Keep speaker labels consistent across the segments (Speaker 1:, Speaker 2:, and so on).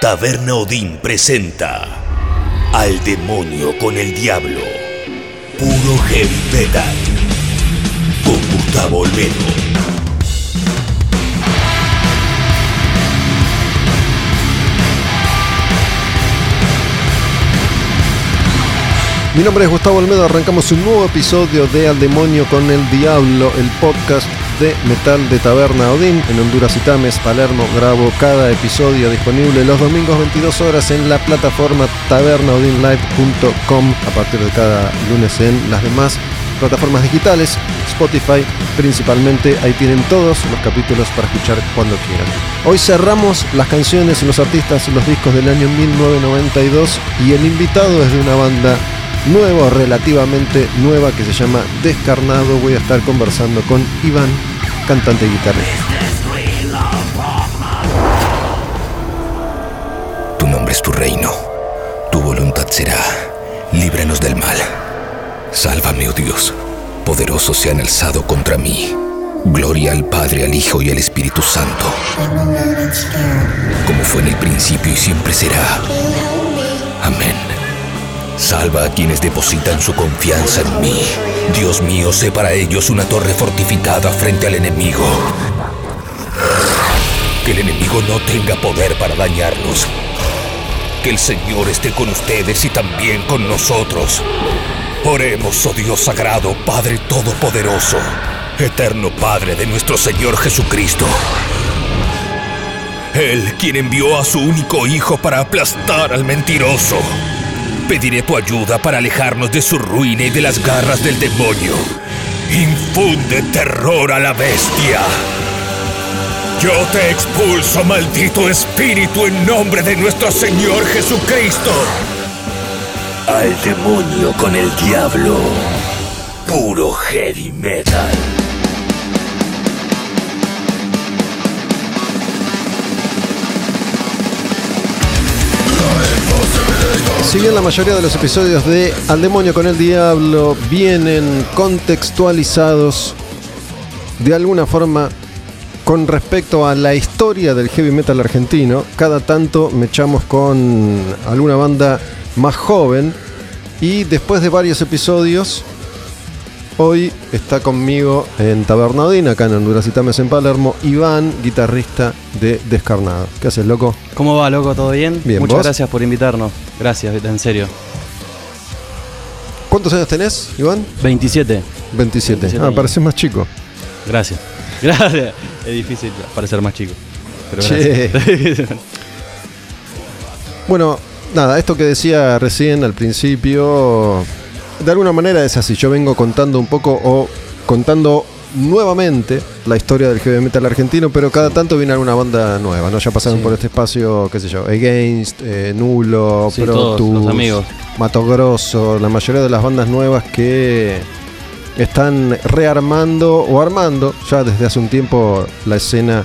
Speaker 1: Taberna Odín presenta Al demonio con el diablo. Puro heavy metal. Con Gustavo Olmedo.
Speaker 2: Mi nombre es Gustavo Olmedo, arrancamos un nuevo episodio de Al Demonio con el Diablo, el podcast de metal de Taberna Odín en Honduras y Tames, Palermo. Grabo cada episodio disponible los domingos 22 horas en la plataforma tabernaodinlive.com a partir de cada lunes en las demás plataformas digitales, Spotify principalmente, ahí tienen todos los capítulos para escuchar cuando quieran. Hoy cerramos las canciones, los artistas y los discos del año 1992 y el invitado es de una banda nueva, relativamente nueva, que se llama Descarnado. Voy a estar conversando con Iván, cantante y guitarrista.
Speaker 1: Tu nombre es tu reino. Tu voluntad será. Líbranos del mal. Sálvame, oh Dios. Poderosos se han alzado contra mí. Gloria al Padre, al Hijo y al Espíritu Santo. Como fue en el principio y siempre será. Amén. Salva a quienes depositan su confianza en mí. Dios mío, sé para ellos una torre fortificada frente al enemigo. Que el enemigo no tenga poder para dañarlos. Que el Señor esté con ustedes y también con nosotros. Oremos, oh Dios sagrado, Padre Todopoderoso, eterno Padre de nuestro Señor Jesucristo. Él quien envió a su único Hijo para aplastar al mentiroso. Pediré tu ayuda para alejarnos de su ruina y de las garras del demonio. Infunde terror a la bestia. Yo te expulso, maldito espíritu, en nombre de nuestro Señor Jesucristo. Al demonio con el diablo. Puro heavy metal.
Speaker 2: Si bien la mayoría de los episodios de Al demonio con el diablo. Vienen contextualizados de alguna forma con respecto a la historia del heavy metal argentino, cada tanto me echamos con alguna banda más joven. Y después de varios episodios, hoy está conmigo en Tabernadín, acá en Honduras y Tames en Palermo, Iván, guitarrista de Descarnado. ¿Qué haces, loco?
Speaker 3: ¿Cómo va, loco? ¿Todo bien?
Speaker 2: Bien,
Speaker 3: Muchas
Speaker 2: ¿vos?
Speaker 3: gracias por invitarnos. Gracias, en serio.
Speaker 2: ¿Cuántos años tenés, Iván?
Speaker 3: 27.
Speaker 2: 27.
Speaker 3: 27
Speaker 2: Ah, pareces más chico.
Speaker 3: Gracias. Gracias. Es difícil parecer más chico. Pero
Speaker 2: Che.
Speaker 3: gracias.
Speaker 2: Bueno, nada, esto que decía recién al principio, de alguna manera es así. Yo vengo contando un poco o contando nuevamente la historia del heavy metal argentino, pero cada tanto viene alguna banda nueva, ¿no? Ya pasaron
Speaker 3: Sí.
Speaker 2: por este espacio, qué sé yo, Against, eh, Nulo,
Speaker 3: Sí,
Speaker 2: Pro
Speaker 3: todos
Speaker 2: Tools,
Speaker 3: los amigos.
Speaker 2: Mato Grosso, la mayoría de las bandas nuevas que están rearmando o armando ya desde hace un tiempo la escena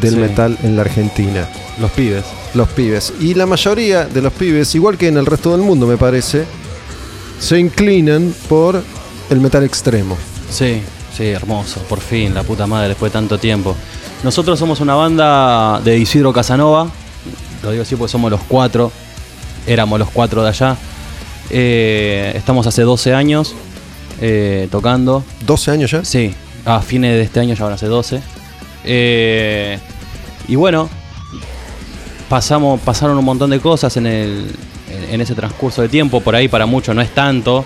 Speaker 2: del
Speaker 3: Sí.
Speaker 2: metal en la Argentina
Speaker 3: Los pibes.
Speaker 2: los pibes. Y la mayoría de los pibes, igual que en el resto del mundo me parece, se inclinan por el metal extremo.
Speaker 3: Sí, sí, hermoso. Por fin, la puta madre, después de tanto tiempo. Nosotros somos una banda de Isidro Casanova. Lo digo así porque somos los cuatro. Éramos los cuatro de allá. Eh, estamos hace 12 años eh, tocando.
Speaker 2: 12 años ya.
Speaker 3: Sí, a fines de este año ya van a ser 12. Eh, y bueno, pasamos, pasaron un montón de cosas en, el, en, en ese transcurso de tiempo. Por ahí para muchos no es tanto,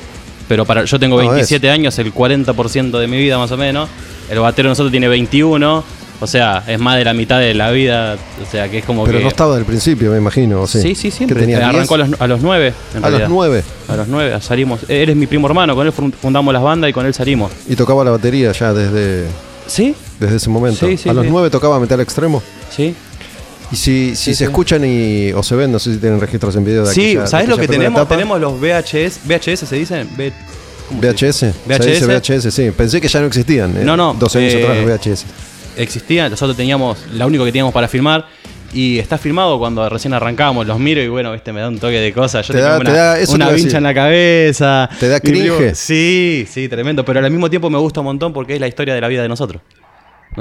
Speaker 3: pero para yo tengo
Speaker 2: No, es.
Speaker 3: 27 años, el 40% de mi vida más o menos. El batero de nosotros tiene 21, o sea, es más de la mitad de la vida. O sea, que es como
Speaker 2: Pero
Speaker 3: que...
Speaker 2: no estaba del principio, me imagino. ¿o Sí,
Speaker 3: Sí, sí, siempre.
Speaker 2: tenía
Speaker 3: Arrancó a los, a los 9. En
Speaker 2: a los. 9
Speaker 3: A los 9 salimos. Él es mi primo hermano, con él fun- fundamos las bandas y con él salimos.
Speaker 2: y tocaba la batería ya desde,
Speaker 3: ¿Sí?
Speaker 2: desde ese momento.
Speaker 3: Sí, sí,
Speaker 2: a los
Speaker 3: sí.
Speaker 2: 9 tocaba metal extremo.
Speaker 3: ¿Sí?
Speaker 2: Y si, si
Speaker 3: Sí,
Speaker 2: se
Speaker 3: sí.
Speaker 2: escuchan y, o se ven, no sé si tienen registros en video de
Speaker 3: Sí,
Speaker 2: aquella- de
Speaker 3: ¿sabés lo que tenemos?
Speaker 2: etapa.
Speaker 3: Tenemos los VHS. ¿VHS se dicen? V- ¿cómo se
Speaker 2: VHS.
Speaker 3: dice?
Speaker 2: Se dice
Speaker 3: VHS.
Speaker 2: VHS, sí. Pensé que ya no existían. eh,
Speaker 3: No, no,
Speaker 2: 12 años
Speaker 3: eh,
Speaker 2: atrás los VHS.
Speaker 3: Existía, nosotros teníamos, la único que teníamos para filmar. Y está filmado cuando recién arrancamos, los miro y bueno, viste, me da un toque de cosas. Yo
Speaker 2: Te
Speaker 3: tenía
Speaker 2: da-
Speaker 3: una,
Speaker 2: te da- eso
Speaker 3: una vincha en la cabeza.
Speaker 2: ¿Te da
Speaker 3: digo,
Speaker 2: cringe?
Speaker 3: sí, sí, tremendo. Pero al mismo tiempo me gusta un montón porque es la historia de la vida de nosotros.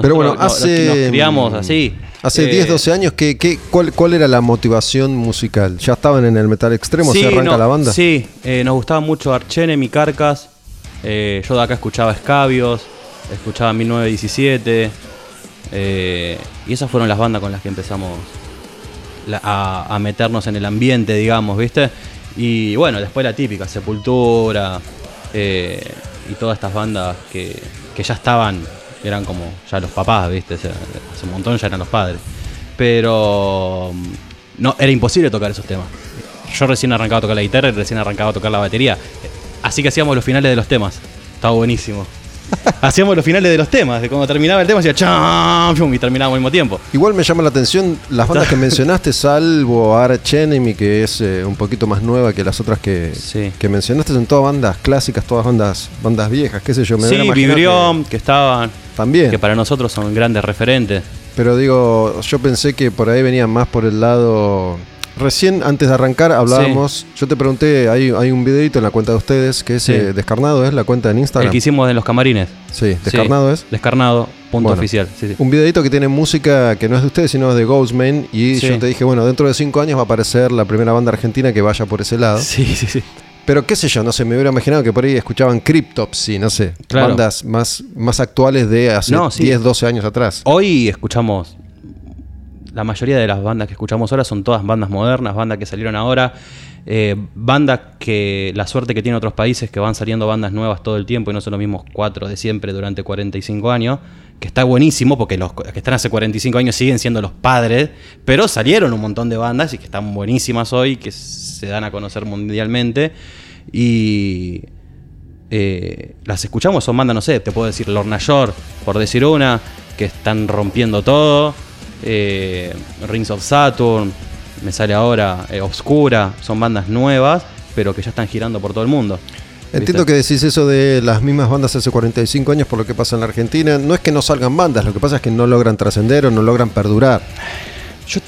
Speaker 2: Pero bueno, hace.
Speaker 3: Nos criamos así.
Speaker 2: Hace
Speaker 3: Eh,
Speaker 2: 10, 12 años, ¿qué, qué, cuál, ¿cuál era la motivación musical? ¿Ya estaban en el metal extremo?
Speaker 3: Sí,
Speaker 2: ¿Se arranca
Speaker 3: no,
Speaker 2: la banda?
Speaker 3: Sí, eh, nos gustaba mucho Archenemy, Carcas. eh, yo de acá escuchaba Escabios, escuchaba 1917. eh, y esas fueron las bandas con las que empezamos la- a, a meternos en el ambiente, digamos, ¿viste? Y bueno, después la típica, Sepultura y todas estas bandas que, que ya estaban, eran como ya los papás, ¿viste? O sea, hace un montón ya eran los padres. Pero mm, no, era imposible tocar esos temas. Yo recién arrancaba a tocar la guitarra y recién arrancaba a tocar la batería. Así que hacíamos los finales de los temas. Estaba buenísimo. hacíamos los finales de los temas. De cuando terminaba el tema, hacía cham, y terminábamos al mismo tiempo.
Speaker 2: Igual me llama la atención las bandas que mencionaste, salvo Arch Enemy, que es eh, un poquito más nueva que las otras que,
Speaker 3: Sí.
Speaker 2: que mencionaste, son todas bandas clásicas, todas bandas bandas viejas, qué sé yo. Me
Speaker 3: sí, Vibrión,
Speaker 2: que-
Speaker 3: que, estaban.
Speaker 2: También.
Speaker 3: Que para nosotros son grandes referentes.
Speaker 2: Pero digo, yo pensé que por ahí venían más por el lado... Recién, antes de arrancar, hablábamos... Yo te pregunté, hay, hay un videito en la cuenta de ustedes que es
Speaker 3: Sí.
Speaker 2: eh, Descarnado, ¿es la cuenta en Instagram?
Speaker 3: El que hicimos en los camarines.
Speaker 2: Sí, Descarnado
Speaker 3: Sí,
Speaker 2: es.
Speaker 3: Descarnado, punto
Speaker 2: Bueno.
Speaker 3: oficial.
Speaker 2: Un videito que tiene música que no es de ustedes, sino es de Ghostman. Y yo te dije, bueno, dentro de cinco años va a aparecer la primera banda argentina que vaya por ese lado.
Speaker 3: Sí, sí, sí.
Speaker 2: Pero qué sé yo, no sé, me hubiera imaginado que por ahí escuchaban Cryptopsy, no sé.
Speaker 3: Claro.
Speaker 2: Bandas más, más actuales de hace
Speaker 3: No, sí.
Speaker 2: 10, 12 años atrás.
Speaker 3: Hoy escuchamos. La mayoría de las bandas que escuchamos ahora son todas bandas modernas, bandas que salieron ahora. eh, bandas que la suerte que tienen otros países que van saliendo bandas nuevas todo el tiempo y no son los mismos cuatro de siempre durante 45 años. Que está buenísimo porque los que están hace 45 años siguen siendo los padres, pero salieron un montón de bandas y que están buenísimas hoy, que se dan a conocer mundialmente. Y eh, las escuchamos, son bandas, no sé, te puedo decir Lorna Shore, por decir una, que están rompiendo todo. eh, Rings of Saturn, me sale ahora eh, Obscura, son bandas nuevas, pero que ya están girando por todo el mundo.
Speaker 2: Entiendo
Speaker 3: ¿Viste?
Speaker 2: que decís eso de las mismas bandas hace 45 años por lo que pasa en la Argentina. No es que no salgan bandas, lo que pasa es que no logran trascender o no logran perdurar.
Speaker 3: Yo,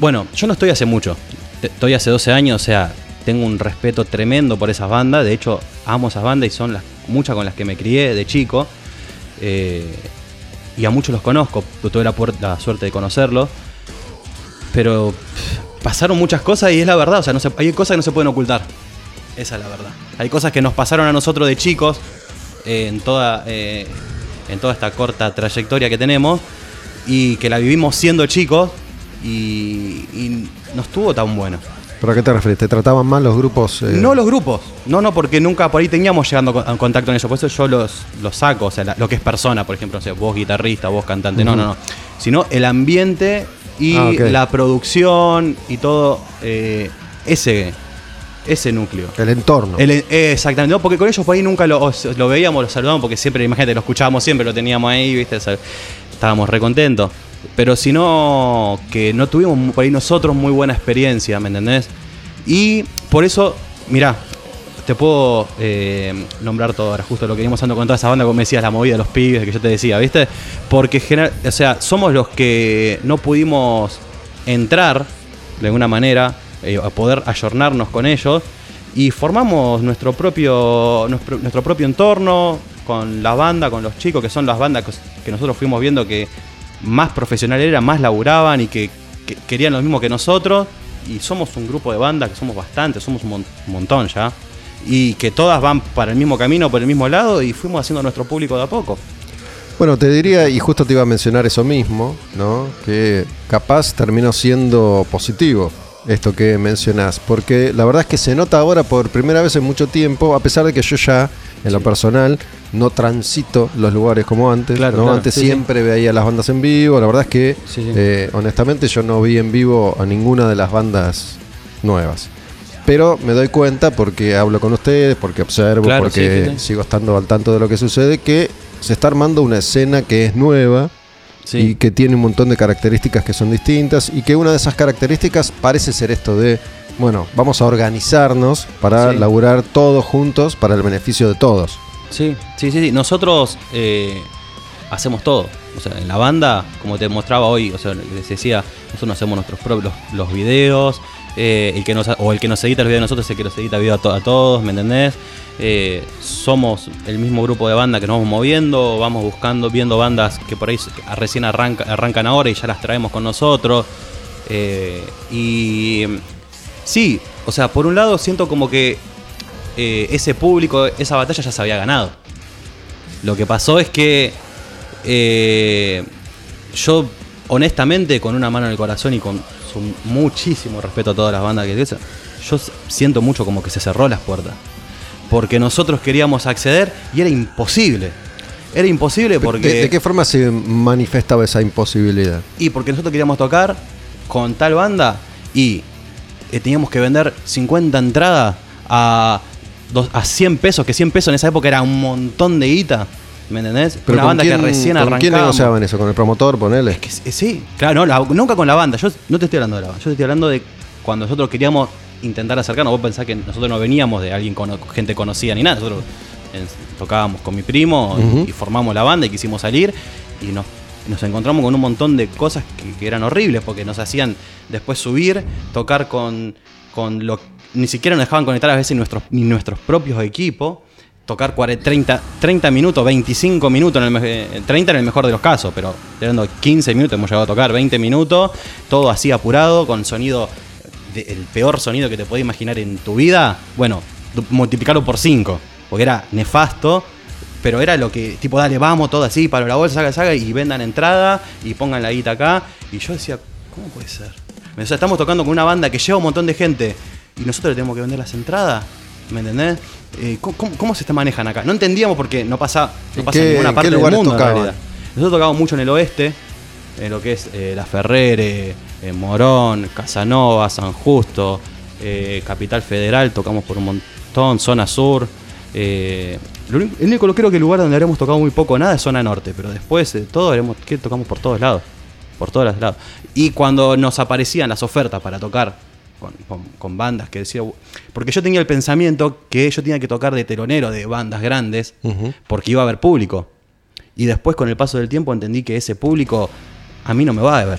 Speaker 3: bueno, yo no estoy hace mucho. Estoy hace 12 años, o sea, tengo un respeto tremendo por esas bandas. De hecho, amo esas bandas y son las, muchas con las que me crié de chico. Eh, y a muchos los conozco, tuve la, la suerte de conocerlos. Pero pasaron muchas cosas y es la verdad, o sea, no se- hay cosas que no se pueden ocultar. Esa es la verdad. Hay cosas que nos pasaron a nosotros de chicos eh, en, toda, eh, en toda esta corta trayectoria que tenemos y que la vivimos siendo chicos y, y no estuvo tan bueno.
Speaker 2: ¿Pero a qué te refieres? ¿Te trataban mal los grupos? eh?
Speaker 3: No los grupos, no, no, porque nunca por ahí teníamos llegando con- en contacto en eso, por eso yo los, los saco, o sea, la- lo que es persona, por ejemplo, o sea, vos guitarrista, vos cantante, no, no, no, sino el ambiente y
Speaker 2: Ah,
Speaker 3: la producción y todo eh, ese, ese núcleo.
Speaker 2: El entorno.
Speaker 3: El- eh, exactamente, no, porque con ellos por ahí nunca lo, lo veíamos, lo saludábamos, porque siempre, imagínate, lo escuchábamos siempre, lo teníamos ahí, ¿viste? Estábamos recontentos. Pero si no, que no tuvimos por ahí nosotros muy buena experiencia, ¿me entendés? Y por eso, mirá, te puedo eh, nombrar todo ahora, justo lo que íbamos hablando con toda esa banda, como decías, la movida de los pibes que yo te decía, ¿viste? Porque, general, o sea, somos los que no pudimos entrar de alguna manera, eh, a poder ayornarnos con ellos y formamos nuestro propio, nuestro, propio entorno con la banda, con los chicos, que son las bandas que, nosotros fuimos viendo que más profesionales eran, más laburaban y que, que querían lo mismo que nosotros. Y somos un grupo de bandas que somos bastantes, somos un, un montón ya. Y que todas van para el mismo camino, por el mismo lado, y fuimos haciendo nuestro público de a poco.
Speaker 2: Bueno, te diría, y justo te iba a mencionar eso mismo, ¿no? Que capaz terminó siendo positivo esto que mencionás, porque la verdad es que se nota ahora por primera vez en mucho tiempo, a pesar de que yo ya, en lo personal, no transito los lugares como antes,
Speaker 3: Claro,
Speaker 2: ¿no?
Speaker 3: claro,
Speaker 2: Antes
Speaker 3: sí, sí.
Speaker 2: siempre veía las bandas en vivo, la verdad es que,
Speaker 3: Sí,
Speaker 2: eh, honestamente, yo no vi en vivo a ninguna de las bandas nuevas. Pero me doy cuenta porque hablo con ustedes, porque observo,
Speaker 3: Claro,
Speaker 2: porque sigo estando al tanto de lo que sucede, que se está armando una escena que es nueva
Speaker 3: Sí.
Speaker 2: y que tiene un montón de características que son distintas y que una de esas características parece ser esto de, bueno, vamos a organizarnos para
Speaker 3: Sí.
Speaker 2: laburar todos juntos para el beneficio de todos.
Speaker 3: Sí, sí, sí, sí. Nosotros eh, hacemos todo. O sea, en la banda, como te mostraba hoy, o sea, les decía, nosotros hacemos nuestros propios los, los videos, eh, el que nos, o el que nos edita el video de nosotros el que nos edita video a, a todos, ¿me entendés? Eh, somos el mismo grupo de banda que nos vamos moviendo, vamos buscando, viendo bandas que por ahí recién arranca- arrancan ahora y ya las traemos con nosotros. Eh, y sí, o sea, por un lado siento como que ese público, esa batalla ya se había ganado. Lo que pasó es que yo, honestamente, con una mano en el corazón y con su muchísimo respeto a todas las bandas que dicen, yo siento mucho como que se cerró las puertas. Porque nosotros queríamos acceder y era imposible. Era imposible porque.
Speaker 2: ¿De, de qué forma se manifestaba esa imposibilidad?
Speaker 3: Y porque nosotros queríamos tocar con tal banda y eh, teníamos que vender 50 entradas a, a 100 pesos, que 100 pesos en esa época era un montón de guita. ¿Me entendés? Una
Speaker 2: ¿con
Speaker 3: banda
Speaker 2: quién-
Speaker 3: que recién
Speaker 2: ¿Con quién
Speaker 3: arrancaba.
Speaker 2: negociaban eso? ¿Con el promotor? Ponele.
Speaker 3: Es que eh, sí, claro, no, la- nunca con la banda. Yo no te estoy hablando de la banda, yo te estoy hablando de cuando nosotros queríamos intentar acercarnos. Vos pensás que nosotros no veníamos de alguien con gente conocida ni nada. Nosotros tocábamos con mi primo y, formamos la banda y quisimos salir y nos, nos encontramos con un montón de cosas que, que eran horribles porque nos hacían después subir, tocar con, con lo ni siquiera nos dejaban conectar a veces nuestros, ni nuestros propios equipos. Tocar 40, 30, 30 minutos, 25 minutos, en el, me- eh, 30 en el mejor de los casos, pero teniendo 15 minutos hemos llegado a tocar, 20 minutos, todo así apurado, con sonido, el peor sonido que te podés imaginar en tu vida, bueno, multiplicarlo por 5, porque era nefasto, pero era lo que, tipo, dale, vamos, todo así, para la bolsa, saca, saca, y vendan entrada, y pongan la guita acá, y yo decía, ¿cómo puede ser? O sea, estamos tocando con una banda que lleva un montón de gente, y nosotros le tenemos que vender las entradas, ¿me entendés? Eh, ¿cómo, cómo- se te manejan acá? No entendíamos porque no pasa, no
Speaker 2: ¿En
Speaker 3: pasa en ninguna parte del mundo, en realidad. Nosotros tocamos mucho en el oeste, en lo que es eh, La Ferrere, eh, Morón, Casanova, San Justo, eh, Capital Federal, tocamos por un montón, Zona Sur. lo único- el único creo que el lugar donde habremos tocado muy poco nada es Zona Norte, pero después de todo haremos, que tocamos por todos lados. Por todos los lados. Y cuando nos aparecían las ofertas para tocar con, con- con bandas que decía. Porque yo tenía el pensamiento que yo tenía que tocar de telonero de bandas grandes,
Speaker 2: Ujú.
Speaker 3: porque iba a haber público. Y después, con el paso del tiempo, entendí que ese público a mí no me va a ver.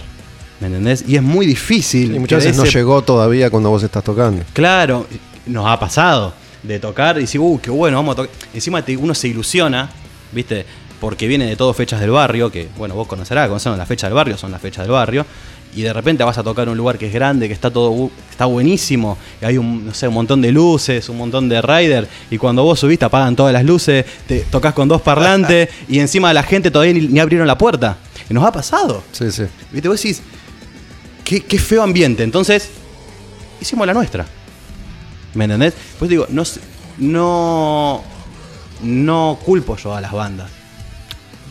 Speaker 3: ¿Me entendés? Y es muy difícil.
Speaker 2: Y muchas veces no
Speaker 3: ese-
Speaker 2: llegó todavía cuando vos estás tocando.
Speaker 3: Claro, nos ha pasado de tocar y decir, uh, qué bueno, vamos a tocar. Encima te- uno se ilusiona, ¿viste? Porque viene de todo fechas del barrio, que bueno, vos conocerás, conocemos las fechas del barrio, son las fechas del barrio. Y de repente vas a tocar un lugar que es grande, que está todo está buenísimo, y hay un, no sé, un montón de luces, un montón de rider, y cuando vos subís te apagan todas las luces, te tocas con dos parlantes, y encima la gente todavía ni, ni abrieron la puerta. Y nos ha pasado.
Speaker 2: Sí, sí.
Speaker 3: ¿Viste? Vos decís, qué, qué feo ambiente. Entonces, hicimos la nuestra. ¿Me entendés? Pues digo, no, no, no culpo yo a las bandas.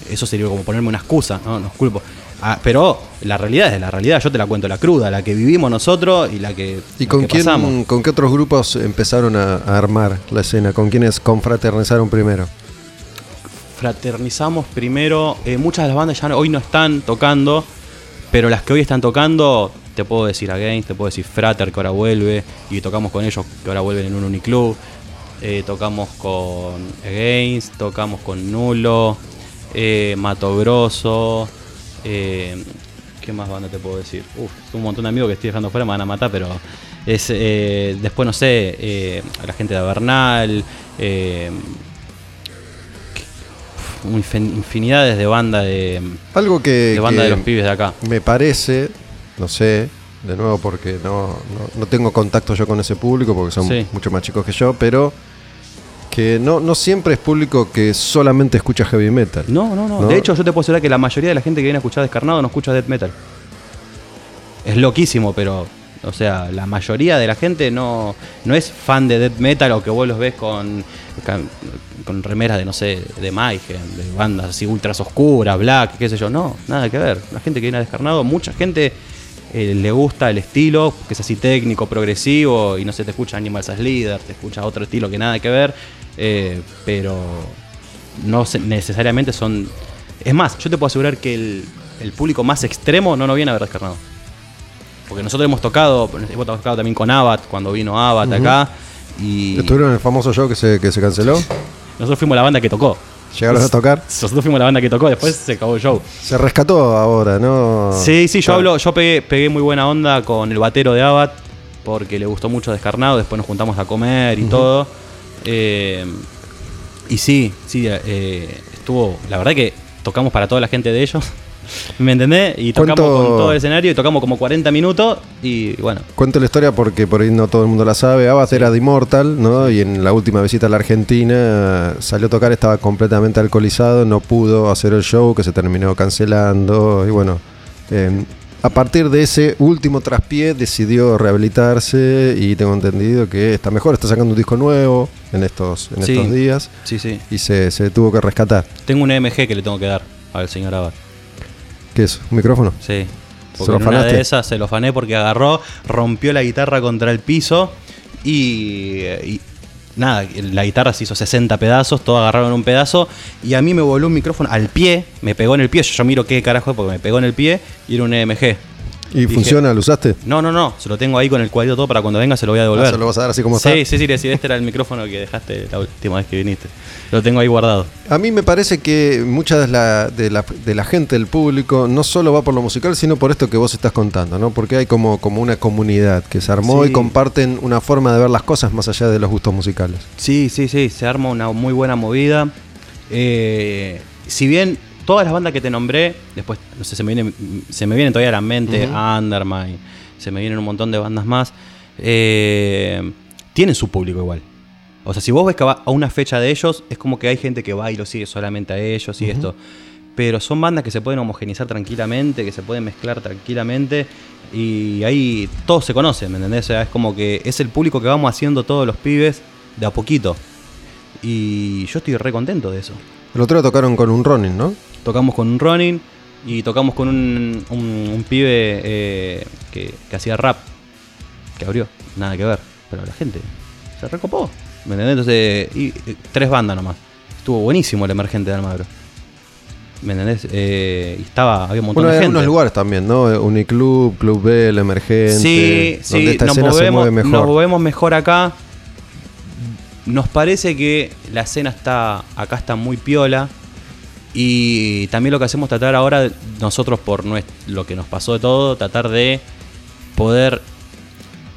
Speaker 3: Eso sería como ponerme una excusa, no, no culpo. Ah, pero la realidad es la realidad, yo te la cuento la cruda, la que vivimos nosotros y la que,
Speaker 2: ¿Y
Speaker 3: la
Speaker 2: con
Speaker 3: que
Speaker 2: quién,
Speaker 3: pasamos.
Speaker 2: con qué otros grupos empezaron a, a armar la escena? ¿Con quiénes confraternizaron primero?
Speaker 3: fraternizamos primero. eh, muchas de las bandas ya no- hoy no están tocando, pero las que hoy están tocando, te puedo decir Against, te puedo decir Frater, que ahora vuelve, y tocamos con ellos, que ahora vuelven en un uniclub. Eh, tocamos con Against, tocamos con Nulo, eh, Mato Grosso. Eh, ¿Qué más banda te puedo decir? Uf, un montón de amigos que estoy dejando fuera, me van a matar, pero es eh, después no sé, eh, a la gente de Bernal, eh, infinidades de bandas de,
Speaker 2: Algo que,
Speaker 3: de banda
Speaker 2: que
Speaker 3: de los pibes de acá.
Speaker 2: me parece, no sé, de nuevo porque no, no, no tengo contacto yo con ese público porque son
Speaker 3: Sí.
Speaker 2: mucho más chicos que yo, pero que no, no siempre es público que solamente escucha heavy metal.
Speaker 3: No, no, no,
Speaker 2: ¿No?
Speaker 3: De hecho, yo te puedo asegurar que la mayoría de la gente que viene a escuchar Descarnado no escucha death metal. Es loquísimo, pero. O sea, la mayoría de la gente no, no es fan de death metal o que vos los ves con, con, con remeras de, no sé, de Mayhem, de bandas así ultras oscuras, black, qué sé yo. No, nada que ver. La gente que viene a Descarnado, mucha gente eh, le gusta el estilo, que es así técnico, progresivo, y no sé, te escucha Animals as Leader, te escucha otro estilo que nada que ver, eh, pero no necesariamente son. Es más, yo te puedo asegurar que el, el público más extremo no nos viene a ver descarnado. Porque nosotros hemos tocado, hemos tocado también con Abat, cuando vino Abat acá, y
Speaker 2: ¿Estuvieron en el famoso show que se, que se canceló?
Speaker 3: nosotros fuimos la banda que tocó.
Speaker 2: ¿Llegaron a tocar?
Speaker 3: Nosotros fuimos la banda que tocó, después se acabó el show.
Speaker 2: Se rescató ahora, ¿no?
Speaker 3: Sí, sí, yo
Speaker 2: Claro.
Speaker 3: hablo, yo pegué, pegué muy buena onda con el batero de Abat, porque le gustó mucho Descarnado, después nos juntamos a comer y todo. Eh, y sí, sí, eh, estuvo, la verdad que tocamos para toda la gente de ellos. ¿Me entendés? Y tocamos
Speaker 2: ¿Cuánto-
Speaker 3: con todo el escenario y tocamos como 40 minutos y bueno.
Speaker 2: Cuento la historia porque por ahí no todo el mundo la sabe. Abbas era de Immortal, ¿no? Y en la última visita a la Argentina salió a tocar, estaba completamente alcoholizado, no pudo hacer el show, que se terminó cancelando. Y bueno, eh, a partir de ese último traspié decidió rehabilitarse y tengo entendido que está mejor, está sacando un disco nuevo en estos, en
Speaker 3: Sí.
Speaker 2: estos días
Speaker 3: Sí, sí.
Speaker 2: y se, se tuvo que rescatar.
Speaker 3: Tengo un EMG que le tengo que dar al señor Abad.
Speaker 2: ¿Qué es? ¿Un micrófono?
Speaker 3: Sí.
Speaker 2: ¿Se
Speaker 3: Porque
Speaker 2: lo
Speaker 3: en una de esas se lo afané porque agarró, rompió la guitarra contra el piso y, y nada, la guitarra se hizo 60 pedazos, todos agarraron un pedazo y a mí me voló un micrófono al pie, me pegó en el pie, yo, yo miro qué carajo es porque me pegó en el pie y era un EMG.
Speaker 2: ¿Y
Speaker 3: Dije,
Speaker 2: funciona? ¿Lo usaste?
Speaker 3: No, no, no, se lo tengo ahí con el cuadrito todo para cuando venga se lo voy a devolver.
Speaker 2: Ah, ¿se lo vas a dar así como
Speaker 3: sí,
Speaker 2: está?
Speaker 3: Sí, sí, sí, este era el micrófono que dejaste la última vez que viniste. Lo tengo ahí guardado.
Speaker 2: A mí me parece que mucha de la, de, la, de la gente, del público, no solo va por lo musical, sino por esto que vos estás contando, ¿no? Porque hay como, como una comunidad que se armó
Speaker 3: Sí.
Speaker 2: y comparten una forma de ver las cosas más allá de los gustos musicales.
Speaker 3: Sí, sí, sí, se arma una muy buena movida. Eh, si bien todas las bandas que te nombré, después, no sé, se me vienen, se me vienen todavía a la mente,
Speaker 2: Ujú.
Speaker 3: Undermine, se me vienen un montón de bandas más, eh, tienen su público igual. O sea, si vos ves que va a una fecha de ellos, es como que hay gente que va y lo sigue solamente a ellos y esto. Pero son bandas que se pueden homogenizar tranquilamente, que se pueden mezclar tranquilamente y ahí todos se conocen, ¿me entendés? O sea, es como que es el público que vamos haciendo todos los pibes de a poquito. Y yo estoy re contento de eso.
Speaker 2: El otro día tocaron con un Ronin, ¿no?
Speaker 3: Tocamos con un Ronin y tocamos con un, un- un pibe eh, que, que hacía rap, que abrió, nada que ver. Pero la gente se recopó, ¿me entendés? Entonces, y, y tres bandas nomás. Estuvo buenísimo el emergente de Almagro. ¿Me entendés? Eh, y estaba, había un montón
Speaker 2: Bueno,
Speaker 3: de
Speaker 2: hay
Speaker 3: gente.
Speaker 2: algunos lugares también, ¿no? Uniclub, Club B, El Emergente.
Speaker 3: Sí,
Speaker 2: donde
Speaker 3: sí,
Speaker 2: esta
Speaker 3: nos
Speaker 2: se
Speaker 3: movemos,
Speaker 2: mueve mejor.
Speaker 3: nos movemos mejor acá. Nos parece que la escena está acá está muy piola. Y también lo que hacemos tratar ahora, nosotros por lo que nos pasó de todo, tratar de poder.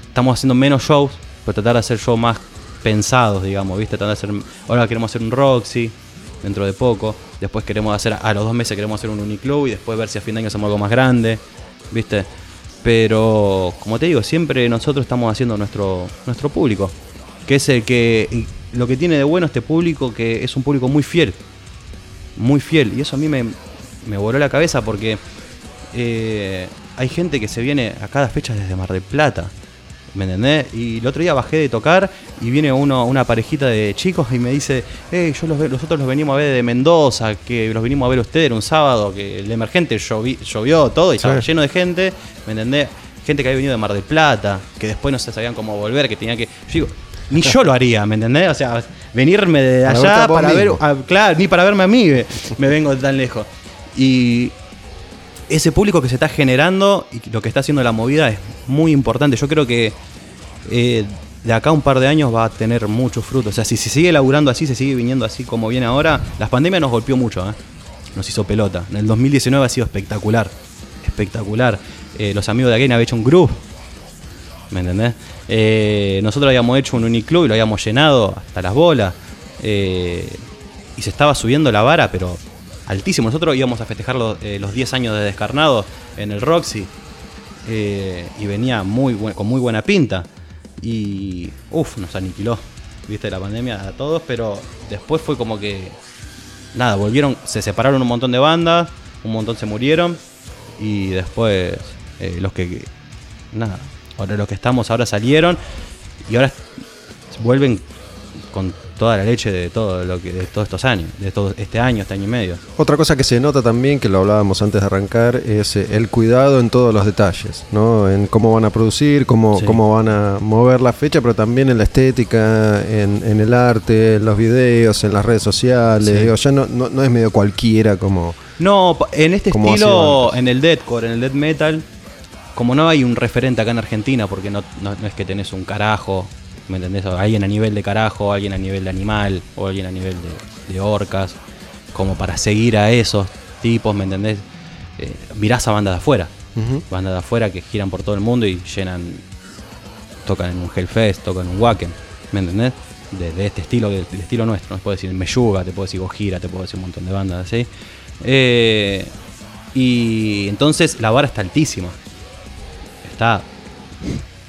Speaker 3: Estamos haciendo menos shows, pero tratar de hacer shows más pensados, digamos, ¿viste? Tratar de hacer, ahora queremos hacer un Roxy dentro de poco. Después queremos hacer, a los dos meses queremos hacer un Uniclub y después ver si a fin de año hacemos algo más grande, ¿viste? Pero, como te digo, siempre nosotros estamos haciendo nuestro, nuestro público. Que es el que. Lo que tiene de bueno este público, que es un público muy fiel. Muy fiel. Y eso a mí me, me voló la cabeza porque eh, hay gente que se viene a cada fecha desde Mar del Plata. ¿Me entendés? Y el otro día bajé de tocar y viene uno, una parejita de chicos y me dice, hey, yo los, ve- nosotros los venimos a ver de Mendoza, que los venimos a ver ustedes un sábado, que el emergente llovi- llovió todo y estaba lleno de gente, ¿me entendés? Gente que había venido de Mar del Plata, que después no se sabían cómo volver, que tenía que... Yo digo, ni yo lo haría, ¿me entendés? O sea, venirme de allá para ver... a- claro, ni para verme a mí me, vengo tan lejos. Y ese público que se está generando y lo que está haciendo la movida es muy importante. Yo creo que eh, de acá a un par de años va a tener mucho fruto. O sea, si se sigue laburando así, se sigue viniendo así como viene ahora, la pandemia nos golpeó mucho, ¿eh? nos hizo pelota. En el 2019 ha sido espectacular, espectacular. Eh, los amigos de Again habían hecho un grupo, ¿me entendés? Nosotros habíamos hecho un uniclub y lo habíamos llenado hasta las bolas. y se estaba subiendo la vara, pero altísimo. Nosotros íbamos a festejar los, los 10 años de Descarnado en el Roxy. Eh, y venía muy con muy buena pinta. Y uff, nos aniquiló, viste, la pandemia a todos, pero después fue como que. Nada, volvieron, se separaron un montón de bandas, un montón se murieron. Y después eh, los que. Nada, ahora los que estamos ahora salieron. Y ahora vuelven con toda la leche de todo lo que de todos estos años, de todo este año, este año y medio.
Speaker 2: Otra cosa que se nota también, que lo hablábamos antes de arrancar, es eh, el cuidado en todos los detalles, ¿no? En cómo van a producir, cómo,
Speaker 3: Sí.
Speaker 2: cómo van a mover la fecha, pero también en la estética, en, en el arte, en los videos, en las redes sociales.
Speaker 3: Sí.
Speaker 2: Digo, ya no, no, no es medio cualquiera como...
Speaker 3: No, en este estilo, en el deathcore, en el death metal, como no hay un referente acá en Argentina, porque no, no- no es que tenés un carajo, ¿me entendés? O Alguien a nivel de carajo, alguien a nivel de animal, o alguien a nivel de, de orcas, como para seguir a esos tipos, ¿me entendés? Eh, mirás a bandas de afuera, bandas de afuera que giran por todo el mundo y llenan tocan en un Hellfest, tocan en un Wacken, ¿me entendés? De, de este estilo, del, del estilo nuestro. Te puedo decir Meyuga, te puedo decir Gojira, te puedo decir un montón de bandas así. Eh, y entonces la vara está altísima. Está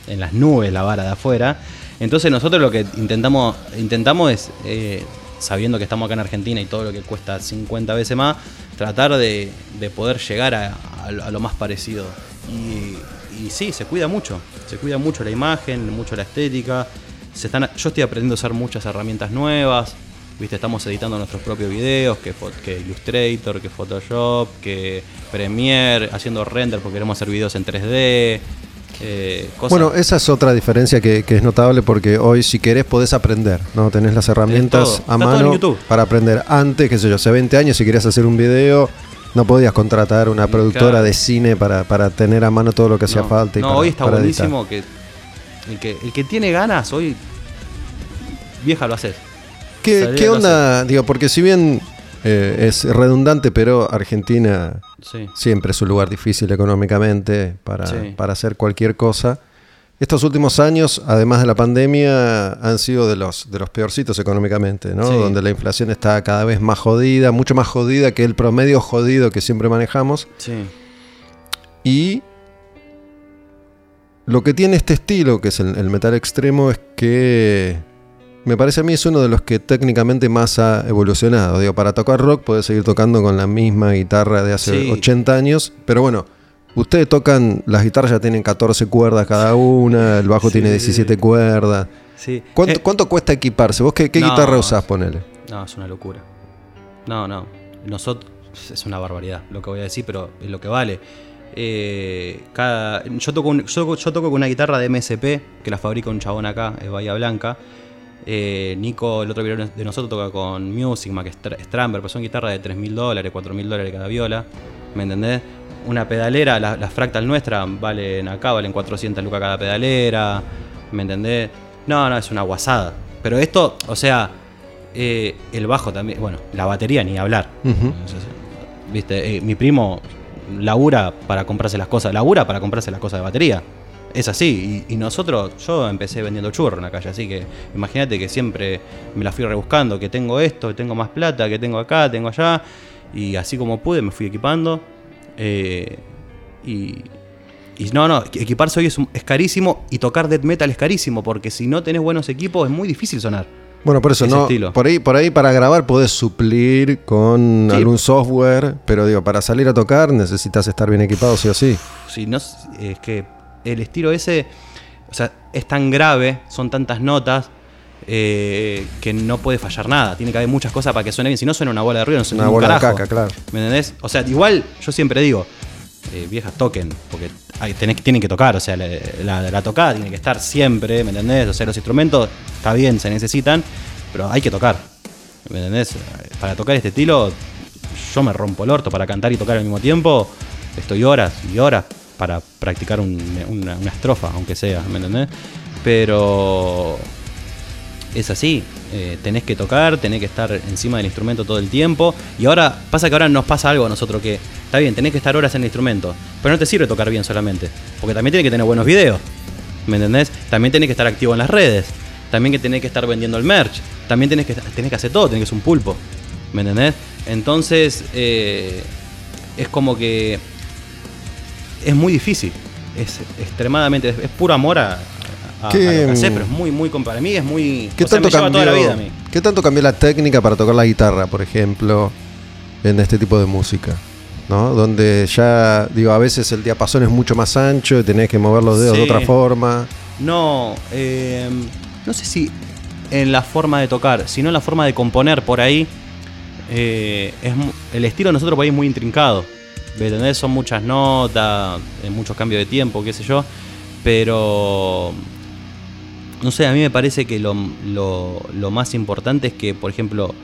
Speaker 3: en las nubes la vara de afuera. Entonces nosotros lo que intentamos, intentamos es, eh, sabiendo que estamos acá en Argentina y todo lo que cuesta 50 veces más, tratar de, de poder llegar a, lo- más parecido. Y, y sí, se cuida mucho. Se cuida mucho la imagen, mucho la estética. Se están, yo estoy aprendiendo a usar muchas herramientas nuevas. Viste, estamos editando nuestros propios videos, que, que Illustrator, que Photoshop, que Premiere, haciendo render porque queremos hacer videos en 3D. Eh, cosas-
Speaker 2: Bueno, esa es otra diferencia que, que es notable porque hoy si querés podés aprender, ¿no? Tenés las herramientas a mano para aprender. Antes, qué sé yo, hace 20 años si querías hacer un video no podías contratar una productora de cine para, para tener a mano todo lo que hacía
Speaker 3: no,
Speaker 2: falta. Y
Speaker 3: no,
Speaker 2: para-
Speaker 3: hoy está buenísimo que el, que el que tiene ganas hoy, vieja lo haces.
Speaker 2: ¿Qué, qué onda? Digo, porque si bien eh, es redundante, pero Argentina
Speaker 3: Sí.
Speaker 2: siempre es un lugar difícil económicamente para,
Speaker 3: Sí.
Speaker 2: para hacer cualquier cosa. Estos últimos años, además de la pandemia, han sido de los, de los peorcitos económicamente, ¿no?
Speaker 3: Sí.
Speaker 2: Donde la inflación está cada vez más jodida, mucho más jodida que el promedio jodido que siempre manejamos.
Speaker 3: Sí.
Speaker 2: Y lo que tiene este estilo, que es el, el metal extremo, es que me parece a mí es uno de los que técnicamente más ha evolucionado. Digo, para tocar rock puedes seguir tocando con la misma guitarra de hace
Speaker 3: Sí.
Speaker 2: 80 años, pero bueno, ustedes tocan, las guitarras ya tienen 14 cuerdas cada una, el bajo
Speaker 3: Sí.
Speaker 2: tiene 17 cuerdas.
Speaker 3: Sí.
Speaker 2: ¿Cuánto,
Speaker 3: Eh,
Speaker 2: cuánto cuesta equiparse? ¿Vos qué, qué
Speaker 3: No.
Speaker 2: guitarra usás, ponele?
Speaker 3: No, es una locura. No, no. Nosotros es una barbaridad lo que voy a decir, pero es lo que vale. Eh, cada, yo, toco un- yo, yo toco con una guitarra de MSP que la fabrica un chabón acá, es Bahía Blanca. Eh, Nico, el otro video de nosotros, toca con Music, que es Str- Stramber, pero son guitarras de 3 mil dólares, 4 mil dólares cada viola. ¿Me entendés? Una pedalera, la- las fractal nuestras valen acá, valen 400 lucas cada pedalera. ¿Me entendés? No, no, es una guasada. Pero esto, o sea, eh, el bajo también, bueno, la batería ni hablar. Viste, Eh, mi primo labura para comprarse las cosas, labura para comprarse las cosas de batería. Es así, y, y nosotros, yo empecé vendiendo churro en la calle, así que imagínate que siempre me la fui rebuscando, que tengo esto, que tengo más plata, que tengo acá, tengo allá, y así como pude me fui equipando. eh, y, y no, no, equiparse hoy es, carísimo y tocar death metal es carísimo, porque si no tenés buenos equipos es muy difícil sonar.
Speaker 2: Bueno, por eso no.
Speaker 3: estilo.
Speaker 2: Por ahí, por ahí para grabar podés suplir con
Speaker 3: Sí.
Speaker 2: algún software, pero digo, para salir a tocar necesitas estar bien equipado, sí o sí.
Speaker 3: Si no, es que el estilo ese, o sea, es tan grave, son tantas notas, eh, que no puede fallar nada. Tiene que haber muchas cosas para que suene bien. Si no suena una bola de ruido, no suena
Speaker 2: Una
Speaker 3: un
Speaker 2: bola de
Speaker 3: carajo.
Speaker 2: caca, claro.
Speaker 3: ¿Me entendés? O sea, igual yo siempre digo, eh, viejas toquen, porque hay- tenés, tienen que tocar, o sea, la, la- la tocada tiene que estar siempre, ¿me entendés? O sea, los instrumentos, está bien, se necesitan, pero hay que tocar, ¿me entendés? Para tocar este estilo, yo me rompo el orto para cantar y tocar al mismo tiempo, estoy horas y horas para practicar un- una, estrofa, aunque sea, ¿me entendés? Pero es así. eh, tenés que tocar, tenés que estar encima del instrumento todo el tiempo. Y ahora pasa que ahora nos pasa algo a nosotros que está bien, tenés que estar horas en el instrumento, pero no te sirve tocar bien solamente, porque también tenés que tener buenos videos. ¿Me entendés? También tenés que estar activo en las redes. También que tenés que estar vendiendo el merch. También tenés que, tenés que hacer todo, tenés que ser un pulpo. ¿Me entendés? Entonces, eh, es como que es muy difícil. Es extremadamente, es, es puro amor a, a, a
Speaker 2: ¿Qué,
Speaker 3: lo que hacés,
Speaker 2: mm,
Speaker 3: pero es muy, muy, para mí es muy,
Speaker 2: ¿Qué
Speaker 3: o sea,
Speaker 2: tanto,
Speaker 3: me
Speaker 2: cambió,
Speaker 3: toda la vida a mí.
Speaker 2: ¿Qué tanto cambió la técnica para tocar la guitarra, por ejemplo, en este tipo de música? ¿No? Donde ya, digo, a veces el diapasón es mucho más ancho y tenés que mover los dedos de otra forma.
Speaker 3: No, eh, no sé si en la forma de tocar, sino en la forma de componer por ahí. eh, es, el estilo de nosotros por ahí es muy intrincado. ¿Me entendés? Son muchas notas, muchos cambios de tiempo, qué sé yo. Pero, no sé, a mí me parece que lo, lo- lo más importante es que, por ejemplo,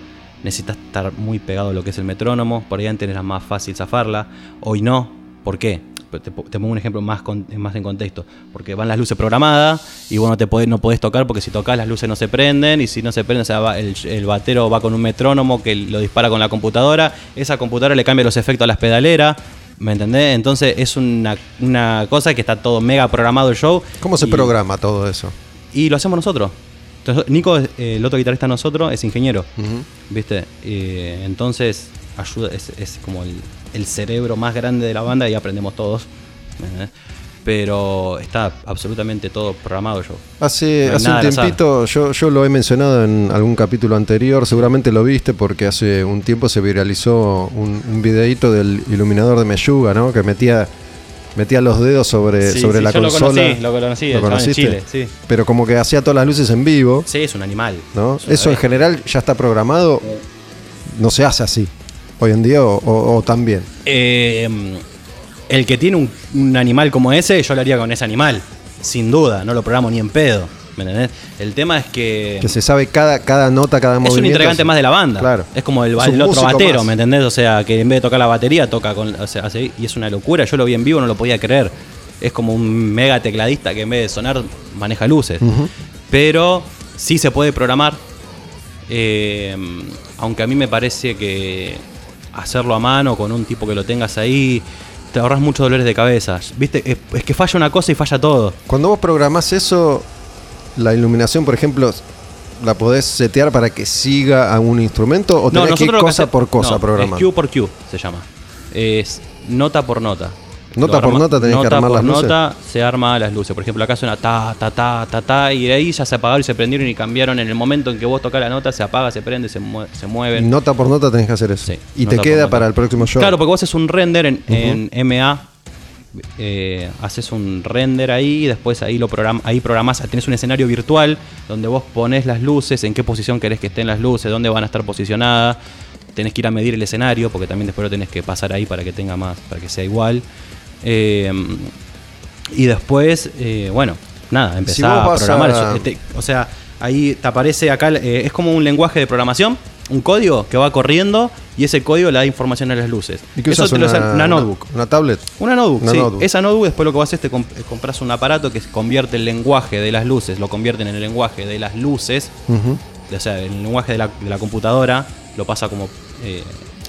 Speaker 3: necesitas estar muy pegado a lo que es el metrónomo. Por ahí antes era más fácil zafarla. Hoy no. ¿Por qué? Te, te pongo un ejemplo más, con- más en contexto. Porque van las luces programadas y vos no, te podés, no podés tocar porque si tocas las luces no se prenden. Y si no se prenden, o sea, va- el, el batero va con un metrónomo que lo dispara con la computadora. Esa computadora le cambia los efectos a las pedaleras. ¿Me entendés? Entonces es una, una cosa que está todo mega programado el show.
Speaker 2: ¿Cómo se
Speaker 3: y-
Speaker 2: programa todo eso?
Speaker 3: Y lo hacemos nosotros. Entonces, Nico, eh, el otro guitarrista de nosotros, es ingeniero. ¿Viste? Eh, entonces, ayuda, es, es como el, el cerebro más grande de la banda y aprendemos todos. ¿me entendés? Pero está absolutamente todo programado yo.
Speaker 2: Hace,
Speaker 3: No
Speaker 2: hace un tiempito, yo, yo lo he mencionado en algún capítulo anterior, seguramente lo viste porque hace un tiempo se viralizó un, un videíto del iluminador de Meyuga, ¿no? Que metía, metía los dedos sobre,
Speaker 3: Sí,
Speaker 2: sobre
Speaker 3: sí,
Speaker 2: la
Speaker 3: yo lo
Speaker 2: consola.
Speaker 3: conocí, lo conocí, en Chile, sí.
Speaker 2: Pero como que hacía todas las luces en vivo,
Speaker 3: Sí, es un animal.
Speaker 2: ¿no?
Speaker 3: Es
Speaker 2: Eso en general ya está programado, no se hace así. Hoy en día o, o- o también.
Speaker 3: Eh, el que tiene un, un animal como ese, yo lo haría con ese animal. Sin duda, no lo programo ni en pedo. ¿Me entendés? El tema es que.
Speaker 2: Que se sabe cada, cada nota, cada
Speaker 3: es un
Speaker 2: movimiento.
Speaker 3: integrante más de la banda.
Speaker 2: Claro.
Speaker 3: Es como el,
Speaker 2: Es
Speaker 3: el
Speaker 2: un
Speaker 3: otro batero,
Speaker 2: más.
Speaker 3: ¿me entendés? O sea, que en vez de tocar la batería, toca con. O sea, y es una locura. Yo lo vi en vivo, no lo podía creer. Es como un mega tecladista que en vez de sonar, maneja luces. Pero sí se puede programar. eh, aunque a mí me parece que hacerlo a mano con un tipo que lo tengas ahí, te ahorras muchos dolores de cabeza. ¿Viste? Es, es que falla una cosa y falla todo.
Speaker 2: Cuando vos programás eso, la iluminación, por ejemplo, ¿la podés setear para que siga a un instrumento o tenés que ir
Speaker 3: lo que
Speaker 2: cosa
Speaker 3: hace-
Speaker 2: por cosa
Speaker 3: no,
Speaker 2: programar?
Speaker 3: Es Q por Q se llama. Es nota por nota.
Speaker 2: Nota por nota tenés que armar
Speaker 3: por
Speaker 2: las luces.
Speaker 3: nota se arma las luces. Por ejemplo, acá suena ta, ta, ta, ta, ta, y de ahí ya se apagaron y se prendieron y cambiaron. En el momento en que vos tocas la nota, se apaga, se prende, se, mue- se mueven.
Speaker 2: Nota por nota tenés que hacer eso.
Speaker 3: Sí,
Speaker 2: y te queda para el próximo show.
Speaker 3: Claro, porque vos haces un render en, en MA. eh, haces un render ahí y después ahí lo program ahí programás, tenés un escenario virtual donde vos pones las luces, en qué posición querés que estén las luces, dónde van a estar posicionadas, tenés que ir a medir el escenario, porque también después lo tenés que pasar ahí para que tenga más, para que sea igual. Eh, y después, eh, bueno, nada,
Speaker 2: Si vos
Speaker 3: a programar
Speaker 2: a-
Speaker 3: eso. Te- o sea, ahí te aparece acá, eh, es como un lenguaje de programación, un código que va corriendo y ese código le da información a las luces.
Speaker 2: ¿Y qué
Speaker 3: Eso
Speaker 2: usas?
Speaker 3: te lo
Speaker 2: una,
Speaker 3: notebook.
Speaker 2: Una, tablet.
Speaker 3: Una notebook,
Speaker 2: Una
Speaker 3: sí.
Speaker 2: notebook.
Speaker 3: Esa notebook después lo que vas a hacer es te comp- compras un aparato que convierte el lenguaje de las luces, lo convierten en el lenguaje de las luces, o sea, el lenguaje de la, de la computadora lo pasa como eh,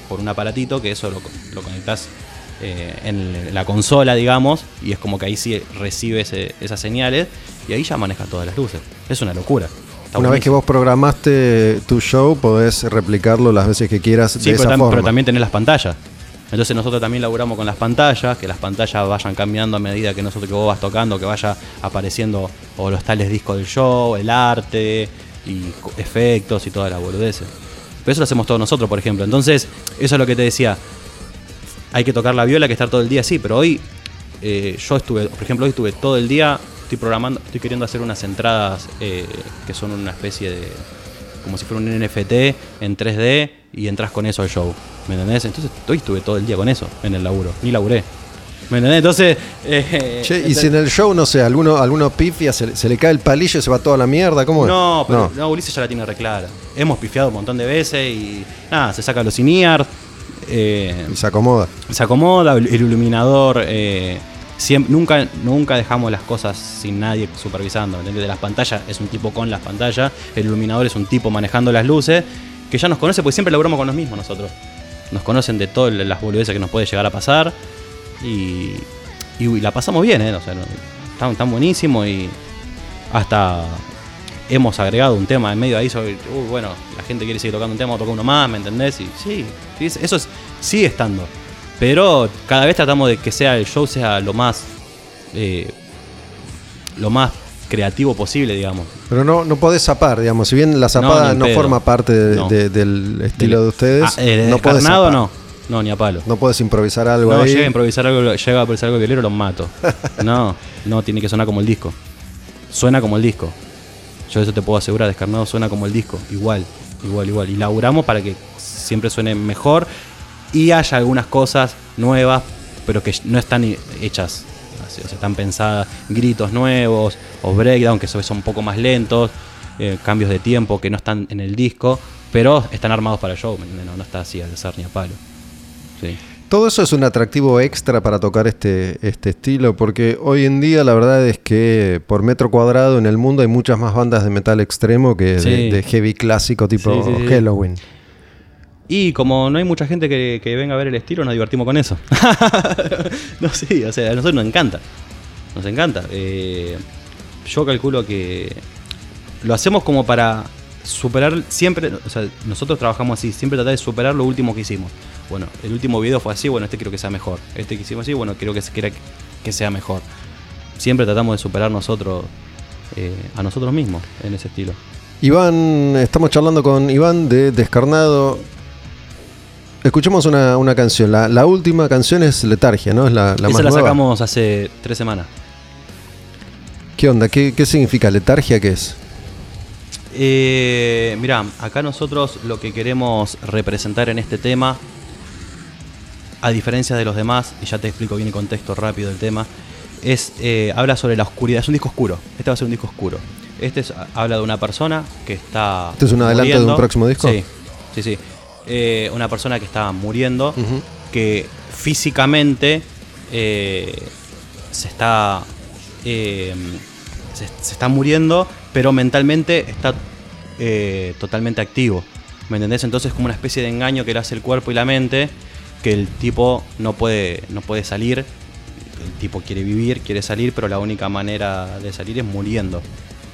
Speaker 3: por un aparatito que eso lo, lo conectas eh, en la consola, digamos, y es como que ahí sí recibe ese- esas señales y ahí ya maneja todas las luces. Es una locura. Está
Speaker 2: Una vez que vos programaste tu show, podés replicarlo las veces que quieras
Speaker 3: Sí,
Speaker 2: de
Speaker 3: pero,
Speaker 2: esa forma.
Speaker 3: pero también tenés las pantallas. Entonces nosotros también laburamos con las pantallas, que las pantallas vayan cambiando a medida que nosotros que vos vas tocando, que vaya apareciendo o los tales discos del show, el arte y efectos y toda la boludeces. Pero eso lo hacemos todos nosotros, por ejemplo. Entonces, eso es lo que te decía. Hay que tocar la viola, hay que estar todo el día así, pero hoy eh, yo estuve, por ejemplo, hoy estuve todo el día, estoy programando, estoy queriendo hacer unas entradas eh, que son una especie de, como si fuera un NFT en 3D y entras con eso al show, ¿me entendés? Entonces hoy estuve todo el día con eso en el laburo, ni laburé, ¿me entendés? Entonces, eh,
Speaker 2: Che, y si en el show, no sé, alguno, alguno pifia, se, le- se le cae el palillo y se va toda la mierda, ¿cómo es?
Speaker 3: No, pero no. Ulises ya la tiene reclara. Hemos pifiado un montón de veces y nada, se saca los in eh,
Speaker 2: Y se acomoda.
Speaker 3: se acomoda, el iluminador. eh, siem- nunca, nunca dejamos las cosas sin nadie supervisando. De las pantallas es un tipo con las pantallas, el iluminador es un tipo manejando las luces, que ya nos conoce porque siempre laburamos con los mismos nosotros. Nos conocen de todas las boludeces que nos puede llegar a pasar y, y la pasamos bien, ¿eh? O sea, están buenísimos y hasta hemos agregado un tema en medio ahí sobre, uy, bueno, la gente quiere seguir tocando un tema, toca uno más, ¿me entendés? Y sí, sí, es- eso es- sigue estando. Pero cada vez tratamos de que sea el show sea lo más eh, lo más creativo posible, digamos.
Speaker 2: Pero no, no podés zapar, digamos. Si bien la zapada no, forma parte de-
Speaker 3: No.
Speaker 2: de- del estilo de ustedes,
Speaker 3: Ah, eh,
Speaker 2: no podés zapar.
Speaker 3: no. No, ni a palo.
Speaker 2: No podés improvisar algo
Speaker 3: No,
Speaker 2: ahí.
Speaker 3: llega a improvisar algo, llega a improvisar algo violero, los mato. No, no, tiene que sonar como el disco. Suena como el disco. Yo eso te puedo asegurar, Descarnado suena como el disco. Igual, igual, igual. Y laburamos para que siempre suene mejor y haya algunas cosas nuevas, pero que no están hechas. así, O sea, están pensadas gritos nuevos o breakdown, que son un poco más lentos, eh, cambios de tiempo que no están en el disco, pero están armados para el show. No, no está así al azar ni a palo. Sí.
Speaker 2: Todo eso es un atractivo extra para tocar este, este estilo, porque hoy en día la verdad es que por metro cuadrado en el mundo hay muchas más bandas de metal extremo que de-
Speaker 3: Sí.
Speaker 2: de, heavy clásico tipo
Speaker 3: Sí, sí, sí.
Speaker 2: Halloween.
Speaker 3: Y como no hay mucha gente que, que venga a ver el estilo, nos divertimos con eso. no, sí, o sea, a nosotros nos encanta. Nos encanta. Eh, yo calculo que lo hacemos como para superar siempre, o sea, nosotros trabajamos así, siempre tratar de superar lo último que hicimos. Bueno, el último video fue así, bueno, este quiero que sea mejor. Este que hicimos así, bueno, quiero que, quiera que sea mejor. Siempre tratamos de superar nosotros eh, a nosotros mismos en ese estilo.
Speaker 2: Iván, estamos charlando con Iván de Descarnado. Escuchemos una, una canción. La, la última canción es Letargia, ¿no? Es la, la
Speaker 3: Esa
Speaker 2: más
Speaker 3: la
Speaker 2: nueva.
Speaker 3: sacamos hace tres semanas.
Speaker 2: ¿Qué onda? ¿Qué, qué significa letargia? ¿Qué es?
Speaker 3: Eh, mirá, acá nosotros lo que queremos representar en este tema, a diferencia de los demás, y ya te explico bien el contexto rápido del tema, es eh, habla sobre la oscuridad. Es un disco oscuro. Este va a ser un disco oscuro. Este es- habla de una persona que está.
Speaker 2: ¿Este es un adelanto de un
Speaker 3: muriendo.
Speaker 2: próximo disco?
Speaker 3: Sí, sí, sí. Eh, una persona que está muriendo, que físicamente eh, se está. eh, se, se está muriendo, pero mentalmente está eh, totalmente activo. ¿Me entendés? Entonces es como una especie de engaño que le hace el cuerpo y la mente, que el tipo no puede, no puede salir. El tipo quiere vivir, quiere salir, pero la única manera de salir es muriendo,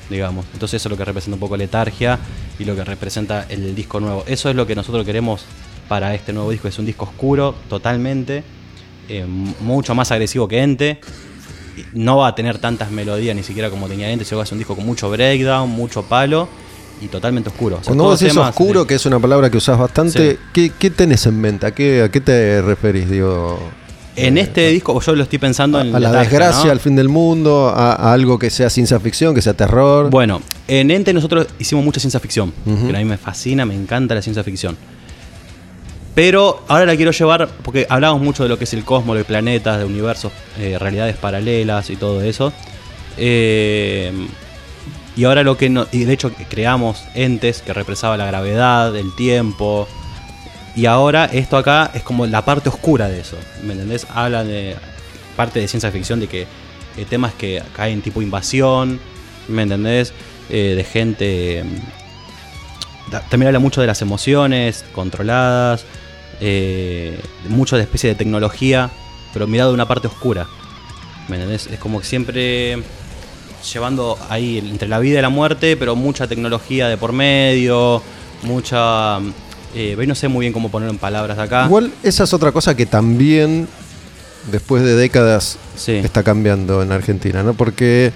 Speaker 3: digamos. Entonces eso es lo que representa un poco letargia y lo que representa el, disco nuevo. Eso es lo que nosotros queremos para este nuevo disco. Es un disco oscuro, totalmente, eh, mucho más agresivo que Ente. No va a tener tantas melodías ni siquiera como tenía Ente, sino a ser un disco con mucho breakdown, mucho palo y totalmente oscuro. O sea,
Speaker 2: Cuando vos decís oscuro,
Speaker 3: de-
Speaker 2: que es una palabra que usás bastante,
Speaker 3: Sí.
Speaker 2: ¿qué, qué tenés en mente? ¿A qué, a qué te referís? Digo,
Speaker 3: En
Speaker 2: eh,
Speaker 3: este disco, yo lo estoy pensando
Speaker 2: a,
Speaker 3: en
Speaker 2: a la desgracia,
Speaker 3: ¿no?
Speaker 2: al fin del mundo, a, algo que sea ciencia ficción, que sea terror.
Speaker 3: Bueno, en Ente nosotros hicimos mucha ciencia ficción,
Speaker 2: Ujú.
Speaker 3: que a mí me fascina, me encanta la ciencia ficción. Pero ahora la quiero llevar, porque hablamos mucho de lo que es el cosmos, de planetas, de universos, eh, realidades paralelas y todo eso. Eh, y ahora lo que no, y de hecho creamos entes que represaba la gravedad, el tiempo. Y ahora esto acá es como la parte oscura de eso. ¿Me entendés? Habla de parte de ciencia ficción de que eh, temas que caen tipo invasión, ¿me entendés? Eh, de gente. mm, ta- También habla mucho de las emociones controladas, eh, mucho de especie de tecnología, pero mirado de una parte oscura. ¿Me entendés? Es como que siempre llevando ahí entre la vida y la muerte, pero mucha tecnología de por medio, mucha... Eh, no sé muy bien cómo ponerlo en palabras acá.
Speaker 2: Igual esa es otra cosa que también, después de décadas,
Speaker 3: Sí.
Speaker 2: está cambiando en Argentina, ¿no? Porque,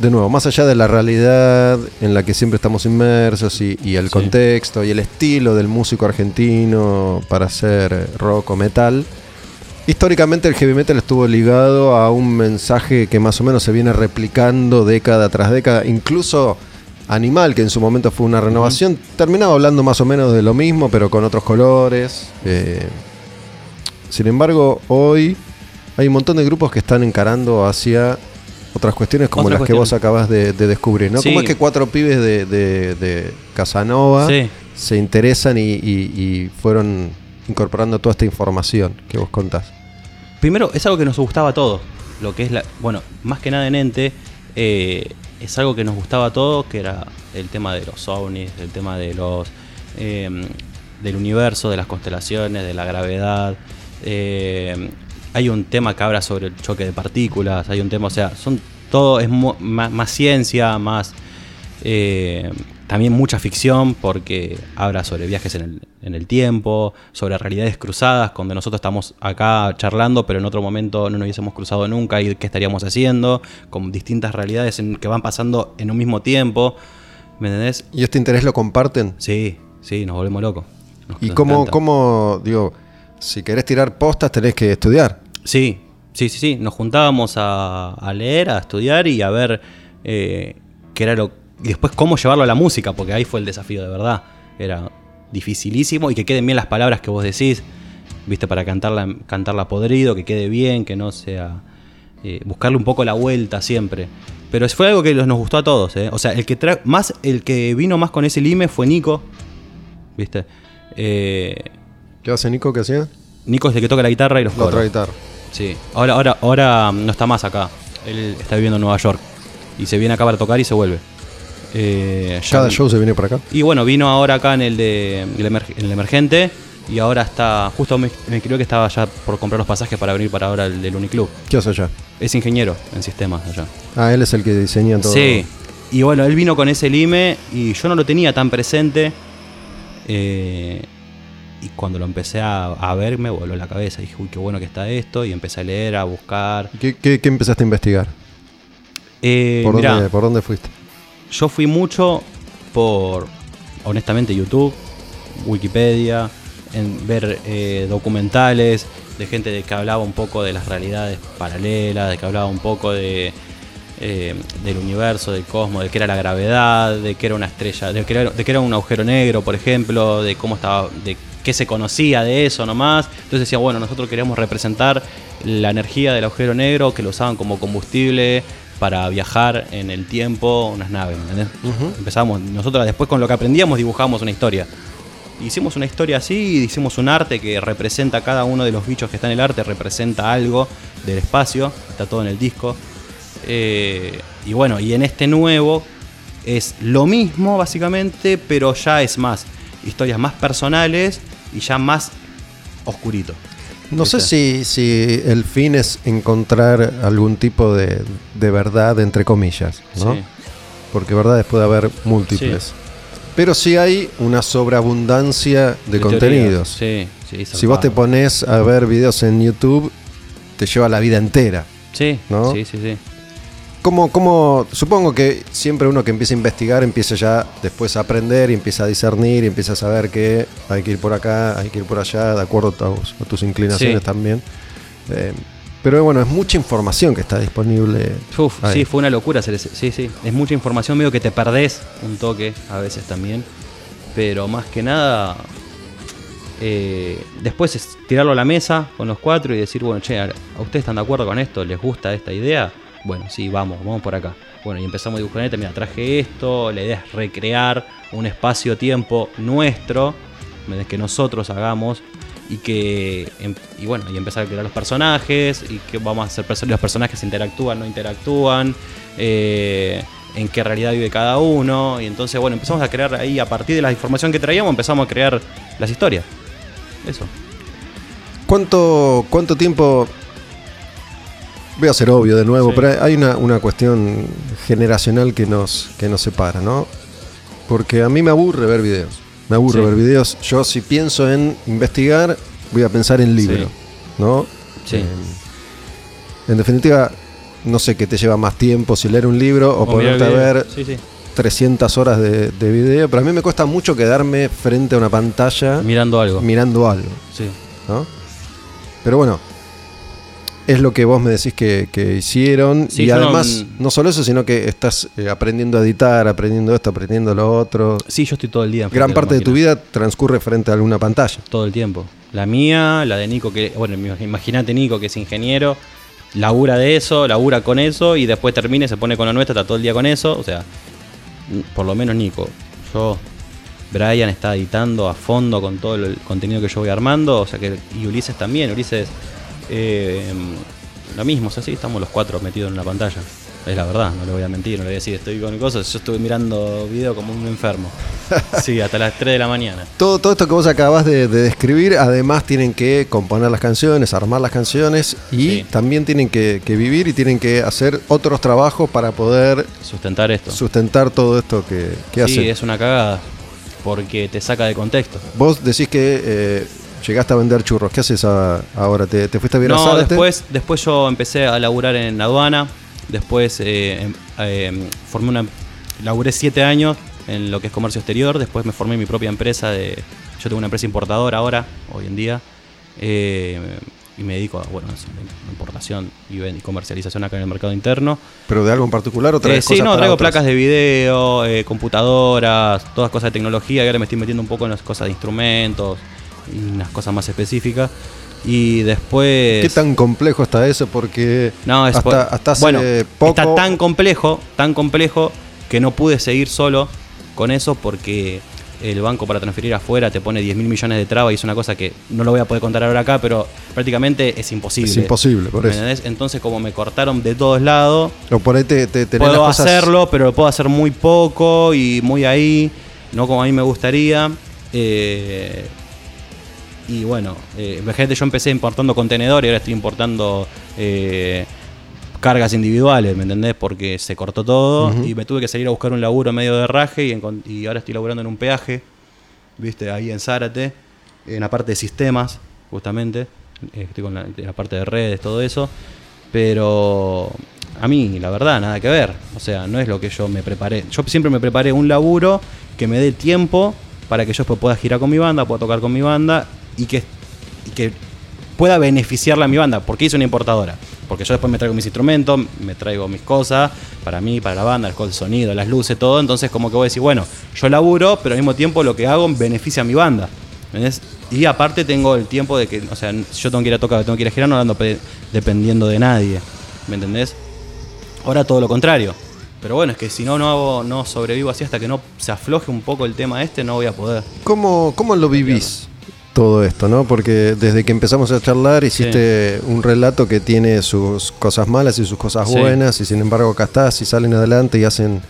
Speaker 2: de nuevo, más allá de la realidad en la que siempre estamos inmersos y, y el
Speaker 3: Sí.
Speaker 2: contexto y el estilo del músico argentino para hacer rock o metal, históricamente el heavy metal estuvo ligado a un mensaje que más o menos se viene replicando década tras década, incluso Animal, que en su momento fue una renovación, terminaba hablando más o menos de lo mismo, pero con otros colores. eh, sin embargo, hoy hay un montón de grupos que están encarando hacia otras cuestiones como
Speaker 3: Otras
Speaker 2: las que vos acabas de, de descubrir, ¿no?
Speaker 3: Sí.
Speaker 2: ¿Cómo es que cuatro pibes de, de- de Casanova
Speaker 3: Sí.
Speaker 2: se interesan y, y- y fueron incorporando toda esta información que vos contás?
Speaker 3: Primero, es algo que nos gustaba a todos. Lo que es la. Bueno, más que nada en Ente, eh, es algo que nos gustaba a todos, que era el tema de los ovnis, el tema de los. eh, del universo, de las constelaciones, de la gravedad. eh, hay un tema que habla sobre el choque de partículas, hay un tema, o sea, son todo, es más, más ciencia, más. eh, también mucha ficción porque habla sobre viajes en el, en el tiempo, sobre realidades cruzadas, donde nosotros estamos acá charlando, pero en otro momento no nos hubiésemos cruzado nunca y qué estaríamos haciendo, con distintas realidades en- que van pasando en un mismo tiempo. ¿Me entendés?
Speaker 2: ¿Y este interés lo comparten?
Speaker 3: Sí, sí, nos volvemos locos. Nos-
Speaker 2: ¿Y
Speaker 3: nos
Speaker 2: cómo, cómo, digo, si querés tirar postas tenés que estudiar?
Speaker 3: Sí, sí, sí, sí. Nos juntábamos a, a leer, a estudiar y a ver eh, qué era lo. Y después cómo llevarlo a la música, porque ahí fue el desafío de verdad. Era dificilísimo y que queden bien las palabras que vos decís, viste, para cantarla, cantarla podrido, que quede bien, que no sea. eh, buscarle un poco la vuelta siempre. Pero fue algo que nos gustó a todos, ¿eh? O sea, el que tra- más, el que vino más con ese lime fue Nico. ¿Viste? Eh,
Speaker 2: ¿Qué hace Nico que hacía?
Speaker 3: Nico es el que toca la guitarra y los
Speaker 2: La
Speaker 3: coros.
Speaker 2: otra guitarra.
Speaker 3: Sí, ahora, ahora, ahora no está más acá. Él está viviendo en Nueva York. Y se viene acá para tocar y se vuelve. Eh, ya-
Speaker 2: Cada show se viene para acá.
Speaker 3: Y bueno, vino ahora acá en el de el, en el emergente y ahora está, justo me, me escribió que estaba ya por comprar los pasajes para venir para ahora el del Uniclub.
Speaker 2: ¿Qué hace allá?
Speaker 3: Es ingeniero en sistemas allá.
Speaker 2: Ah, él es el que diseña todo.
Speaker 3: Sí. Y bueno, él vino con ese lime y yo no lo tenía tan presente. eh, y cuando lo empecé a, a ver me voló la cabeza. Dije, uy, qué bueno que está esto. Y empecé a leer, a buscar.
Speaker 2: ¿Qué, qué- qué empezaste a investigar?
Speaker 3: Eh,
Speaker 2: ¿Por,
Speaker 3: mirá,
Speaker 2: dónde, ¿Por dónde fuiste?
Speaker 3: yo fui mucho por, honestamente, YouTube, Wikipedia, en ver eh, documentales de gente de que hablaba un poco de las realidades paralelas, de que hablaba un poco de eh, del universo, del cosmos, de qué era la gravedad, de qué era una estrella, de qué era, de qué era un agujero negro, por ejemplo, de cómo estaba, de qué se conocía de eso nomás. Entonces decía, bueno, nosotros queremos representar la energía del agujero negro que lo usaban como combustible para viajar en el tiempo unas naves. ¿me ¿entendés? Empezamos, nosotros después con lo que aprendíamos dibujamos una historia. Hicimos una historia así hicimos un arte que representa cada uno de los bichos que está en el arte, representa algo del espacio, está todo en el disco. Eh, y bueno, y en este nuevo es lo mismo básicamente, pero ya es más historias más personales y ya más oscurito.
Speaker 2: No sé
Speaker 3: ¿Viste?
Speaker 2: si, si el fin es encontrar algún tipo de, de verdad, entre comillas, ¿no?
Speaker 3: Sí.
Speaker 2: Porque verdades puede haber múltiples. Pero sí hay una sobreabundancia de, contenidos.
Speaker 3: teorías. Sí, sí,
Speaker 2: Si vos te pones a ver videos en YouTube, te lleva la vida entera.
Speaker 3: Sí,
Speaker 2: ¿no?
Speaker 3: sí, sí, sí.
Speaker 2: ¿Cómo, cómo, supongo que siempre uno que empieza a investigar empieza ya después a aprender y empieza a discernir y empieza a saber que hay que ir por acá, hay que ir por allá, de acuerdo a tus, a tus inclinaciones
Speaker 3: Sí.
Speaker 2: también. Eh, pero bueno, es mucha información que está disponible.
Speaker 3: Uf, sí, fue una locura hacer ese. Sí, sí. Es mucha información, medio que te perdés un toque a veces también. Pero más que nada, eh, después es tirarlo a la mesa con los cuatro y decir, bueno, che, ¿a ustedes están de acuerdo con esto? ¿Les gusta esta idea? Bueno, sí, vamos, vamos por acá. Bueno, y empezamos a dibujar, mira, traje esto, la idea es recrear un espacio-tiempo nuestro, ¿me- que nosotros hagamos y que em- y bueno y empezar a crear los personajes y que vamos a hacer perso- los personajes interactúan no interactúan eh, en qué realidad vive cada uno y entonces bueno empezamos a crear ahí a partir de la información que traíamos empezamos a crear las historias eso
Speaker 2: ¿Cuánto, ¿Cuánto tiempo? Voy a ser obvio de nuevo,
Speaker 3: Sí.
Speaker 2: pero hay una, una cuestión generacional que nos, que nos separa, ¿no? Porque a mí me aburre ver videos. Me aburre
Speaker 3: Sí.
Speaker 2: ver videos. Yo si pienso en investigar, voy a pensar en libro,
Speaker 3: Sí.
Speaker 2: ¿no?
Speaker 3: Sí.
Speaker 2: Eh, en definitiva, no sé qué te lleva más tiempo, si leer un libro o,
Speaker 3: O
Speaker 2: ponerte a ver
Speaker 3: sí.
Speaker 2: 300 horas de, de video, pero a mí me cuesta mucho quedarme frente a una pantalla
Speaker 3: mirando algo
Speaker 2: mirando algo.
Speaker 3: sí
Speaker 2: ¿no? Pero bueno, es lo que vos me decís que, que hicieron.
Speaker 3: Sí,
Speaker 2: y
Speaker 3: no-
Speaker 2: además, no, solo eso, sino que estás eh, aprendiendo a editar, aprendiendo esto, aprendiendo lo otro.
Speaker 3: sí yo estoy todo el día
Speaker 2: Gran
Speaker 3: la
Speaker 2: parte de tu vida transcurre frente a alguna pantalla.
Speaker 3: todo el tiempo. La mía, la de Nico, que, bueno, imagínate Nico, que es ingeniero, labura de eso, labura con eso, y después termina y se pone con lo nuestro, está todo el día con eso. O sea, por lo menos Nico. Yo, Brian está editando a fondo con todo el contenido que yo voy armando, o sea que, y Ulises también, Ulises, eh, lo mismo, o sea, sí, estamos los cuatro metidos en la pantalla. Es la verdad, no le voy a mentir, no le voy a decir, estoy con cosas, yo estuve mirando video como un enfermo. Sí, hasta las 3 de la mañana.
Speaker 2: Todo, todo esto que vos acabas de, de describir, además tienen que componer las canciones, armar las canciones y
Speaker 3: Sí.
Speaker 2: también tienen que, que vivir y tienen que hacer otros trabajos para poder
Speaker 3: Sustentar esto.
Speaker 2: sustentar todo esto que, que
Speaker 3: sí,
Speaker 2: hacen.
Speaker 3: es una cagada. Porque te saca de contexto.
Speaker 2: Vos decís que eh, llegaste a vender churros. ¿Qué haces a- ahora? ¿Te, te fuiste a vivir a
Speaker 3: No,
Speaker 2: Zárate?
Speaker 3: después, después yo empecé a laburar en aduana. Después eh, em- eh, formé una. Laburé siete años en lo que es comercio exterior. Después me formé mi propia empresa. de Yo tengo una empresa importadora ahora, hoy en día. eh, y me dedico a bueno, importación y comercialización acá en el mercado interno.
Speaker 2: ¿Pero de algo en particular o traes
Speaker 3: Eh, sí,
Speaker 2: cosas
Speaker 3: no,
Speaker 2: para
Speaker 3: traigo
Speaker 2: otras?
Speaker 3: placas de video, eh, computadoras, todas cosas de tecnología. Y ahora me estoy metiendo un poco en las cosas de instrumentos y unas cosas más específicas. Y después.
Speaker 2: ¿Qué tan complejo está eso? Porque
Speaker 3: No, es
Speaker 2: hasta,
Speaker 3: por-
Speaker 2: hasta hace
Speaker 3: bueno,
Speaker 2: poco...
Speaker 3: está tan complejo, tan complejo que no pude seguir solo con eso porque el banco para transferir afuera te pone 10 mil millones de trabas y es una cosa que no lo voy a poder contar ahora acá, pero prácticamente es imposible.
Speaker 2: Es imposible, por
Speaker 3: ¿Me
Speaker 2: eso.
Speaker 3: entendés? Entonces, como me cortaron de todos lados,
Speaker 2: O por ahí te, te,
Speaker 3: puedo
Speaker 2: las cosas-
Speaker 3: hacerlo, pero lo puedo hacer muy poco y muy ahí, no como a mí me gustaría. Eh, y bueno, eh, imagínate, yo empecé importando contenedores y ahora estoy importando eh, cargas individuales, ¿me entendés? Porque se cortó todo y me tuve que salir a buscar un laburo medio de raje y, ahora estoy laburando en un peaje, ¿viste? Ahí en Zárate, en la parte de sistemas, justamente. Eh, Estoy con la, en la parte de redes, todo eso. Pero a mí, la verdad, nada que ver. O sea, no es lo que yo me preparé. Yo siempre me preparé un laburo que me dé tiempo para que yo pueda girar con mi banda, pueda tocar con mi banda y que, y que pueda beneficiarla a mi banda. porque hice una importadora? Porque yo después me traigo mis instrumentos, me traigo mis cosas para mí, para la banda, el sonido, las luces, todo. Entonces, como que voy a decir, bueno, yo laburo, pero al mismo tiempo lo que hago beneficia a mi banda. ¿entendés? Y aparte tengo el tiempo de que, o sea, yo tengo que ir a tocar, tengo que ir a girar, no ando pe- dependiendo de nadie. ¿Me entendés? Ahora todo lo contrario. Pero bueno, es que si no, no hago, no sobrevivo así hasta que no se afloje un poco el tema este, no voy a poder.
Speaker 2: ¿Cómo, ¿Cómo lo vivís todo esto, no? Porque desde que empezamos a charlar hiciste un relato que tiene sus cosas malas y sus cosas
Speaker 3: Sí.
Speaker 2: buenas, y sin embargo acá estás y salen adelante y hacen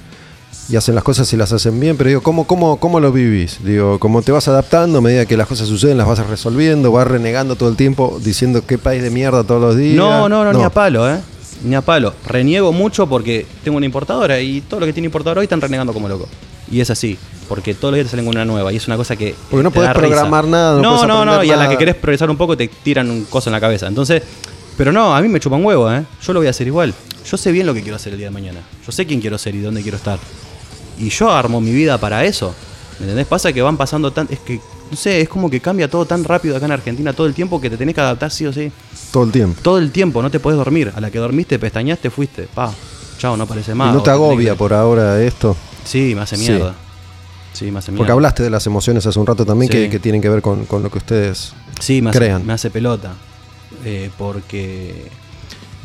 Speaker 2: y hacen las cosas y las hacen bien, pero digo, ¿cómo, cómo, cómo lo vivís? Digo, ¿cómo te vas adaptando a medida que las cosas suceden, las vas resolviendo, vas renegando todo el tiempo, diciendo qué país de mierda todos los días?
Speaker 3: No, no, no, ni a palo, ¿eh? Ni a palo. Reniego mucho porque tengo una importadora y todo lo que tiene importadora hoy están renegando como loco. Y es así, porque todos los días te salen una nueva y es una cosa que.
Speaker 2: Porque no
Speaker 3: risa.
Speaker 2: programar nada, no
Speaker 3: No, no, y a la que querés progresar un poco te tiran un coso en la cabeza. Entonces, pero no, a mí me chupan huevo, ¿eh? Yo lo voy a hacer igual. Yo sé bien lo que quiero hacer el día de mañana. Yo sé quién quiero ser y dónde quiero estar. Y yo armo mi vida para eso. ¿Me entendés? Pasa que van pasando tan. Es que, no sé, es como que cambia todo tan rápido acá en Argentina todo el tiempo que te tenés que adaptar sí o sí.
Speaker 2: Todo el tiempo.
Speaker 3: Todo el tiempo, no te podés dormir. A la que dormiste, pestañaste, fuiste. Pa, chao, no parece más.
Speaker 2: ¿Y no te agobia por ahora esto?
Speaker 3: Sí, me hace mierda. Sí, me hace mierda.
Speaker 2: Porque hablaste de las emociones hace un rato también
Speaker 3: Sí.
Speaker 2: que, que tienen que ver con, con lo que ustedes...
Speaker 3: Sí, me hace,
Speaker 2: crean.
Speaker 3: me hace pelota. Eh, porque.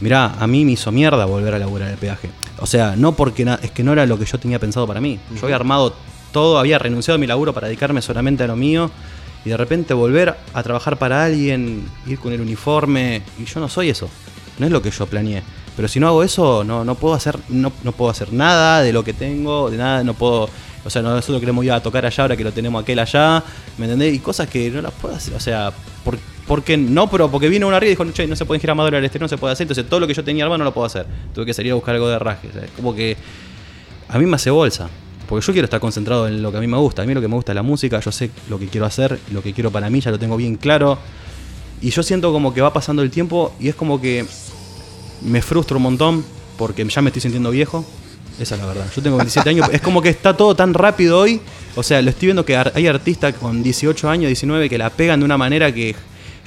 Speaker 3: Mirá, a mí me hizo mierda volver a laburar el peaje. O sea, no porque es que no era lo que yo tenía pensado para mí. Yo había armado todo, había renunciado a mi laburo para dedicarme solamente a lo mío. Y de repente volver a trabajar para alguien, ir con el uniforme. Y yo no soy eso. No es lo que yo planeé. Pero si no hago eso, no, no puedo hacer, no, no puedo hacer nada de lo que tengo, de nada, no puedo. O sea, nosotros queremos ir a tocar allá ahora que lo tenemos aquel allá, ¿me entendés? Y cosas que no las puedo hacer. O sea, por, porque no, pero porque vino una arriba y dijo, che, no se pueden girar Amador al este, no se puede hacer. Entonces todo lo que yo tenía armado no lo puedo hacer. Tuve que salir a buscar algo de raje. como que a mí me hace bolsa. Porque yo quiero estar concentrado en lo que a mí me gusta. A mí lo que me gusta es la música, yo sé lo que quiero hacer, lo que quiero para mí, ya lo tengo bien claro. Y yo siento como que va pasando el tiempo y es como que me frustro un montón porque ya me estoy sintiendo viejo. Esa es la verdad. Yo tengo 27 años. Es como que está todo tan rápido hoy. O sea, lo estoy viendo que hay artistas con 18 años, 19 que la pegan de una manera que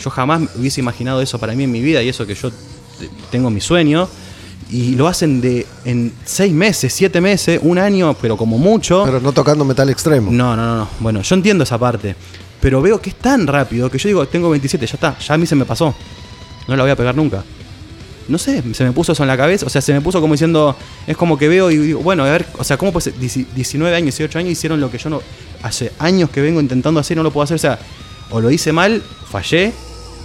Speaker 3: yo jamás hubiese imaginado eso para mí en mi vida y eso que yo te- tengo mi sueño. Y lo hacen de en 6 meses, 7 meses, un año, pero como mucho.
Speaker 2: Pero no tocando metal extremo.
Speaker 3: No, no, no, no. Bueno, yo entiendo esa parte. Pero veo que es tan rápido que yo digo, tengo 27, ya está, ya a mí se me pasó. No la voy a pegar nunca. No sé, se me puso eso en la cabeza. O sea, se me puso como diciendo, es como que veo y digo, bueno, a ver, o sea, ¿cómo? Dieci- 19 años, 18 años hicieron lo que yo no. Hace años que vengo intentando hacer y no lo puedo hacer. O sea, o lo hice mal, fallé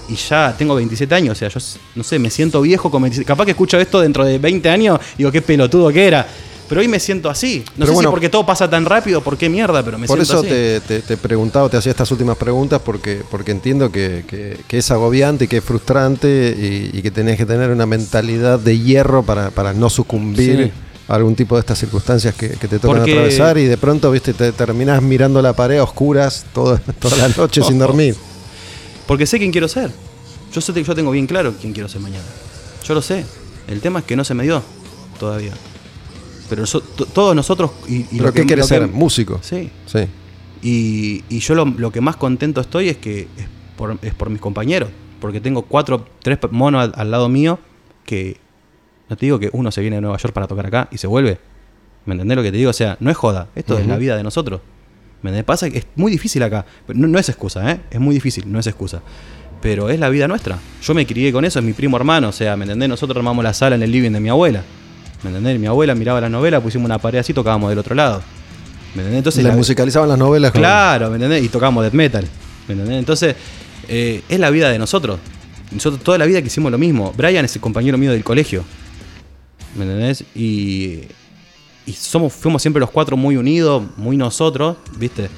Speaker 3: y ya tengo 27 años. O sea, yo no sé, me siento viejo con 27. Capaz que escucho esto dentro de 20 años y digo, qué pelotudo que era. Pero hoy me siento así. No
Speaker 2: Pero
Speaker 3: sé
Speaker 2: bueno,
Speaker 3: si porque todo pasa tan rápido, por qué mierda, pero me
Speaker 2: Por
Speaker 3: siento
Speaker 2: eso
Speaker 3: así.
Speaker 2: te, te, te he preguntado, te hacía estas últimas preguntas porque, porque entiendo que, que- que es agobiante y que es frustrante y, y que tenés que tener una mentalidad de hierro para, para no sucumbir
Speaker 3: Sí.
Speaker 2: a algún tipo de estas circunstancias que, que te tocan
Speaker 3: Porque-
Speaker 2: atravesar y de pronto viste te terminás mirando la pared a oscuras todo- toda la noche sin dormir.
Speaker 3: Porque sé quién quiero ser. Yo sé que yo tengo bien claro quién quiero ser mañana. Yo lo sé. El tema es que no se me dio todavía. Pero so- to- todos nosotros. Y, y
Speaker 2: ¿Pero
Speaker 3: lo
Speaker 2: qué
Speaker 3: que-
Speaker 2: quieres
Speaker 3: que-
Speaker 2: ser? ¿Músico?
Speaker 3: Sí.
Speaker 2: Sí.
Speaker 3: Y, y yo lo, lo que más contento estoy es que es por, es por mis compañeros. Porque tengo cuatro, tres monos al, al lado mío que. No te digo que uno se viene de Nueva York para tocar acá y se vuelve. ¿Me entendés lo que te digo? O sea, no es joda. Esto es la vida de nosotros. ¿Me entendés? Pasa que es muy difícil acá. Pero no, no es excusa, ¿eh? Es muy difícil, no es excusa. Pero es la vida nuestra. Yo me crié con eso, es mi primo hermano. O sea, ¿me entendés? Nosotros armamos la sala en el living de mi abuela. ¿Me entendés? Mi abuela miraba la novela, pusimos una pared así, tocábamos del otro lado. ¿Me entendés? Entonces,
Speaker 2: Le
Speaker 3: la-
Speaker 2: musicalizaban las novelas.
Speaker 3: Claro, ¿me entendés? Y tocamos death metal. ¿Me entendés? Entonces, eh, es la vida de nosotros. Nosotros toda la vida que hicimos lo mismo. Brian es el compañero mío del colegio. ¿Me entendés? Y, y somos, fuimos siempre los cuatro muy unidos, muy nosotros, ¿viste?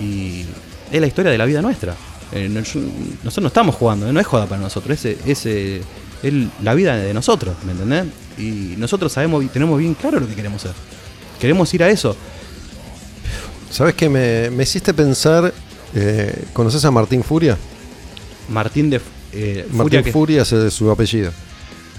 Speaker 3: Y es la historia de la vida nuestra. Eh, nosotros no estamos jugando, eh, no es joda para nosotros, es, es, es la vida de nosotros, ¿me entendés? Y nosotros sabemos y tenemos bien claro lo que queremos hacer. Queremos ir a eso.
Speaker 2: ¿Sabes qué? Me, me hiciste pensar. eh, ¿Conoces a Martín Furia?
Speaker 3: Martín de eh,
Speaker 2: Martín
Speaker 3: Furia que-
Speaker 2: Furia es su apellido.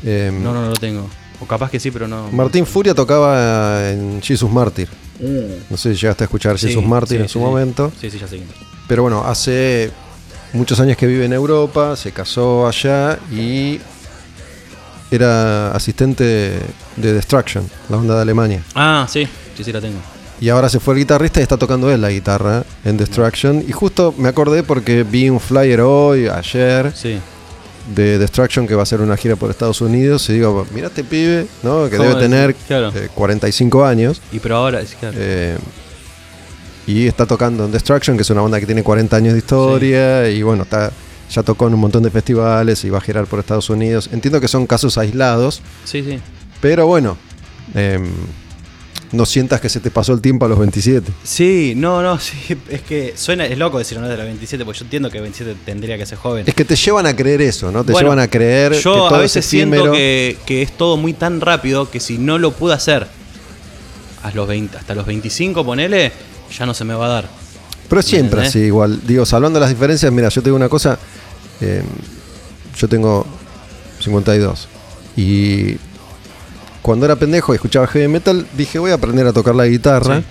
Speaker 2: Eh,
Speaker 3: No, no, no lo tengo. O capaz que sí, pero no.
Speaker 2: Martín Furia tocaba en Jesus Mártir.
Speaker 3: Mm.
Speaker 2: No sé si llegaste a escuchar
Speaker 3: Sí,
Speaker 2: Jesus Mártir
Speaker 3: sí,
Speaker 2: en su
Speaker 3: sí.
Speaker 2: momento.
Speaker 3: Sí, sí, ya sé.
Speaker 2: Pero bueno, hace muchos años que vive en Europa, se casó allá y era asistente de Destruction, la banda de Alemania.
Speaker 3: Ah, sí, sí, sí la tengo.
Speaker 2: Y ahora se fue el guitarrista y está tocando él la guitarra en Destruction. Y justo me acordé porque vi un flyer hoy, ayer,
Speaker 3: Sí.
Speaker 2: de Destruction que va a hacer una gira por Estados Unidos. Y digo, mira este pibe, ¿no? Que debe tener
Speaker 3: claro.
Speaker 2: eh, 45 años.
Speaker 3: Y pero ahora, es claro.
Speaker 2: Eh, y está tocando en Destruction, que es una banda que tiene 40 años de historia. Y bueno, está, ya tocó en un montón de festivales y va a girar por Estados Unidos. Entiendo que son casos aislados,
Speaker 3: sí, sí.
Speaker 2: pero bueno, em, no sientas que se te pasó el tiempo a los 27.
Speaker 3: Sí, no, no, sí. Es que suena, es loco decir no es de la 27, porque yo entiendo que 27 tendría que ser joven.
Speaker 2: Es que te llevan a creer eso, ¿no? Te
Speaker 3: Bueno,
Speaker 2: llevan a creer que
Speaker 3: Yo
Speaker 2: todo
Speaker 3: a veces
Speaker 2: es
Speaker 3: siento que, que es todo muy tan rápido que si no lo pude hacer a los 20, hasta los 25, ponele, ya no se me va a dar.
Speaker 2: Pero es siempre
Speaker 3: ¿Entendés?
Speaker 2: así, igual. Digo, salvando las diferencias, mira, yo te digo una cosa. eh, yo tengo 52. Y cuando era pendejo y escuchaba heavy metal, dije, voy a aprender a tocar la guitarra.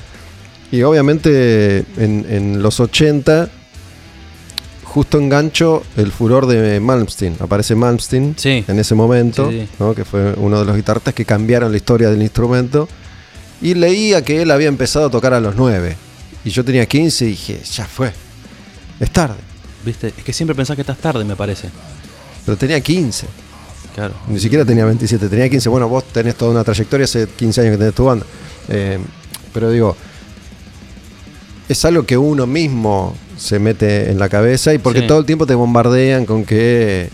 Speaker 2: Y obviamente en, en los 80, justo engancho el furor de Malmsteen. Aparece Malmsteen
Speaker 3: Sí.
Speaker 2: en ese momento,
Speaker 3: sí.
Speaker 2: ¿no? que fue uno de los guitarristas que cambiaron la historia del instrumento. Y leía que él había empezado a tocar a los 9. Y yo tenía 15 y dije, ya fue. Es tarde.
Speaker 3: ¿Viste? Es que siempre pensás que estás tarde, me parece.
Speaker 2: Pero tenía 15.
Speaker 3: Claro.
Speaker 2: Ni siquiera tenía 27, tenía 15. Bueno, vos tenés toda una trayectoria, hace 15 años que tenés tu banda. Eh, pero digo, es algo que uno mismo se mete en la cabeza y porque
Speaker 3: Sí.
Speaker 2: todo el tiempo te bombardean con que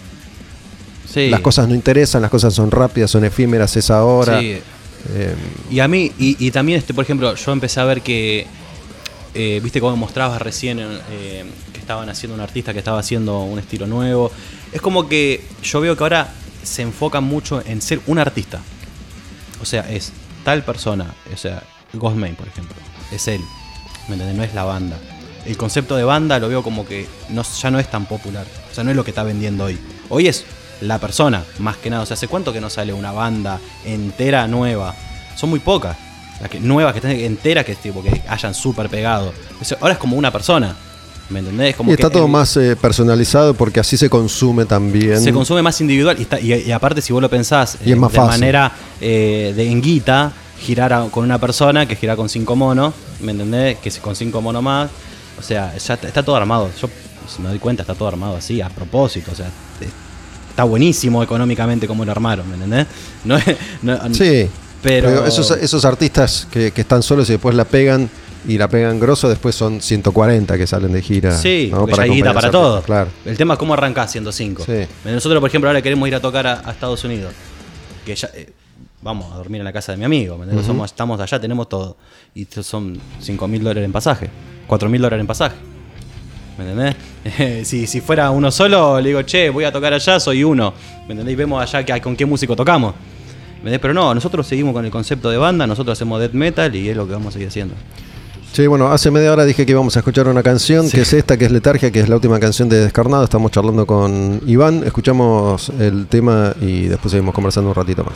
Speaker 3: Sí.
Speaker 2: las cosas no interesan, las cosas son rápidas, son efímeras, es ahora.
Speaker 3: Sí.
Speaker 2: Eh,
Speaker 3: Y a mí, y, y también, este, por ejemplo, yo empecé a ver que, eh, viste cómo mostrabas recién eh, que estaban haciendo un artista que estaba haciendo un estilo nuevo. Es como que yo veo que ahora se enfocan mucho en ser un artista. O sea, es tal persona, o sea, Ghostman, por ejemplo, es él. ¿Me entendés? No es la banda. El concepto de banda lo veo como que no, ya no es tan popular. O sea, no es lo que está vendiendo hoy. Hoy es la persona, más que nada. O sea, ¿hace cuánto que no sale una banda entera nueva? Son muy pocas. Las que, nuevas que están enteras que, tipo, que hayan súper pegado. Eso- ahora es como una persona. ¿Me entendés? Como
Speaker 2: y está
Speaker 3: que
Speaker 2: todo más eh, personalizado porque así se consume también.
Speaker 3: se consume más individual y, está- y- y aparte si vos lo pensás
Speaker 2: Y es más
Speaker 3: de
Speaker 2: fácil.
Speaker 3: manera eh, de enguita, girar a- con una persona que girar con cinco monos, ¿me entendés? Que con cinco monos más, o sea, ya está, está todo armado. Yo, si me doy cuenta, está todo armado así, a propósito, o sea, es- está buenísimo económicamente como lo armaron, ¿me entendés? No, es- no-
Speaker 2: Sí,
Speaker 3: pero,
Speaker 2: pero, esos, esos artistas que, que están solos y después la pegan y la pegan grosso, después son 140 que salen de gira.
Speaker 3: Sí,
Speaker 2: ¿no?
Speaker 3: ya hay para todo.
Speaker 2: Claro.
Speaker 3: El tema es cómo arrancás siendo 5.
Speaker 2: Sí.
Speaker 3: Nosotros, por ejemplo, ahora queremos ir a tocar a, a Estados Unidos. Que ya eh, vamos a dormir en la casa de mi amigo. ¿me entendés? Somos- estamos allá, tenemos todo. Y son 5 mil dólares en pasaje. 4 mil dólares en pasaje. ¿Me entendés? si, si fuera uno solo, le digo, che, voy a tocar allá, soy uno. ¿Me entendés? Y vemos allá que, con qué músico tocamos. Pero no, nosotros seguimos con el concepto de banda, nosotros hacemos death metal y es lo que vamos a seguir haciendo.
Speaker 2: Sí, bueno, hace media hora dije que íbamos a escuchar una canción,
Speaker 3: Sí.
Speaker 2: que es esta, que es Letargia, que es la última canción de Descarnado. Estamos charlando con Iván, escuchamos el tema y después seguimos conversando un ratito más.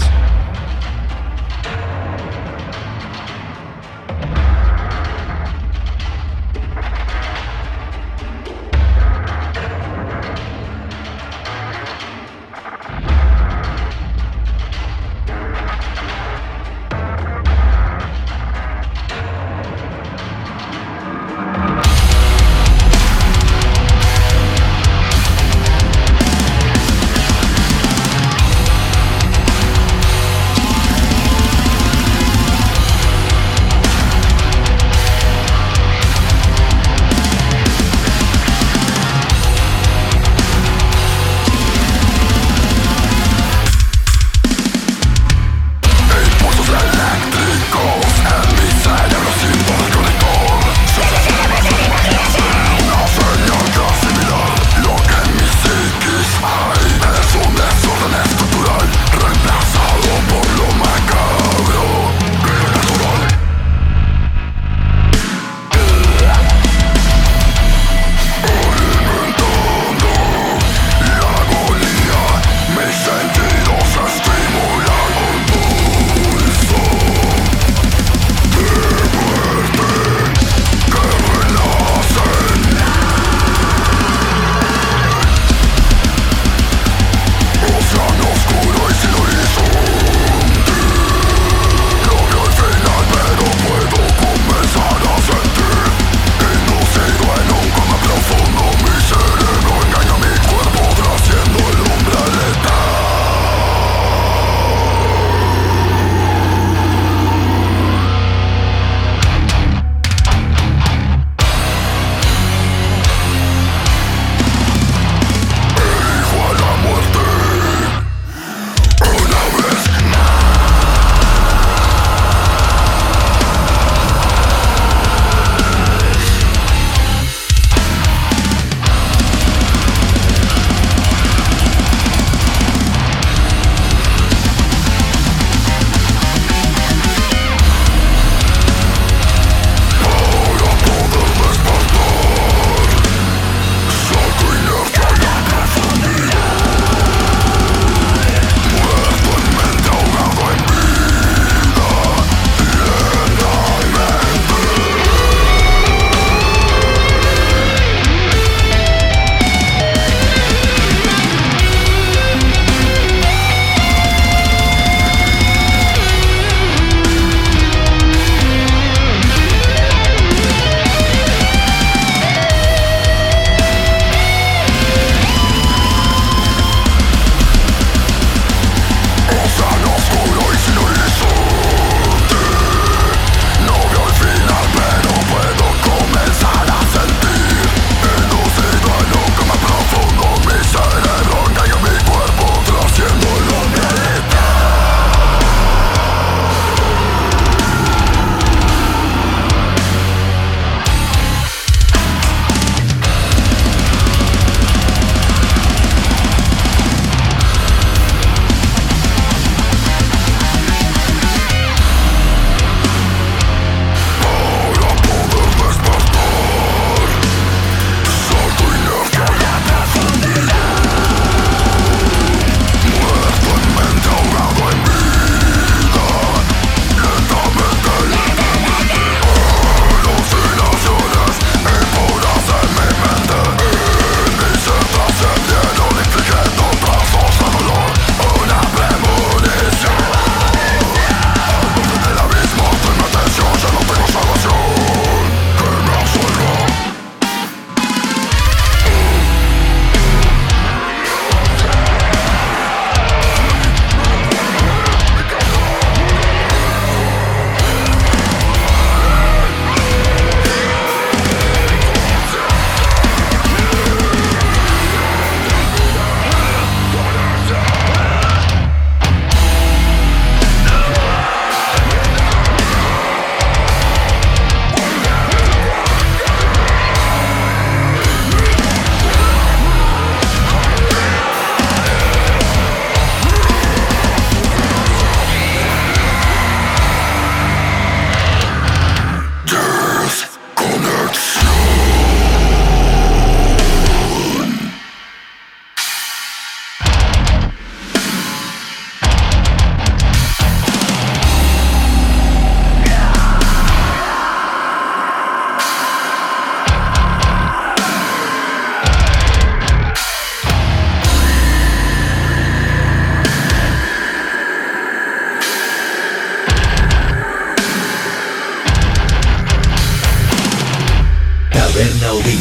Speaker 1: Odín.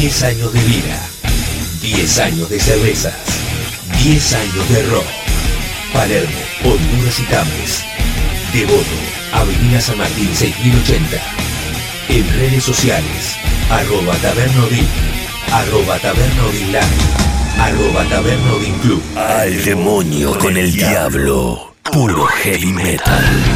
Speaker 1: 10 años de vida. 10 años de cervezas. 10 años de rock. Palermo, Honduras y Tames. Devoto, Avenida San Martín 6080. En redes sociales, arroba tabernodin, arroba tabernodin live, arroba tabernodin club. Al demonio con el diablo. Puro heavy metal.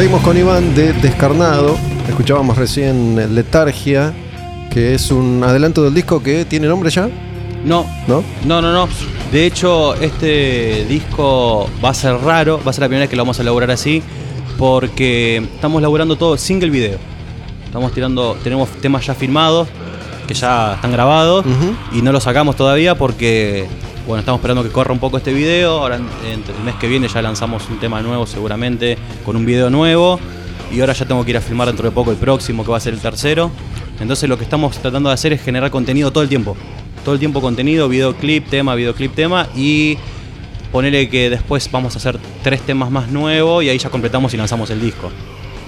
Speaker 2: Seguimos con Iván de Descarnado. Escuchábamos recién Letargia, que es un adelanto del disco que tiene nombre ya,
Speaker 3: No,
Speaker 2: ¿no?
Speaker 3: no, no, no. De hecho, este disco va a ser raro, va a ser la primera vez que lo vamos a elaborar así, porque estamos elaborando todo single video. Estamos tirando, tenemos temas ya filmados, que ya están grabados, y no los sacamos todavía porque, bueno, estamos esperando que corra un poco este video. Ahora, el mes que viene ya lanzamos un tema nuevo seguramente, con un video nuevo. Y ahora ya tengo que ir a filmar dentro de poco el próximo, que va a ser el tercero. Entonces lo que estamos tratando de hacer es generar contenido todo el tiempo. Todo el tiempo contenido, videoclip, tema, videoclip, tema. Y ponerle que después vamos a hacer tres temas más nuevos y ahí ya completamos y lanzamos el disco.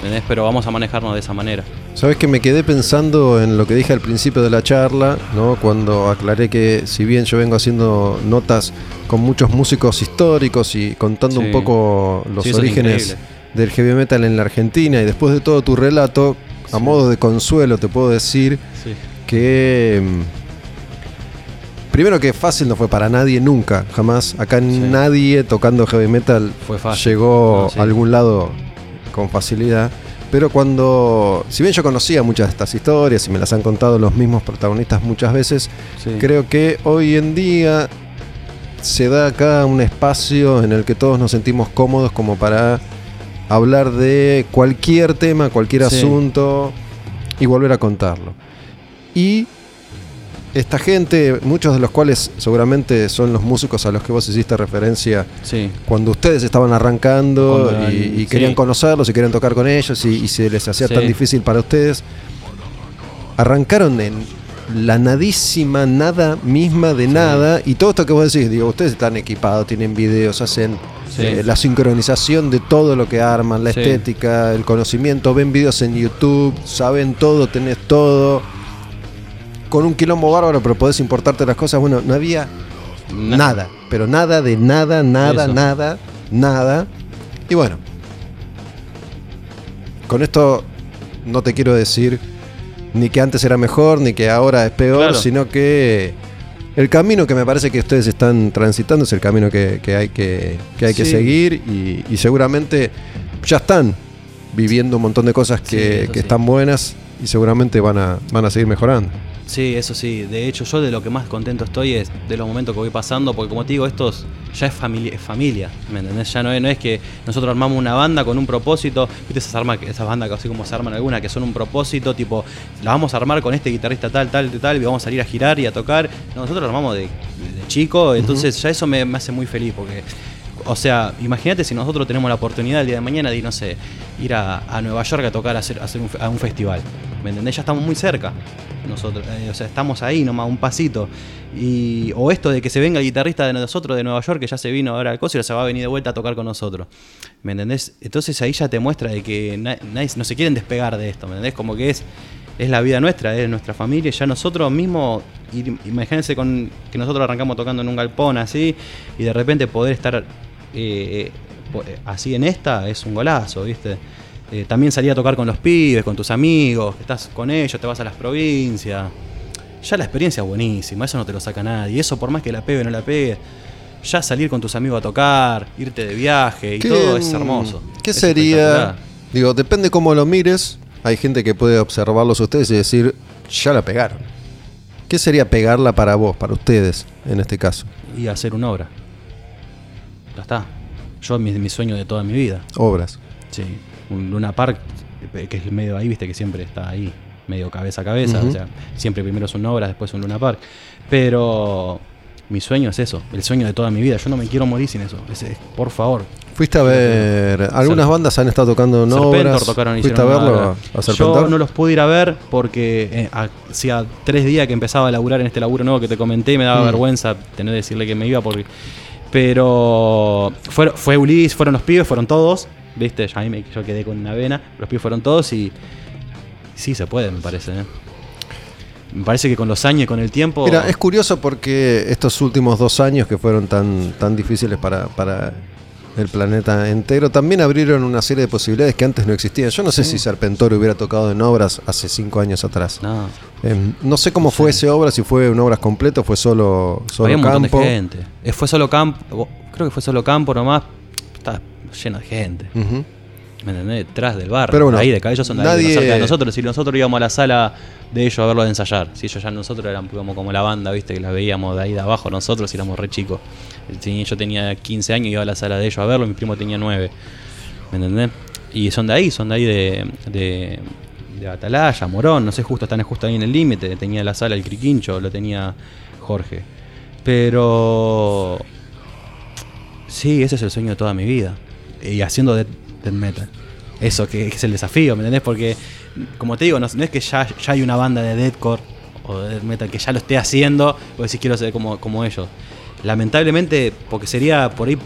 Speaker 3: ¿Entendés? Pero vamos a manejarnos de esa manera.
Speaker 2: Sabes que me quedé pensando en lo que dije al principio de la charla, ¿no? Cuando aclaré que si bien yo vengo haciendo notas con muchos músicos históricos y contando
Speaker 3: Sí.
Speaker 2: un poco los
Speaker 3: Sí,
Speaker 2: orígenes del heavy metal en la Argentina y después de todo tu relato, a modo de consuelo te puedo decir que mm, primero que fácil no fue para nadie nunca, jamás. Acá nadie tocando heavy metal
Speaker 3: Fue fácil.
Speaker 2: llegó
Speaker 3: No, sí.
Speaker 2: a algún lado con facilidad. Pero cuando, si bien yo conocía muchas de estas historias y me las han contado los mismos protagonistas muchas veces,
Speaker 3: Sí.
Speaker 2: creo que hoy en día se da acá un espacio en el que todos nos sentimos cómodos como para hablar de cualquier tema, cualquier
Speaker 3: Sí.
Speaker 2: asunto y volver a contarlo. Y esta gente, muchos de los cuales seguramente son los músicos a los que vos hiciste referencia
Speaker 3: Sí.
Speaker 2: cuando ustedes estaban arrancando
Speaker 3: Cuando
Speaker 2: y, querían
Speaker 3: sí.
Speaker 2: conocerlos y querían tocar con ellos y, y se les hacía
Speaker 3: Sí.
Speaker 2: tan difícil para ustedes, arrancaron en la nadísima nada misma de nada y todo esto que vos decís, digo, ustedes están equipados, tienen videos, hacen eh, la sincronización de todo lo que arman, la estética, el conocimiento, ven videos en YouTube, saben todo, tenés todo. Con un quilombo bárbaro, pero podés importarte las cosas. Bueno, no había
Speaker 3: Na-
Speaker 2: nada, pero nada de nada, nada,
Speaker 3: Eso.
Speaker 2: nada, nada. Y bueno, con esto no te quiero decir ni que antes era mejor, ni que ahora es peor,
Speaker 3: Claro.
Speaker 2: sino que el camino que me parece que ustedes están transitando es el camino que, que hay, que, que, hay que seguir y, y seguramente ya están viviendo un montón de cosas que, que
Speaker 3: sí.
Speaker 2: están buenas y seguramente van a, van a seguir mejorando.
Speaker 3: Sí, eso sí. De hecho, yo de lo que más contento estoy es de los momentos que voy pasando, porque como te digo, estos ya es familia, es familia, ¿me entendés? Ya no es, no es que nosotros armamos una banda con un propósito, viste esas armas, que- esas bandas que así como se arman algunas, que son un propósito, tipo, la vamos a armar con este guitarrista tal, tal, tal, y vamos a salir a girar y a tocar. No, nosotros lo armamos de, de chico, entonces ya eso me, me hace muy feliz, porque o sea, imagínate si nosotros tenemos la oportunidad el día de mañana de, no sé, ir a, Nueva York a tocar, a hacer, a un, festival. ¿Me entendés? Ya estamos muy cerca. Nosotros, eh, o sea, estamos ahí nomás, un pasito. Y, o esto de que se venga el guitarrista de nosotros de Nueva York, que ya se vino ahora al ahora se va a venir de vuelta a tocar con nosotros. ¿Me entendés? Entonces ahí ya te muestra de que na- nadie, no se quieren despegar de esto, ¿me entendés? Como que es, es la vida nuestra, es nuestra familia. Ya nosotros mismos, imagínense con, que nosotros arrancamos tocando en un galpón así y de repente poder estar eh, po- eh, así en esta es un golazo, ¿viste? Eh, también salir a tocar con los pibes, con tus amigos, estás con ellos, te vas a las provincias. Ya la experiencia es buenísima, eso no te lo saca nadie. Eso por más que la pegue o no la pegue, ya salir con tus amigos a tocar, irte de viaje y
Speaker 2: ¿Qué-
Speaker 3: todo es hermoso.
Speaker 2: ¿Qué
Speaker 3: Es
Speaker 2: sería? Digo, depende cómo lo mires. Hay gente que puede observarlos ustedes y decir, ya la pegaron. ¿Qué sería pegarla para vos, para ustedes, en este caso?
Speaker 3: Y hacer una obra. Ya está. Yo, mi, mi sueño de toda mi vida.
Speaker 2: Obras.
Speaker 3: Sí, un Luna Park, eh, que es medio ahí, viste, que siempre está ahí, medio cabeza a cabeza. O sea, siempre primero es una obra, después un Luna Park. Pero mi sueño es eso, el sueño de toda mi vida. Yo no me quiero morir sin eso. Es- es- por favor.
Speaker 2: Fuiste a ver. Algunas bandas han estado tocando en
Speaker 3: Serpentor
Speaker 2: obras.
Speaker 3: tocaron
Speaker 2: ¿Fuiste a verlo? ¿A
Speaker 3: Yo no los pude ir a ver porque eh, hacía tres días que empezaba a laburar en este laburo nuevo que te comenté y me daba
Speaker 2: Mm.
Speaker 3: vergüenza tener que decirle que me iba porque Pero fue, fue Ulises, fueron los pibes, fueron todos. ¿Viste? Me- yo quedé con una vena. Los pibes fueron todos y. Sí, se puede, me parece. ¿eh? Me parece que con los años y con el tiempo.
Speaker 2: Mira, es curioso porque estos últimos dos años que fueron tan, tan difíciles para el planeta entero, también abrieron una serie de posibilidades que antes no existían. Yo no sé si Serpentor hubiera tocado en obras hace cinco años atrás.
Speaker 3: No,
Speaker 2: Em, no sé cómo fue ese obra, si fue en obras completas, fue solo, solo
Speaker 3: había un montón
Speaker 2: campo.
Speaker 3: de gente. Eh, Fue solo campo. Creo que fue solo campo nomás. Está lleno de gente. ¿Me entendés? Detrás del bar.
Speaker 2: Pero bueno,
Speaker 3: ahí de acá. Ellos son de ahí,
Speaker 2: nadie-
Speaker 3: cerca de nosotros. Si nosotros íbamos a la sala de ellos a verlo de ensayar. Si ellos ya nosotros éramos como, como la banda, viste, que la veíamos de ahí de abajo nosotros y éramos re chicos. Yo tenía 15 años y iba a la sala de ellos a verlo, mi primo tenía 9. ¿Me entendés? Y son de ahí, son de ahí de, de, de Atalaya, Morón, no sé, justo están justo ahí en el límite. Tenía la sala el Criquincho, lo tenía Jorge. Pero Sí, ese es el sueño de toda mi vida. Y haciendo death, death metal. Eso que, que es el desafío, ¿me entendés? Porque, como te digo, no, no es que ya, ya hay una banda de deathcore o de death metal que ya lo esté haciendo, o decís quiero ser como, como ellos. Lamentablemente, porque sería por ahí,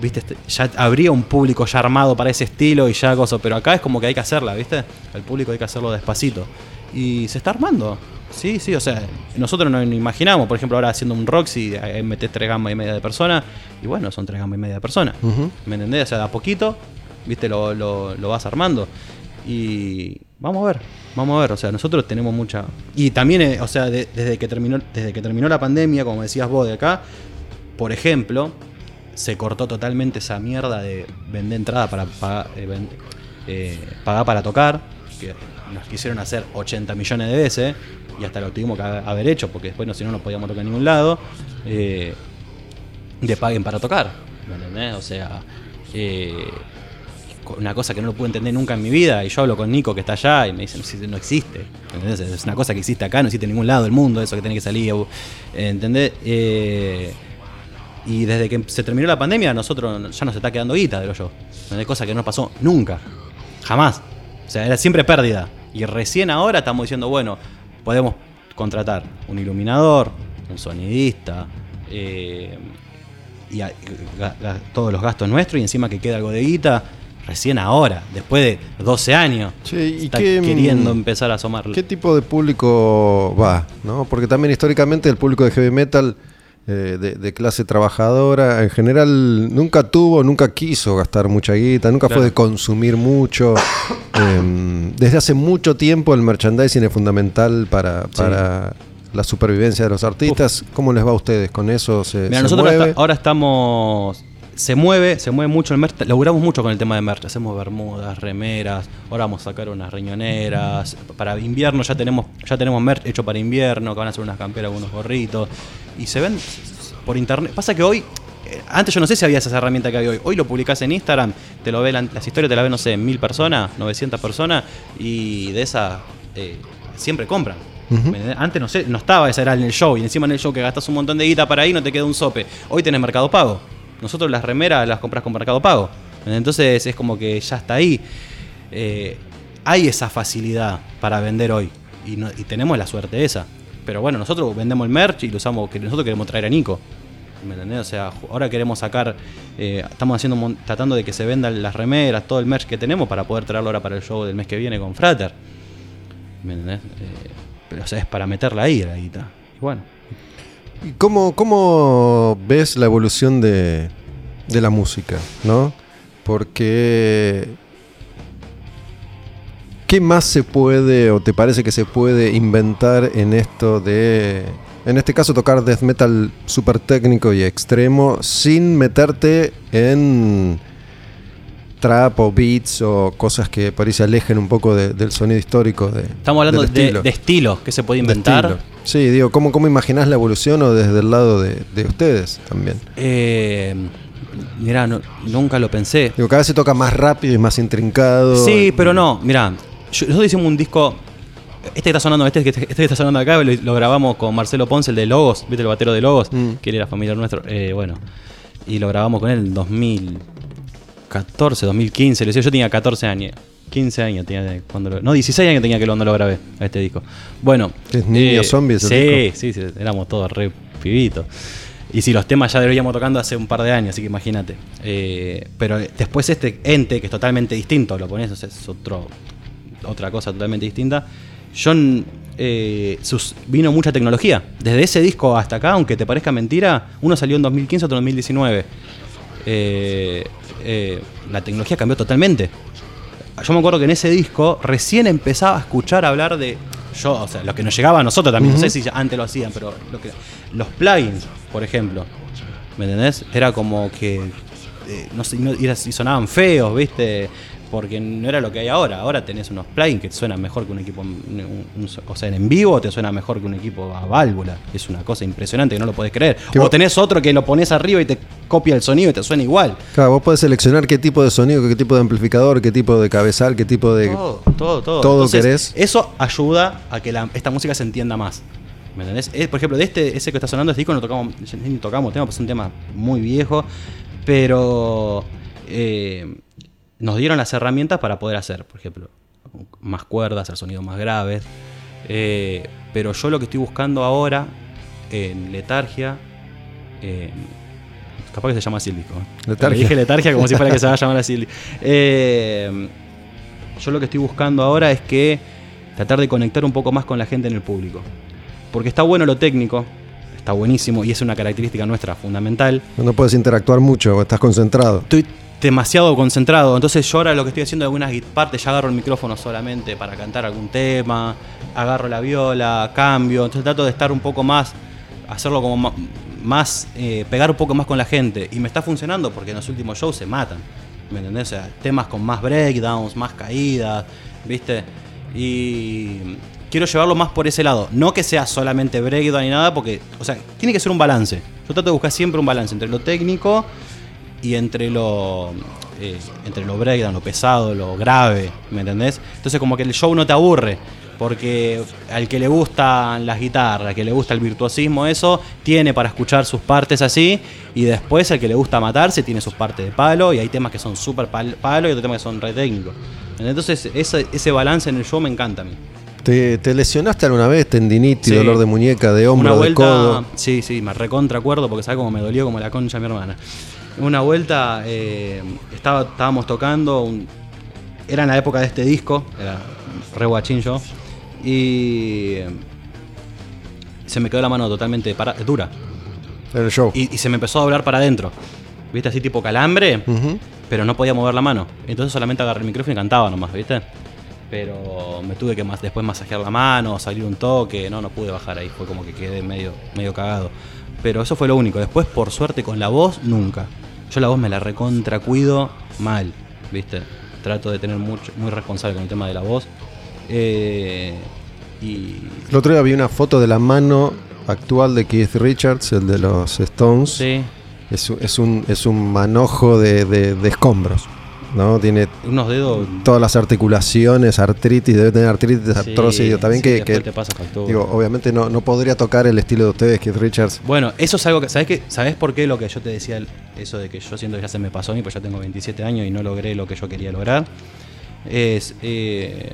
Speaker 3: viste, este, ya habría un público ya armado para ese estilo y ya cosas, pero acá es como que hay que hacerla, ¿viste? El público hay que hacerlo despacito. Y se está armando. Sí, sí, o sea, nosotros no imaginamos, por ejemplo, ahora haciendo un Roxy, ahí metés tres gamas y media de personas, y bueno, son tres gamas y media de personas.
Speaker 2: Ujú.
Speaker 3: ¿Me entendés? O sea, de a poquito, viste, lo, lo- vas armando. Y vamos a ver, vamos a ver. O sea, nosotros tenemos mucha. Y también, eh, o sea, de- desde, que terminó, desde que terminó la pandemia, como decías vos de acá, por ejemplo, se cortó totalmente esa mierda de vender entrada para pagar, eh, eh, pagar para tocar, que nos quisieron hacer 80 millones de veces, y hasta lo tuvimos que ha- haber hecho, porque después no, si no, no podíamos tocar en ningún lado. de paguen para tocar. ¿Me entendés? O sea, una cosa que no lo pude entender nunca en mi vida. Y yo hablo con Nico que está allá y me dicen, "Sí, no existe. Es una cosa que existe acá, no existe en ningún lado del mundo, eso que tiene que salir. eh, ¿Entendés? Eh, y desde que se terminó la pandemia, nosotros ya nos está quedando guita de lo yo. ¿Entendés? Cosa que no pasó nunca. Jamás. O sea, era siempre pérdida. Y recién ahora estamos diciendo, bueno, podemos contratar un iluminador, un sonidista, eh, y todos los gastos nuestros y encima que queda algo de guita recién ahora, después de 12 años.
Speaker 2: ¿y
Speaker 3: está
Speaker 2: qué, mm,
Speaker 3: queriendo empezar a asomar.
Speaker 2: ¿Qué tipo de público va? ¿no? Porque también históricamente el público de heavy metal eh, de, de clase trabajadora en general nunca tuvo, nunca quiso gastar mucha guita, nunca
Speaker 3: Claro.
Speaker 2: fue de consumir mucho. Em, desde hace mucho tiempo el merchandising es fundamental para, para la supervivencia de los artistas. ¿Cómo les va a ustedes con eso? ¿Se,
Speaker 3: Mira,
Speaker 2: se
Speaker 3: nosotros
Speaker 2: mueve?
Speaker 3: hasta- ahora estamos. Se mueve, se mueve mucho el merch. Laburamos mucho con el tema de merch. Hacemos bermudas, remeras. Ahora vamos a sacar unas riñoneras. Para invierno ya tenemos, ya tenemos merch hecho para invierno, que van a hacer unas camperas, unos gorritos. Y se ven por internet. Pasa que hoy. eh, Antes yo no sé si había esas herramientas que hay hoy. Hoy lo publicás en Instagram, te lo ve la- las historias te las ven, no sé, mil personas, 900 personas, y de esas eh, siempre compran. Antes no sé, no estaba esa era en el show, y encima en el show que gastas un montón de guita para ahí no te queda un sope. Hoy tenés Mercado Pago. Nosotros las remeras las compras con Mercado Pago. Entonces es como que ya está ahí. Eh, hay esa facilidad para vender hoy. Y, no- y tenemos la suerte esa. Pero bueno, nosotros vendemos el merch y lo usamos, que nosotros queremos traer a Nico. ¿Me entendés? O sea, ahora queremos sacar, eh, estamos haciendo, tratando de que se vendan las remeras, todo el merch que tenemos para poder traerlo ahora para el show del mes que viene con Frater. ¿Me entendés? Eh, pero o sea, es para meterla ahí la guita. Y bueno,
Speaker 2: ¿Y cómo, cómo ves la evolución de, de la música? ¿no? Porque. ¿Qué más se puede o te parece que se puede inventar en esto de. En este caso, tocar death metal súper técnico y extremo sin meterte en trap o beats o cosas que por ahí se alejen un poco de- del sonido histórico. De,
Speaker 3: estamos hablando
Speaker 2: del
Speaker 3: de,
Speaker 2: estilo.
Speaker 3: de estilos que se puede
Speaker 2: De
Speaker 3: inventar.
Speaker 2: estilo. Sí, digo, ¿cómo, cómo imaginás la evolución o desde el lado de, de ustedes también?
Speaker 3: Eh, mirá, no- nunca lo pensé.
Speaker 2: Digo, cada vez se toca más rápido y más intrincado.
Speaker 3: Sí, pero no, mirá, yo- nosotros hicimos un disco. Este que está sonando, este este que está sonando acá, lo, lo grabamos con Marcelo Ponce, el de Logos, ¿viste el batero de Logos?
Speaker 2: Mm.
Speaker 3: Que él era familiar nuestro. Eh, bueno, y lo grabamos con él en 2014, 2015. Le decía, yo tenía 14 años. 15 años tenía cuando lo- No, 16 años tenía que cuando lo grabé a este disco. Bueno.
Speaker 2: ¿Que es Niño Zombie ese
Speaker 3: Sí,
Speaker 2: disco?
Speaker 3: sí, sí, éramos todos re pibitos. Y si los temas ya deberíamos tocando hace un par de años, así que imagínate. Eh, pero después este ente, que es totalmente distinto, lo pones, es otro, otra cosa totalmente distinta. John eh, sus, vino mucha tecnología. Desde ese disco hasta acá, aunque te parezca mentira, uno salió en 2015, otro en 2019. Eh, eh, la tecnología cambió totalmente. Yo me acuerdo que en ese disco recién empezaba a escuchar hablar de. Yo, o sea, lo que nos llegaba a nosotros también, no sé si antes lo hacían, pero lo que, los plugins, por ejemplo. ¿Me entendés? Era como que. eh, no sé, y sonaban feos, ¿viste? Porque no era lo que hay ahora. Ahora tenés unos plugins que suenan mejor que un equipo. un- un- o sea, en vivo te suena mejor que un equipo a válvula. Es una cosa impresionante que no lo podés creer.
Speaker 2: Que
Speaker 3: o
Speaker 2: vos-
Speaker 3: tenés otro que lo pones arriba y te copia el sonido y te suena igual.
Speaker 2: Claro, vos podés seleccionar qué tipo de sonido, qué tipo de amplificador, qué tipo de cabezal, qué tipo de.
Speaker 3: Todo, todo, todo.
Speaker 2: todo querés.
Speaker 3: Eso ayuda a que la- esta música se entienda más. ¿Me entendés? Por ejemplo, de este, ese que está sonando, este disco no tocamos, ni tocamos tema, es un tema muy viejo, pero eh, nos dieron las herramientas para poder hacer, por ejemplo, más cuerdas, hacer sonidos más graves. eh, pero yo lo que estoy buscando ahora en Letargia, eh, capaz que se llama así el disco.
Speaker 2: Letargia.
Speaker 3: Le dije Letargia como si fuera que se va a llamar así. Eh, yo lo que estoy buscando ahora es que tratar de conectar un poco más con la gente en el público. Porque está bueno lo técnico, está buenísimo y es una característica nuestra fundamental.
Speaker 2: No puedes interactuar mucho, estás concentrado.
Speaker 3: Estoy demasiado concentrado, entonces yo ahora lo que estoy haciendo en algunas partes ya agarro el micrófono solamente para cantar algún tema, agarro la viola, cambio, entonces trato de estar un poco más, hacerlo como más, eh, pegar un poco más con la gente y me está funcionando porque en los últimos shows se matan, ¿me entendés? O sea, temas con más breakdowns, más caídas, ¿viste? Y quiero llevarlo más por ese lado, no que sea solamente breakdown ni nada, porque, o sea, tiene que ser un balance. Yo trato de buscar siempre un balance entre lo técnico y entre lo eh, entre lo breakdown, lo pesado, lo grave, ¿me entendés? Entonces como que el show no te aburre, porque al que le gustan las guitarras, al que le gusta el virtuosismo, eso, tiene para escuchar sus partes así, y después al que le gusta matarse tiene sus partes de palo, y hay temas que son súper pal- palo y otros temas que son re técnicos. Entonces ese, ese balance en el show me encanta a mí.
Speaker 2: ¿Te, te lesionaste alguna vez? Tendinitis,
Speaker 3: Sí.
Speaker 2: dolor de muñeca, de hombro,
Speaker 3: Una
Speaker 2: de
Speaker 3: vuelta,
Speaker 2: codo.
Speaker 3: sí, sí, me recontra acuerdo porque sabe cómo me dolió como la concha de mi hermana. Una vuelta eh, estaba, estábamos tocando, un- era en la época de este disco, era re guachín yo, y eh, se me quedó la mano totalmente para- dura
Speaker 2: En el show.
Speaker 3: y, y se me empezó a doblar para adentro. ¿Viste? Así tipo calambre, pero no podía mover la mano. Entonces solamente agarré el micrófono y cantaba nomás, ¿viste? Pero me tuve que más, después masajear la mano, salir un toque, no, no pude bajar ahí, fue como que quedé medio, medio cagado. Pero eso fue lo único. Después, por suerte, con la voz, nunca. Yo la voz me la recontra cuido mal, ¿viste? Trato de tener mucho, muy responsable con el tema de la voz. Eh, y
Speaker 2: El otro día vi una foto de la mano actual de Keith Richards, el de los Stones.
Speaker 3: sí,
Speaker 2: Es, un- es, un, es un manojo de, de- de escombros. ¿No? Tiene
Speaker 3: unos dedos.
Speaker 2: todas las articulaciones, artritis, debe tener artritis, artrosis. digo, también
Speaker 3: sí,
Speaker 2: que, que-
Speaker 3: te pasa
Speaker 2: digo, obviamente no, no podría tocar el estilo de ustedes, Keith Richards.
Speaker 3: Bueno, eso es algo que. ¿Sabes, qué? ¿Sabes por qué lo que yo te decía? Eso de que yo siento que ya se me pasó a mí, pues ya tengo 27 años y no logré lo que yo quería lograr. Es. eh,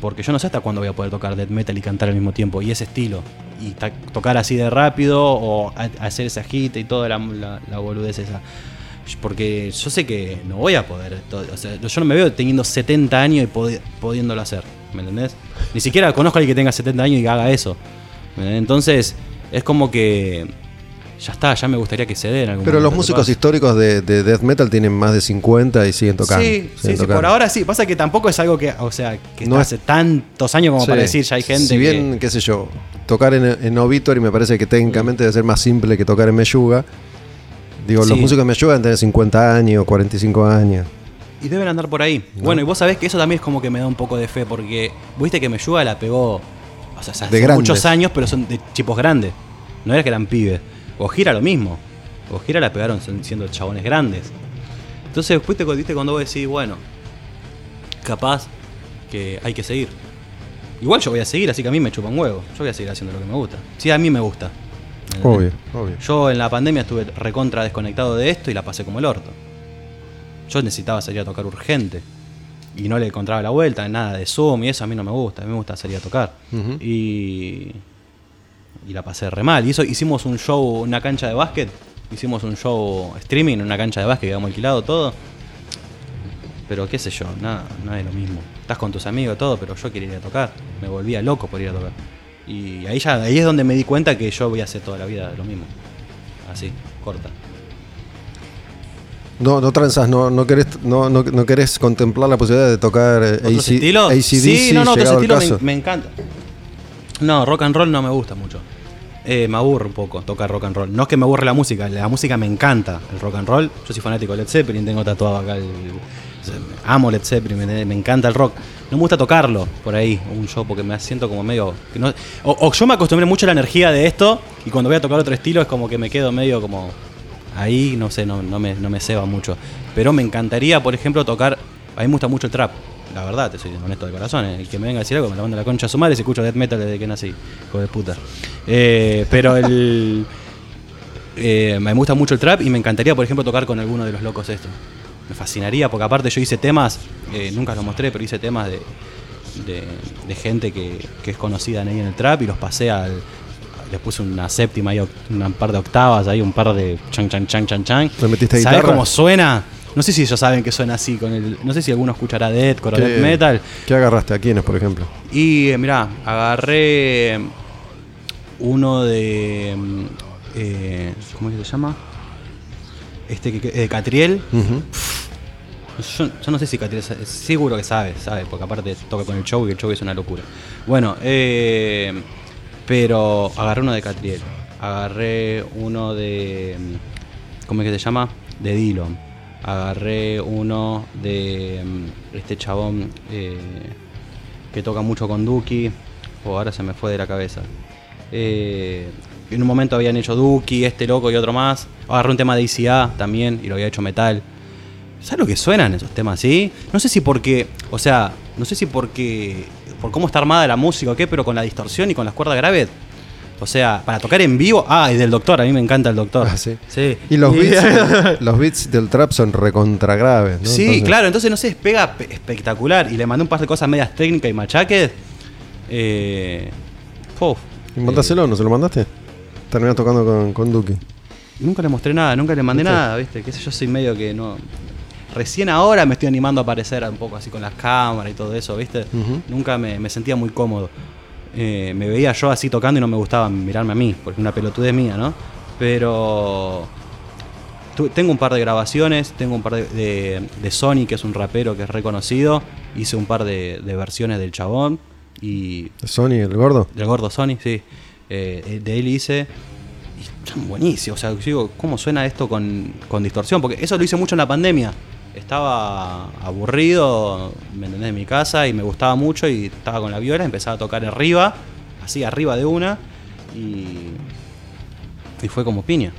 Speaker 3: porque yo no sé hasta cuándo voy a poder tocar death metal y cantar al mismo tiempo. Y ese estilo. Y tocar así de rápido o hacer esa agita y toda la, la, la boludez esa. Porque yo sé que no voy a poder. to- o sea, yo no me veo teniendo 70 años y podi- pudiéndolo hacer. ¿Me entendés? Ni siquiera conozco a alguien que tenga 70 años y haga eso. Entonces, es como que. Ya está, ya me gustaría que se den algún
Speaker 2: Pero los músicos históricos de, de death metal tienen más de 50 y siguen tocando.
Speaker 3: Sí,
Speaker 2: siguen
Speaker 3: sí, sí, por ahora sí. Pasa que tampoco es algo que, o sea, que
Speaker 2: No
Speaker 3: está
Speaker 2: es-
Speaker 3: hace tantos años como
Speaker 2: Sí.
Speaker 3: para decir, ya hay gente
Speaker 2: Si bien,
Speaker 3: que-
Speaker 2: qué sé yo, tocar en, en Obituary me parece que técnicamente debe ser más simple que tocar en Meyuga. Digo, los músicos de Meyuga deben tener 50 años, 45 años.
Speaker 3: Y deben andar por ahí. Bueno, y vos sabés que eso también es como que me da un poco de fe, porque viste que Meyuga la pegó, o sea, hace
Speaker 2: De
Speaker 3: muchos años, pero son de chipos grandes. No era que eran pibes. O Gira lo mismo. O Gira la pegaron siendo chabones grandes. Entonces, viste, viste cuando vos decís, bueno, capaz que hay que seguir. Igual yo voy a seguir, así que a mí me chupa un huevo. Yo voy a seguir haciendo lo que me gusta. Sí, a mí me gusta. ¿Me
Speaker 2: Obvio,
Speaker 3: entendés?
Speaker 2: obvio.
Speaker 3: Yo en la pandemia estuve recontra desconectado de esto y la pasé como el orto. Yo necesitaba salir a tocar urgente. Y no le encontraba la vuelta, nada de Zoom y eso a mí no me gusta. A mí me gusta salir a tocar. Y. y la pasé re mal. Y eso hicimos un show, una cancha de básquet. Hicimos un show streaming, una cancha de básquet, habíamos alquilado todo. Pero qué sé yo, nada, nada es lo mismo. Estás con tus amigos, todo, pero yo quería ir a tocar. Me volvía loco por ir a tocar. Y ahí ya, ahí es donde me di cuenta que yo voy a hacer toda la vida lo mismo. Así, corta.
Speaker 2: No, no transas, no, no, querés, no, no, no querés contemplar la posibilidad de tocar eh,
Speaker 3: ¿Otros
Speaker 2: AC
Speaker 3: estilos?
Speaker 2: AC/DC
Speaker 3: sí, no, no, otros estilos me, me encanta. No, rock and roll no me gusta mucho. Eh, me aburre un poco tocar rock and roll. No es que me aburre la música, la música me encanta, el rock and roll. Yo soy fanático de Led Zeppelin, tengo tatuado acá el. Amo Led Zeppelin, me, me encanta el rock. No me gusta tocarlo por ahí, un show, porque me siento como medio. o, yo me acostumbré mucho a la energía de esto, y cuando voy a tocar otro estilo es como que me quedo medio como. Ahí, no sé, no, me, no me ceba mucho. Pero me encantaría, por ejemplo, tocar. A mí me gusta mucho el trap. La verdad, te soy honesto de corazón. El que me venga a decir algo, me la manda la concha a su madre si escucho death metal desde que nací. Hijo de puta. Eh, pero el. eh, me gusta mucho el trap y me encantaría, por ejemplo, tocar con alguno de los locos estos. Me fascinaría, porque aparte yo hice temas, eh, nunca los mostré, pero hice temas de, de, de gente que, que es conocida ahí en el trap y los pasé al. Les puse una séptima y un par de octavas, ahí un par de chan chan chan chan chan.
Speaker 2: ¿Le metiste
Speaker 3: ¿Sabes
Speaker 2: guitarra?
Speaker 3: cómo suena? No sé si ellos saben que suena así con el. No sé si alguno escuchará deathcore o
Speaker 2: ¿Qué-
Speaker 3: death metal.
Speaker 2: ¿Qué agarraste? ¿A quiénes, por ejemplo?
Speaker 3: Y eh, mirá, agarré uno de. mm, eh, ¿Cómo se llama? Este que, que- eh, Catriel. Yo, yo no sé si Catriel sa- seguro que sabe, sabe, porque aparte toca con el show y el show es una locura. Bueno, eh, pero agarré uno de Catriel. Agarré uno de. mm, ¿Cómo es que se llama? De Dillon. Agarré uno de mm, este chabón eh, que toca mucho con Duki. O ahora se me fue de la cabeza. Eh, en un momento habían hecho Duki, este loco y otro más. Agarré un tema de ICA también y lo había hecho metal. ¿Sabes lo que suenan esos temas así? No sé si porque, o sea, no sé si porque, por cómo está armada la música o qué, pero con la distorsión y con las cuerdas graves. O sea, para tocar en vivo. Ah, y del doctor, a mí me encanta el doctor.
Speaker 2: Ah, sí.
Speaker 3: Sí.
Speaker 2: Y los beats, los beats del trap son recontra graves, ¿no?
Speaker 3: Sí,
Speaker 2: Entonces-
Speaker 3: claro, entonces no sé, pega pe- espectacular. Y le mandé un par de cosas medias técnicas y machaques. Eh, puf.
Speaker 2: ¿Y mandáselo? ¿No se lo mandaste? Terminás tocando con, con Duki.
Speaker 3: Nunca le mostré nada, nunca le mandé
Speaker 2: ¿Viste?
Speaker 3: nada, ¿viste? Que sé yo soy medio que no. Recién ahora me estoy animando a aparecer un poco así con las cámaras y todo eso, ¿viste? Nunca me, me sentía muy cómodo. Eh, me veía yo así tocando y no me gustaba mirarme a mí, porque una pelotudez mía, ¿no? Pero. tu- tengo un par de grabaciones, tengo un par de, de, de Sony, que es un rapero que es reconocido. Hice un par de, de versiones del chabón. Y
Speaker 2: Sony, el gordo.
Speaker 3: del gordo Sony, sí. Eh, de él hice. Y están buenísimos. O sea, digo, ¿cómo suena esto con, con distorsión? Porque eso lo hice mucho en la pandemia. Estaba aburrido, ¿me entendés? En mi casa y me gustaba mucho y estaba con la viola, empezaba a tocar arriba, así arriba de una. Y, y fue como piña.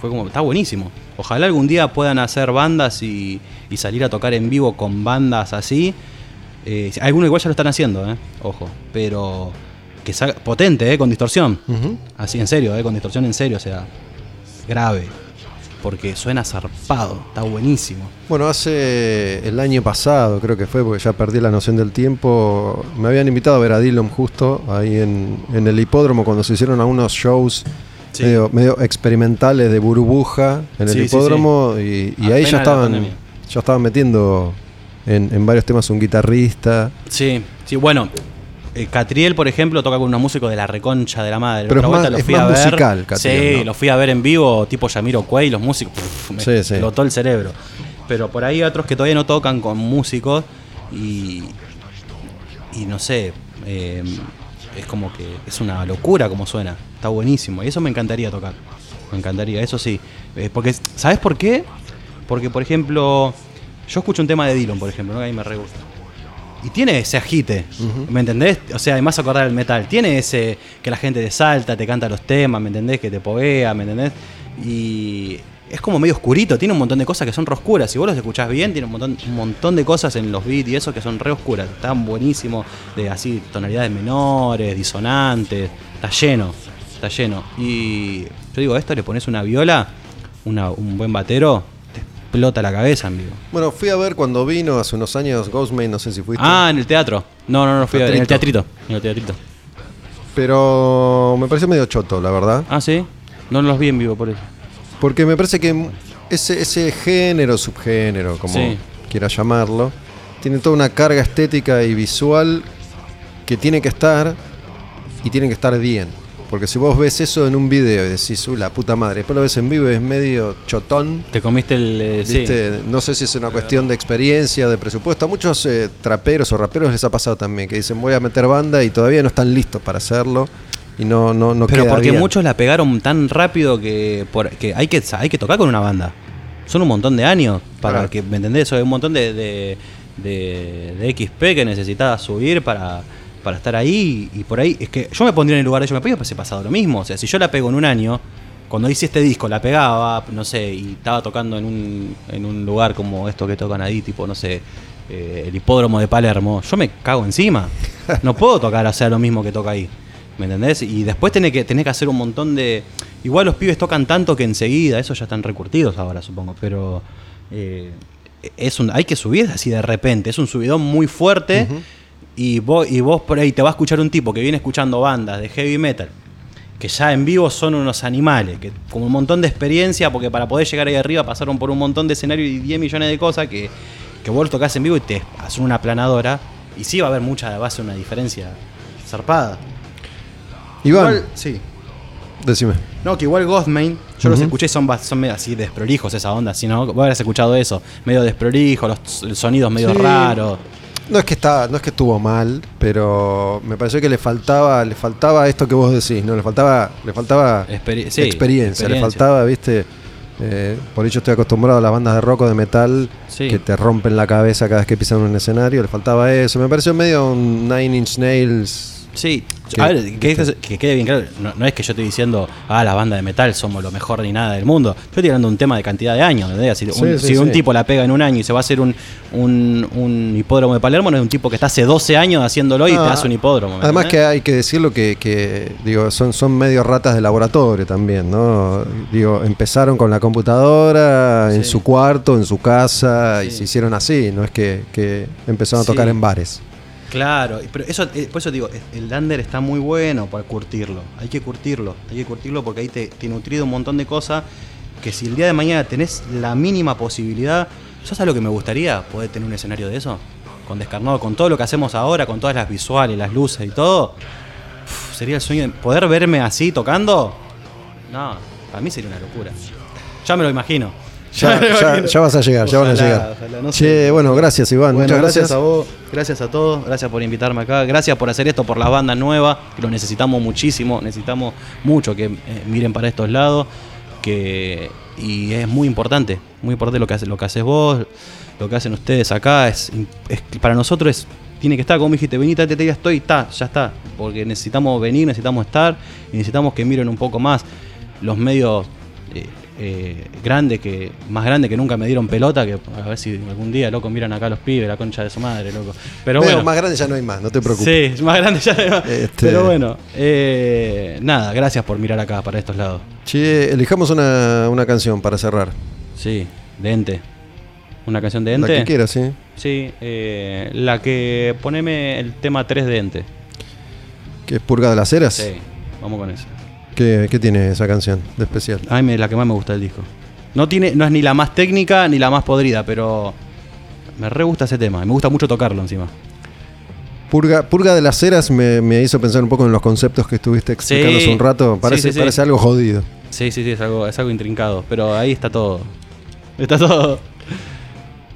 Speaker 3: Fue como, está buenísimo. Ojalá algún día puedan hacer bandas y, y salir a tocar en vivo con bandas así. Eh, algunos igual ya lo están haciendo, eh, ojo. Pero que salga potente, eh, con distorsión. Así, en serio, eh, con distorsión en serio, o sea, grave. Porque suena zarpado, está buenísimo.
Speaker 2: Bueno, hace el año pasado, creo que fue, porque ya perdí la noción del tiempo. Me habían invitado a ver a Dillon justo ahí en, en el hipódromo cuando se hicieron algunos shows
Speaker 3: Sí.
Speaker 2: medio, medio experimentales de burbuja en el
Speaker 3: sí,
Speaker 2: hipódromo. Y, y ahí ya estaban, ya estaban metiendo en, en varios temas un guitarrista.
Speaker 3: Sí, sí, bueno. Eh, Catriel, por ejemplo, toca con unos músicos de la reconcha de la madre.
Speaker 2: Pero
Speaker 3: otra
Speaker 2: es
Speaker 3: vuelta
Speaker 2: más-
Speaker 3: lo
Speaker 2: es
Speaker 3: fui
Speaker 2: más
Speaker 3: a ver.
Speaker 2: musical, Catriel,
Speaker 3: Sí,
Speaker 2: ¿no?
Speaker 3: lo fui a ver en vivo, tipo Yamiro Cuey, los músicos. puf, me
Speaker 2: Sí, sí.
Speaker 3: explotó el cerebro. Pero por ahí hay otros que todavía no tocan con músicos y. Y no sé. eh, es como que es una locura como suena. Está buenísimo. Y eso me encantaría tocar. Me encantaría, eso sí. Eh, porque, ¿sabes por qué? Porque, por ejemplo, yo escucho un tema de Dylan, por ejemplo, ¿no? que a mí me re gusta. Y tiene ese agite, ¿me entendés? O sea, además acordar el metal. Tiene ese que la gente te salta, te canta los temas, ¿me entendés? Que te povea, ¿me entendés? Y es como medio oscurito, tiene un montón de cosas que son re oscuras. Si vos los escuchás bien, tiene un montón, un montón de cosas en los beats y eso que son re oscuras. Están buenísimos, de así tonalidades menores, disonantes. Está lleno, está lleno. Y yo digo, a esto le pones una viola, una- un buen batero, te explota la cabeza en vivo.
Speaker 2: Bueno, fui a ver cuando vino hace unos años Ghostmate, no sé si fuiste.
Speaker 3: Ah, en el teatro. No, no, no fui a ver. En el
Speaker 2: Teatrito.
Speaker 3: teatrito. En el teatrito.
Speaker 2: Pero me pareció medio choto, la verdad.
Speaker 3: Ah, sí. No los vi en vivo por eso.
Speaker 2: Porque me parece que ese, ese género, subgénero, como
Speaker 3: Sí.
Speaker 2: quiera llamarlo, tiene toda una carga estética y visual que tiene que estar y tiene que estar bien. Porque si vos ves eso en un video y decís, uy, la puta madre, después lo ves en vivo y es medio chotón.
Speaker 3: Te comiste el. eh.
Speaker 2: No sé si es una cuestión de experiencia, de presupuesto. A muchos eh, traperos o raperos les ha pasado también, que dicen, voy a meter banda y todavía no están listos para hacerlo. Y no, no, no
Speaker 3: Pero
Speaker 2: queda
Speaker 3: porque
Speaker 2: bien.
Speaker 3: muchos la pegaron tan rápido que, por- que, hay que hay que tocar con una banda. Son un montón de años para
Speaker 2: Claro.
Speaker 3: que, ¿me entendés? Eso es un montón de, de, de- de XP que necesitas subir para, para estar ahí. Y por ahí, es que yo me pondría en el lugar de ellos, me podía haber pasado lo mismo. O sea, si yo la pego en un año, cuando hice este disco, la pegaba, no sé, y estaba tocando en un, en un lugar como esto que tocan ahí, tipo, no sé, eh, el hipódromo de Palermo, yo me cago encima. No puedo tocar, o sea, lo mismo que toca ahí. ¿Me entendés? Y después tenés que, tenés que hacer un montón de. Igual los pibes tocan tanto que enseguida, eso ya están recurtidos ahora, supongo, pero. eh, es un, hay que subir así de repente, es un subidón muy fuerte. Y, vos, y vos por ahí te va a escuchar un tipo que viene escuchando bandas de heavy metal, que ya en vivo son unos animales, que con un montón de experiencia, porque para poder llegar ahí arriba pasaron por un montón de escenarios y 10 millones de cosas que, que vos tocas en vivo y te hacen una planadora. Y sí va a haber mucha, va a ser una diferencia zarpada.
Speaker 2: Iván,
Speaker 3: Igual- sí.
Speaker 2: decime.
Speaker 3: No, que igual Ghostmain, yo los escuché, son, son medio así desprolijos esa onda, si no, vos habrás escuchado eso, medio desprolijos, los sonidos medio
Speaker 2: Sí.
Speaker 3: raros.
Speaker 2: No es que está, no es que estuvo mal, pero me pareció que le faltaba, le faltaba esto que vos decís, no, le faltaba, le faltaba
Speaker 3: Experi- sí,
Speaker 2: experiencia, le
Speaker 3: experiencia.
Speaker 2: faltaba, viste. Eh, por ello estoy acostumbrado a las bandas de rock o de metal
Speaker 3: Sí.
Speaker 2: que te rompen la cabeza cada vez que pisan un escenario, le faltaba eso. Me pareció medio un Nine Inch Nails.
Speaker 3: Sí,
Speaker 2: Que-
Speaker 3: a ver, que, quede bien claro, no, no es que yo estoy diciendo, ah, la banda de metal somos lo mejor ni nada del mundo. Yo estoy hablando de un tema de cantidad de años. Si, un,
Speaker 2: Sí, sí,
Speaker 3: si un tipo la pega en un año y se va a hacer un, un, un hipódromo de Palermo, no es un tipo que está hace 12 años haciéndolo y te
Speaker 2: Ah,
Speaker 3: hace un hipódromo. ¿me
Speaker 2: Además que hay que decirlo que, que, digo, son, son medio ratas de laboratorio también, ¿no? Digo, empezaron con la computadora en su cuarto, en su casa, y se hicieron así, no es que, que empezaron a tocar en bares.
Speaker 3: Claro, pero eso, eh, por eso digo, el lander está muy bueno para curtirlo. Hay que curtirlo, hay que curtirlo porque ahí te, te nutrido un montón de cosas que si el día de mañana tenés la mínima posibilidad, ¿sabes lo que me gustaría? Poder tener un escenario de eso. Con descarnado, con todo lo que hacemos ahora, con todas las visuales, las luces y todo. Sería el sueño de poder verme así tocando. No, para mí sería una locura. Ya me lo imagino.
Speaker 2: Ya, vas a llegar, ya van a llegar.
Speaker 3: ojalá, no
Speaker 2: che,
Speaker 3: sé.
Speaker 2: bueno, gracias Iván,
Speaker 3: Bueno,
Speaker 2: muchas
Speaker 3: gracias.
Speaker 2: gracias.
Speaker 3: a vos, gracias a todos, gracias por invitarme acá, gracias por hacer esto por las bandas nuevas, que lo necesitamos muchísimo, necesitamos mucho que eh, miren para estos lados, que y es muy importante, muy importante lo que hace, lo que haces vos, lo que hacen ustedes acá, es, es- para nosotros es tiene que estar, como dijiste, venite, te, ya estoy, está, ya está, porque necesitamos venir, necesitamos estar, y necesitamos que miren un poco más los medios eh, eh, grandes que más grandes que nunca me dieron pelota que a ver si algún día loco miran acá los pibes la concha de su madre loco pero bueno
Speaker 2: más grande ya no hay más, no te preocupes.
Speaker 3: sí más grande ya
Speaker 2: Este-
Speaker 3: pero bueno eh, nada gracias por mirar acá para estos lados
Speaker 2: Che, elijamos una, una canción para cerrar.
Speaker 3: sí de ente una canción de
Speaker 2: La
Speaker 3: ente
Speaker 2: que quieras, sí.
Speaker 3: sí eh, la que poneme el tema 3 de ente
Speaker 2: ¿Que es Purga de las Heras?
Speaker 3: sí vamos con eso
Speaker 2: ¿Qué, qué tiene esa canción de especial?
Speaker 3: a mí la que más me gusta del disco no tiene no es ni la más técnica ni la más podrida pero me re gusta ese tema y me gusta mucho tocarlo encima
Speaker 2: Purga, Purga de las Heras me, me hizo pensar un poco en los conceptos que estuviste explicando
Speaker 3: Sí.
Speaker 2: hace un rato. Parece,
Speaker 3: Sí, sí, sí.
Speaker 2: parece algo jodido.
Speaker 3: Sí, sí, sí, es algo, es algo intrincado. Pero ahí está todo. Está todo.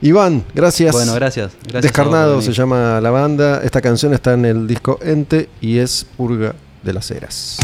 Speaker 2: Iván, gracias.
Speaker 3: Bueno, gracias. gracias
Speaker 2: Descarnado se llama la banda. Esta canción está en el disco Ente y es Purga de las Heras.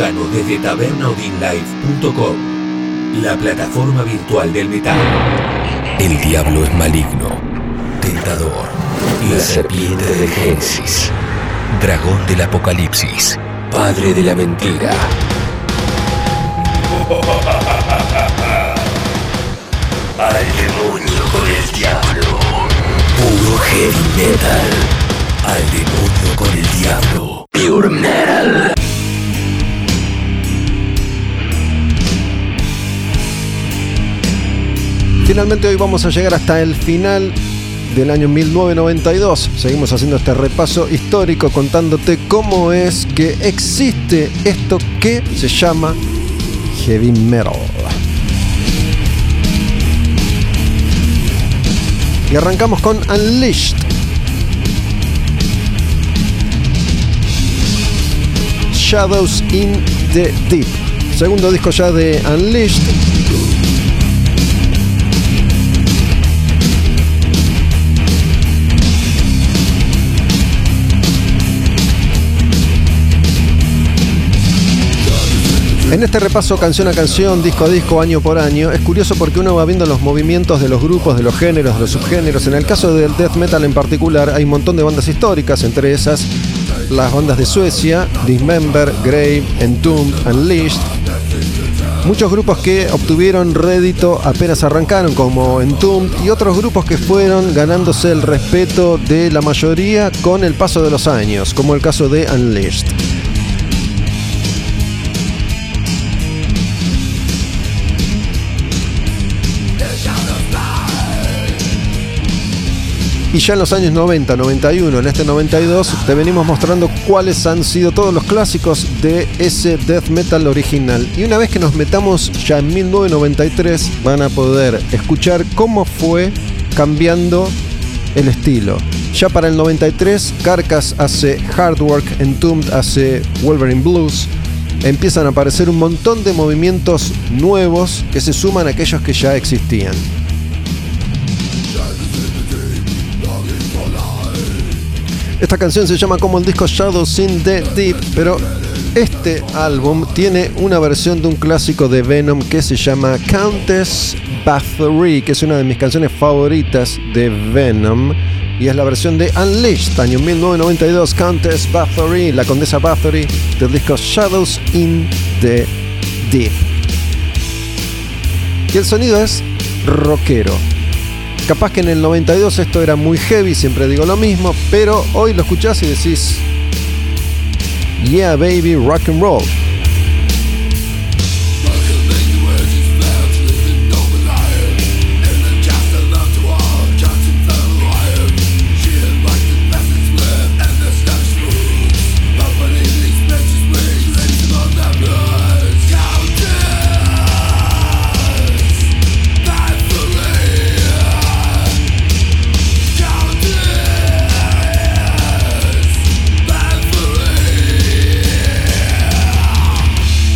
Speaker 1: Escuchanos desde tabernaudinlive.com, la plataforma virtual del metal. El diablo es maligno, tentador, la serpiente de Génesis, dragón del apocalipsis, padre de la mentira. Al demonio con el diablo. Puro heavy metal. Al demonio con el diablo. Pure metal.
Speaker 2: Finalmente hoy vamos a llegar hasta el final del año 1992. Seguimos haciendo este repaso histórico contándote cómo es que existe esto que se llama heavy metal. Y arrancamos con Unleashed. Shadows in the Deep. Segundo disco ya de Unleashed. En este repaso canción a canción, disco a disco, año por año, es curioso porque uno va viendo los movimientos de los grupos, de los géneros, de los subgéneros. En el caso del death metal en particular, hay un montón de bandas históricas, entre esas las bandas de Suecia, Dismember, Grave, Entombed, Unleashed. Muchos grupos que obtuvieron rédito apenas arrancaron, como Entombed, y otros grupos que fueron ganándose el respeto de la mayoría con el paso de los años, como el caso de Unleashed. Y ya en los años 90, 91, en este 92, te venimos mostrando cuáles han sido todos los clásicos de ese death metal original. Y una vez que nos metamos ya en 1993, van a poder escuchar cómo fue cambiando el estilo. Ya para el 93, Carcass hace Hard Work, Entombed hace Wolverine Blues. Empiezan a aparecer un montón de movimientos nuevos que se suman a aquellos que ya existían. Esta canción se llama como el disco Shadows in the Deep, pero este álbum tiene una versión de un clásico de Venom que se llama Countess Bathory, que es una de mis canciones favoritas de Venom. Y es la versión de Unleashed, año 1992, Countess Bathory, la condesa Bathory, del disco Shadows in the Deep. Y el sonido es rockero. Capaz que en el 92 esto era muy heavy, siempre digo lo mismo, pero hoy lo escuchás y decís, yeah baby, rock and roll.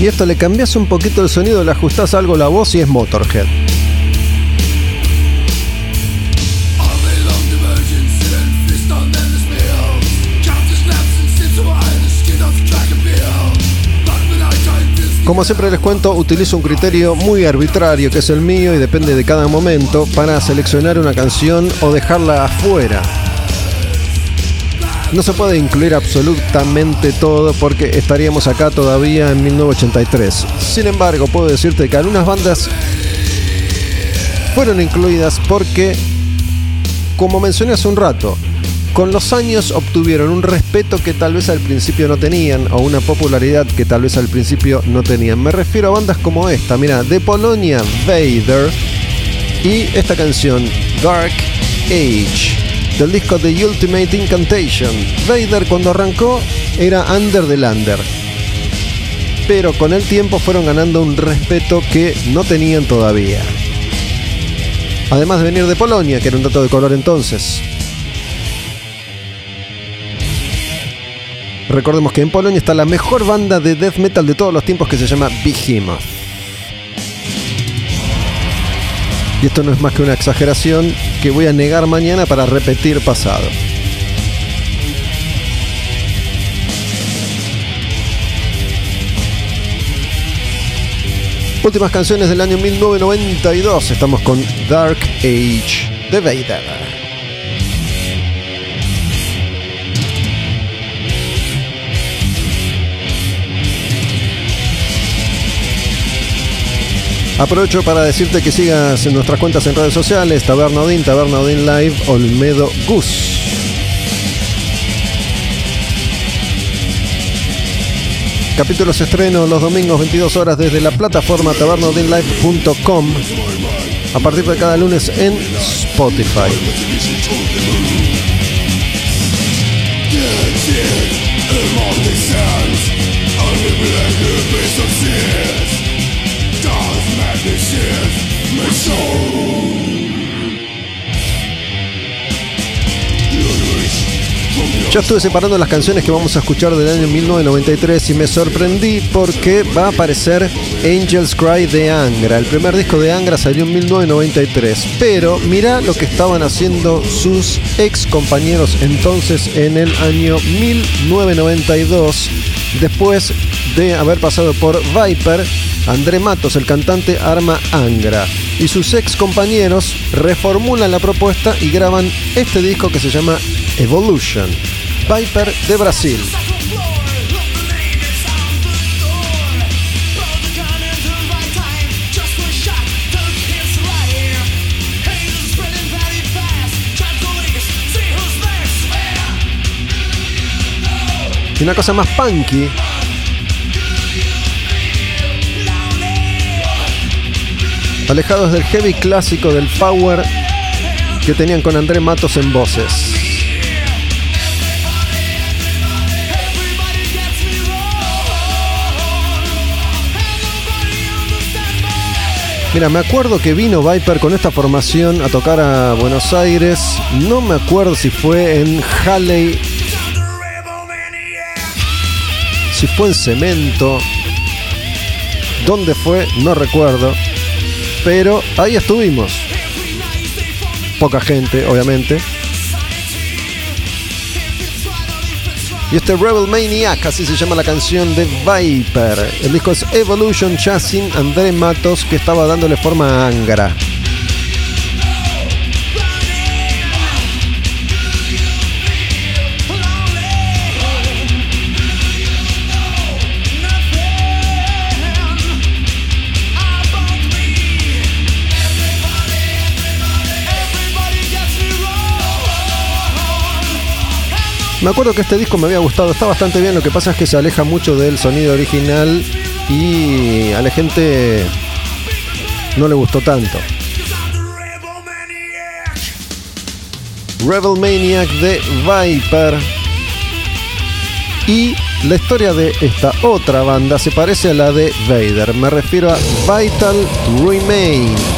Speaker 2: Y esto le cambias un poquito el sonido, le ajustás algo la voz y es Motorhead. Como siempre les cuento, utilizo un criterio muy arbitrario que es el mío y depende de cada momento para seleccionar una canción o dejarla afuera. No se puede incluir absolutamente todo porque estaríamos acá todavía en 1983. Sin embargo, puedo decirte que algunas bandas fueron incluidas porque, como mencioné hace un rato, con los años obtuvieron un respeto que tal vez al principio no tenían o una popularidad que tal vez al principio no tenían. Me refiero a bandas como esta, mira, de Polonia, Vader y esta canción, Dark Age del disco The Ultimate Incantation. Vader cuando arrancó era under the lander. Pero con el tiempo fueron ganando un respeto que no tenían todavía. Además de venir de Polonia, que era un dato de color entonces. Recordemos que en Polonia está la mejor banda de death metal de todos los tiempos que se llama Behemoth. Y esto no es más que una exageración que voy a negar mañana para repetir pasado. Últimas canciones del año 1992. Estamos con Dark Age de Vader. Aprovecho para decirte que sigas en nuestras cuentas en redes sociales, Taberna Odin, Taberna Odin Live, Olmedo Gus. Capítulos estreno los domingos 22 horas desde la plataforma tabernaodinlive.com a partir de cada lunes en Spotify. Yo estuve separando las canciones que vamos a escuchar del año 1993 y me sorprendí porque va a aparecer Angels Cry de Angra. El primer disco de Angra salió en 1993. Pero mira lo que estaban haciendo sus ex compañeros entonces en el año 1992. Después de haber pasado por Viper, André Matos, el cantante, arma Angra. Y sus ex compañeros reformulan la propuesta y graban este disco que se llama Evolution. Viper de Brasil. Y una cosa más punky. Alejados del heavy clásico del power que tenían con André Matos en voces. Mira, me acuerdo que vino Viper con esta formación a tocar a Buenos Aires. No me acuerdo si fue en Halley. Si fue en Cemento. ¿Dónde fue? No recuerdo. Pero ahí estuvimos. Poca gente, obviamente. Y este Rebel Maniac, así se llama la canción de Viper. El disco es Evolution Chasing André Matos, que estaba dándole forma a Angra. Me acuerdo que este disco me había gustado, está bastante bien, lo que pasa es que se aleja mucho del sonido original y a la gente no le gustó tanto. Rebel Maniac de Viper. Y la historia de esta otra banda se parece a la de Vader. Me refiero a Vital Remains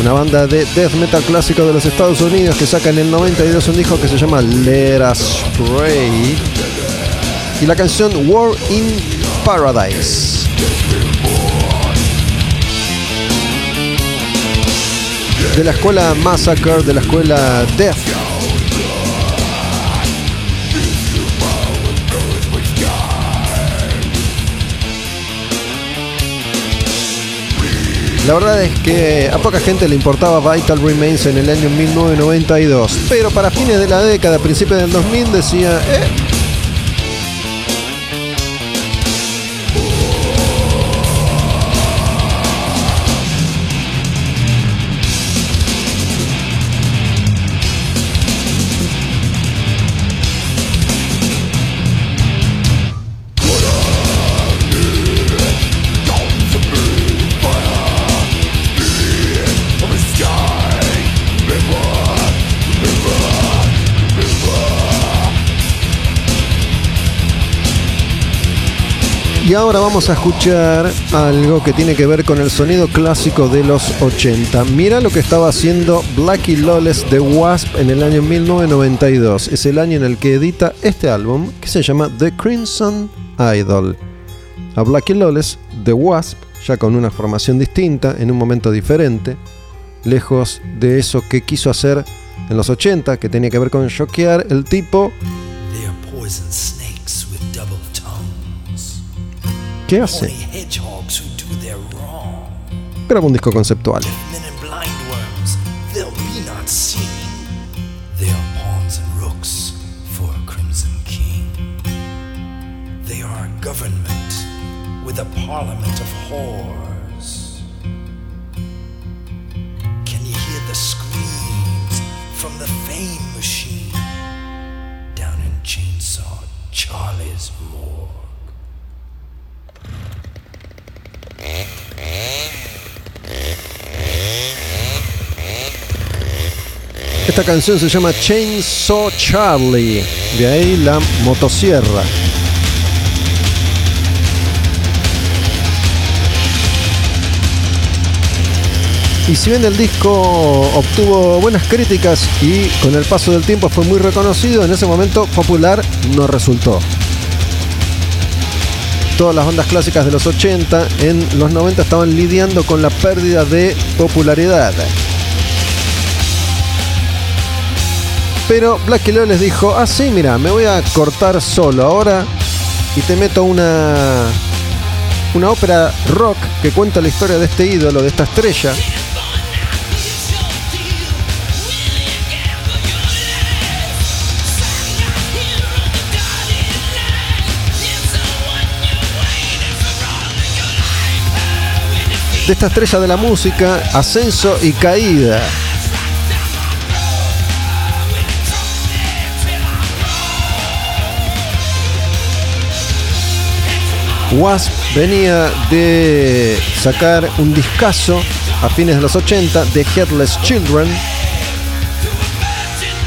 Speaker 2: una banda de death metal clásico de los Estados Unidos que saca en el 92 un disco que se llama Let Us Pray y la canción War in Paradise. De la escuela Massacre, de la escuela Death La verdad es que a poca gente le importaba Vital Remains en el año 1992, pero para fines de la década, principios del 2000 decía, eh, Y ahora vamos a escuchar algo que tiene que ver con el sonido clásico de los 80. Mira lo que estaba haciendo Blackie Lawless de Wasp en el año 1992. Es el año en el que edita este álbum que se llama The Crimson Idol. A Blackie Lawless de Wasp, ya con una formación distinta, en un momento diferente, lejos de eso que quiso hacer en los 80, que tenía que ver con choquear, el tipo
Speaker 4: king. They are a government with a parliament of whores. Can you hear the screams from the fame machine? Down in Chainsaw Charlie's
Speaker 2: Esta canción se llama Chainsaw Charlie, de ahí la motosierra. Y si bien el disco obtuvo buenas críticas y con el paso del tiempo fue muy reconocido, en ese momento popular no resultó. Todas las bandas clásicas de los 80 en los 90 estaban lidiando con la pérdida de popularidad. Pero Black Low les dijo, ah sí, mira, me voy a cortar solo ahora y te meto una, una ópera rock que cuenta la historia de este ídolo, de esta estrella. De esta estrella de la música, ascenso y caída. Wasp venía de sacar un discazo a fines de los 80 de Headless Children.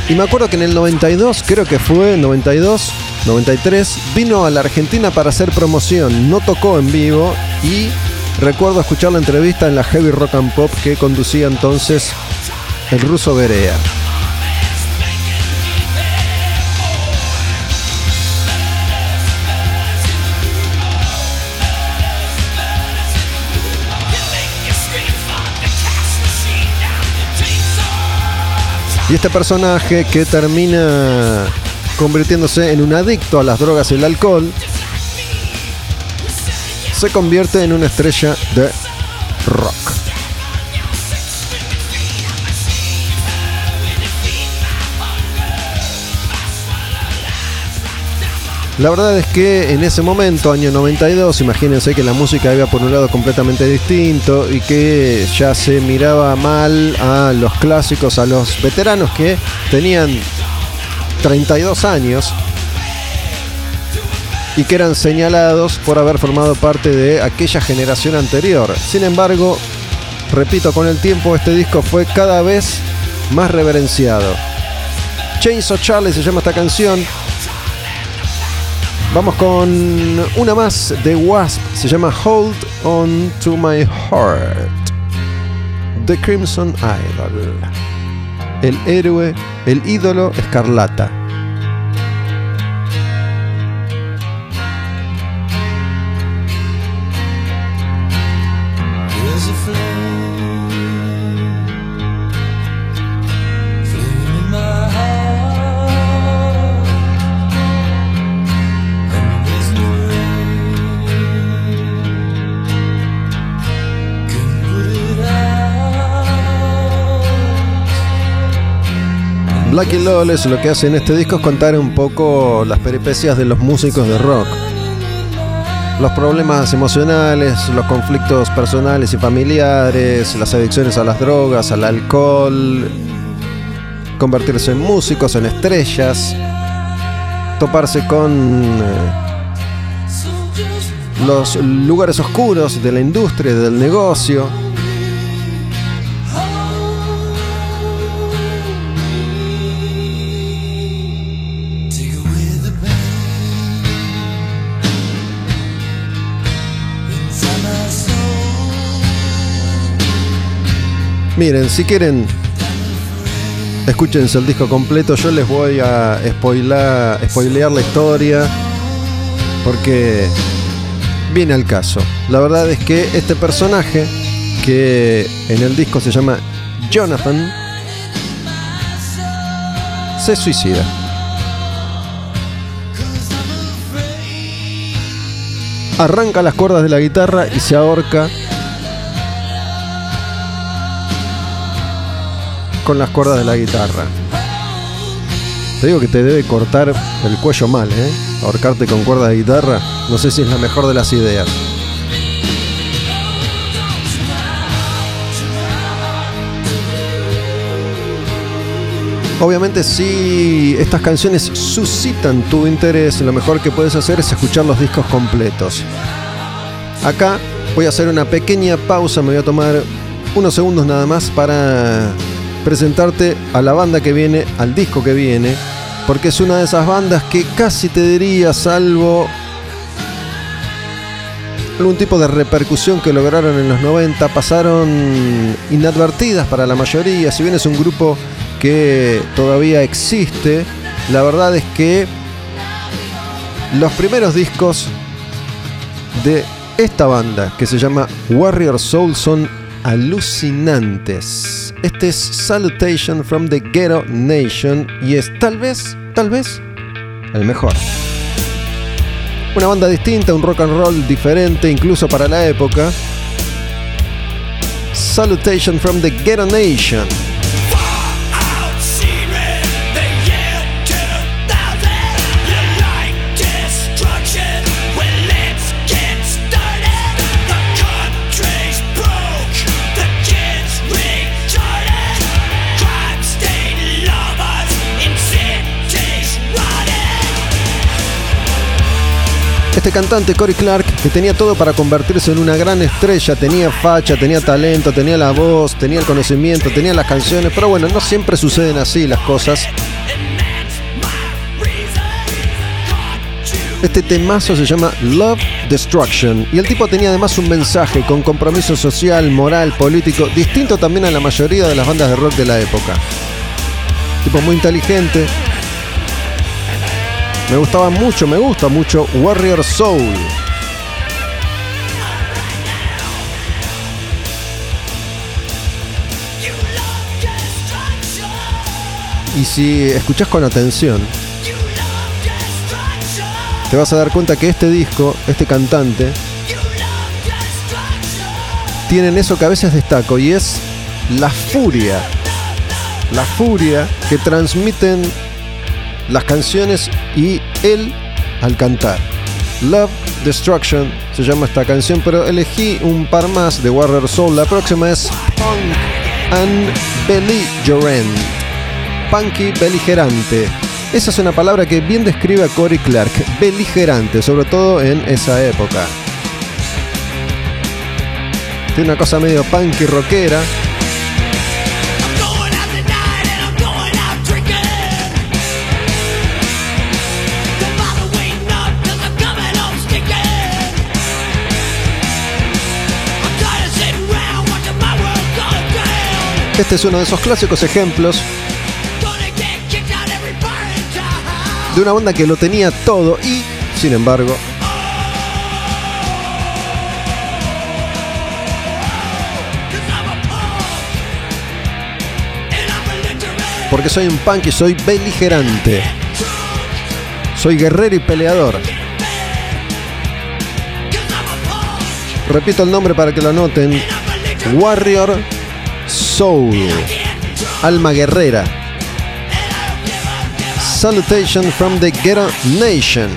Speaker 2: Y me acuerdo que en el 92, creo que fue 92, 93, vino a la Argentina para hacer promoción. No tocó en vivo y recuerdo escuchar la entrevista en la Heavy Rock and Pop que conducía entonces el ruso Berea. Y este personaje que termina convirtiéndose en un adicto a las drogas y el alcohol, se convierte en una estrella de rock. La verdad es que en ese momento, año 92, imagínense que la música iba por un lado completamente distinto y que ya se miraba mal a los clásicos, a los veteranos que tenían 32 años y que eran señalados por haber formado parte de aquella generación anterior. Sin embargo, repito, con el tiempo este disco fue cada vez más reverenciado. Chainsaw Charlie se llama esta canción. Vamos con una más de Wasp, se llama Hold On To My Heart. The Crimson Idol. El héroe, el ídolo escarlata.
Speaker 4: Out.
Speaker 2: Blackie Lawless lo que hace en este disco es contar un poco las peripecias de los músicos de rock. Los problemas emocionales, los conflictos personales y familiares, las adicciones a las drogas, al alcohol, convertirse en músicos, en estrellas, toparse con eh, los lugares oscuros de la industria, del negocio. Miren, si quieren, escúchense el disco completo. Yo les voy a spoilar, spoilear la historia porque viene al caso. La verdad es que este personaje, que en el disco se llama Jonathan, se suicida. Arranca las cuerdas de la guitarra y se ahorca con las cuerdas de la guitarra. Te digo que te debe cortar el cuello mal, ¿eh? Ahorcarte con cuerdas de guitarra, no sé si es la mejor de las ideas. Obviamente si estas canciones suscitan tu interés, lo mejor que puedes hacer es escuchar los discos completos. Acá voy a hacer una pequeña pausa, me voy a tomar unos segundos nada más para presentarte a la banda que viene, al disco que viene, porque es una de esas bandas que casi te diría, salvo algún tipo de repercusión que lograron en los 90, pasaron inadvertidas para la mayoría, si bien es un grupo que todavía existe, la verdad es que los primeros discos de esta banda, que se llama Warrior Soul, son alucinantes. Este es Salutation from the Ghetto Nation y es tal vez, tal vez, el mejor. Una banda distinta, un rock and roll diferente incluso para la época. Salutation from the Ghetto Nation. Este cantante, Cory Clark, que tenía todo para convertirse en una gran estrella, tenía facha, tenía talento, tenía la voz, tenía el conocimiento, tenía las canciones, pero bueno, no siempre suceden así las cosas. Este temazo se llama Love Destruction y el tipo tenía además un mensaje con compromiso social, moral, político, distinto también a la mayoría de las bandas de rock de la época. Tipo muy inteligente, me gustaba mucho, me gusta mucho Warrior Soul. Y si escuchas con atención, te vas a dar cuenta que este disco, este cantante, tienen eso que a veces destaco y es la furia. La furia que transmiten las canciones y él al cantar. Love Destruction se llama esta canción, pero elegí un par más de Warrior Soul. La próxima es Punk and Belligerent. Punky beligerante. Esa es una palabra que bien describe a Cory Clark. Beligerante, sobre todo en esa época. Tiene una cosa medio punky rockera. Este es uno de esos clásicos ejemplos de una banda que lo tenía todo y, sin embargo, porque soy un punk y soy beligerante. Soy guerrero y peleador. Repito el nombre para que lo noten. Warrior Soul, Alma Guerrera. Salutation from the Ghetto Nation.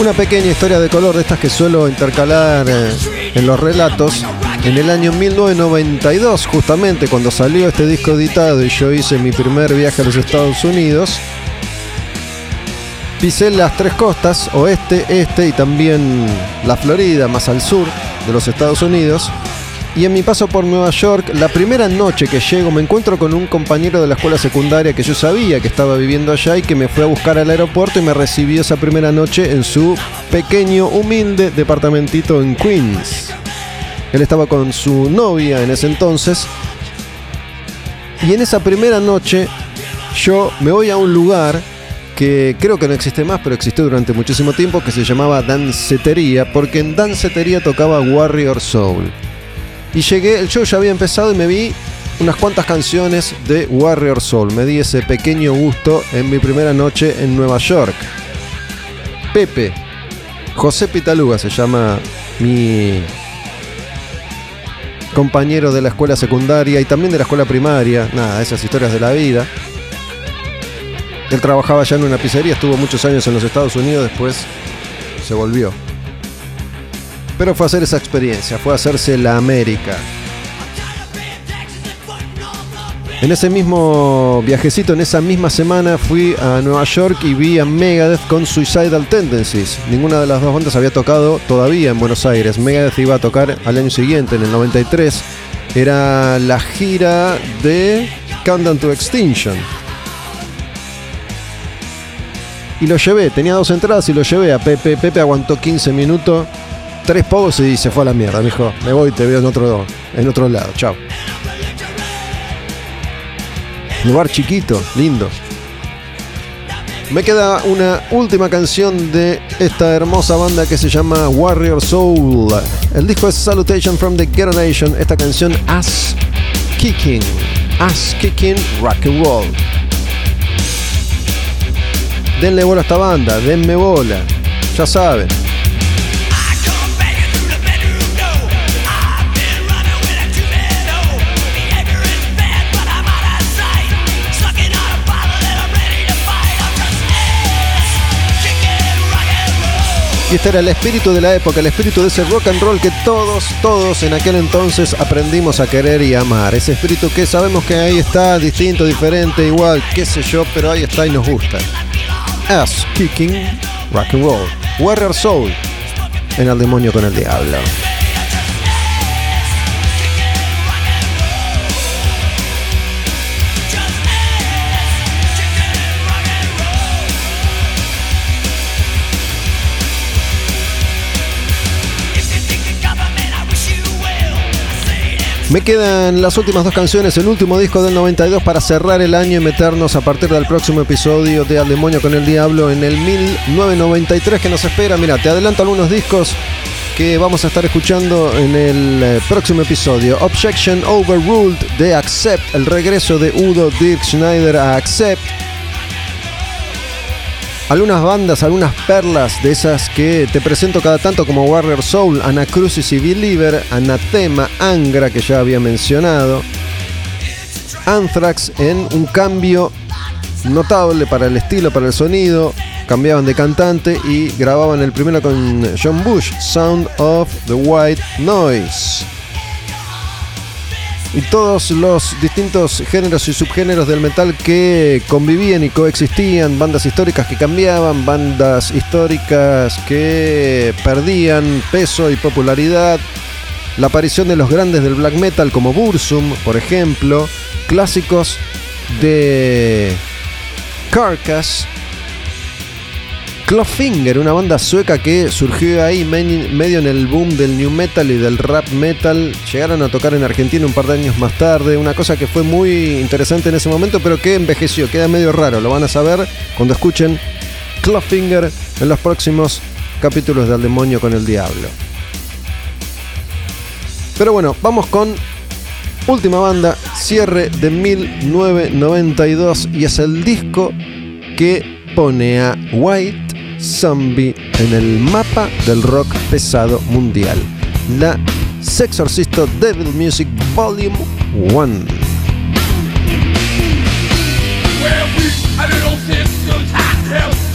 Speaker 2: Una pequeña historia de color de estas que suelo intercalar eh, en los relatos en el año 1992, justamente cuando salió este disco editado y yo hice mi primer viaje a los Estados Unidos, pisé las tres costas, oeste, este y también la Florida, más al sur de los Estados Unidos. Y en mi paso por Nueva York, la primera noche que llego me encuentro con un compañero de la escuela secundaria que yo sabía que estaba viviendo allá y que me fue a buscar al aeropuerto y me recibió esa primera noche en su pequeño, humilde departamentito en Queens. Él estaba con su novia en ese entonces. Y en esa primera noche yo me voy a un lugar que creo que no existe más, pero existió durante muchísimo tiempo, que se llamaba Dancetería, porque en Dancetería tocaba Warrior Soul. Y llegué, el show ya había empezado y me vi unas cuantas canciones de Warrior Soul. Me di ese pequeño gusto en mi primera noche en Nueva York. Pepe, José Pitaluga se llama mi compañero de la escuela secundaria y también de la escuela primaria. Nada, esas historias de la vida. Él trabajaba ya en una pizzería, estuvo muchos años en los Estados Unidos, después se volvió. Pero fue a hacer esa experiencia, fue a hacerse la América. En ese mismo viajecito, en esa misma semana, fui a Nueva York y vi a Megadeth con Suicidal Tendencies. Ninguna de las dos bandas había tocado todavía en Buenos Aires. Megadeth iba a tocar al año siguiente, en el 93. Era la gira de Countdown to Extinction. Y lo llevé, tenía dos entradas y lo llevé a Pepe. Pepe aguantó 15 minutos, tres pogos y se fue a la mierda. Me dijo, me voy, te veo en otro, en otro lado. Chao. Lugar chiquito, lindo. Me queda una última canción de esta hermosa banda que se llama Warrior Soul. El disco es Salutation from the Ghetto Nation. Esta canción Ass Kicking. Ass Kicking Rock and Roll. Denle bola a esta banda, denme bola. Ya saben. Y este era el espíritu de la época, el espíritu de ese rock and roll que todos, todos en aquel entonces aprendimos a querer y amar. Ese espíritu que sabemos que ahí está, distinto, diferente, igual, qué sé yo, pero ahí está y nos gusta. Ass Kicking Rock and Roll. Warrior Soul en El Demonio con el Diablo. Me quedan las últimas dos canciones, el último disco del 92 para cerrar el año y meternos a partir del próximo episodio de Al Demonio con el Diablo en el 1993 que nos espera. Mira, te adelanto algunos discos que vamos a estar escuchando en el eh, próximo episodio. Objection Overruled de Accept, el regreso de Udo Dirk Schneider a Accept algunas bandas, algunas perlas de esas que te presento cada tanto como Warrior Soul, Anacrucis y Believer, Anatema, Angra que ya había mencionado, Anthrax en un cambio notable para el estilo, para el sonido, cambiaban de cantante y grababan el primero con John Bush, Sound of the White Noise y todos los distintos géneros y subgéneros del metal que convivían y coexistían, bandas históricas que cambiaban, bandas históricas que perdían peso y popularidad, la aparición de los grandes del black metal como Bursum, por ejemplo, clásicos de Carcass, Clawfinger, una banda sueca que surgió ahí medio en el boom del new metal y del rap metal. Llegaron a tocar en Argentina un par de años más tarde. Una cosa que fue muy interesante en ese momento, pero que envejeció, queda medio raro. Lo van a saber cuando escuchen Clawfinger en los próximos capítulos de Al Demonio con el Diablo. Pero bueno, vamos con última banda, cierre de 1992 y es el disco que pone a White Zombie en el mapa del rock pesado mundial. La Sexorcisto Devil Music Volume 1. Y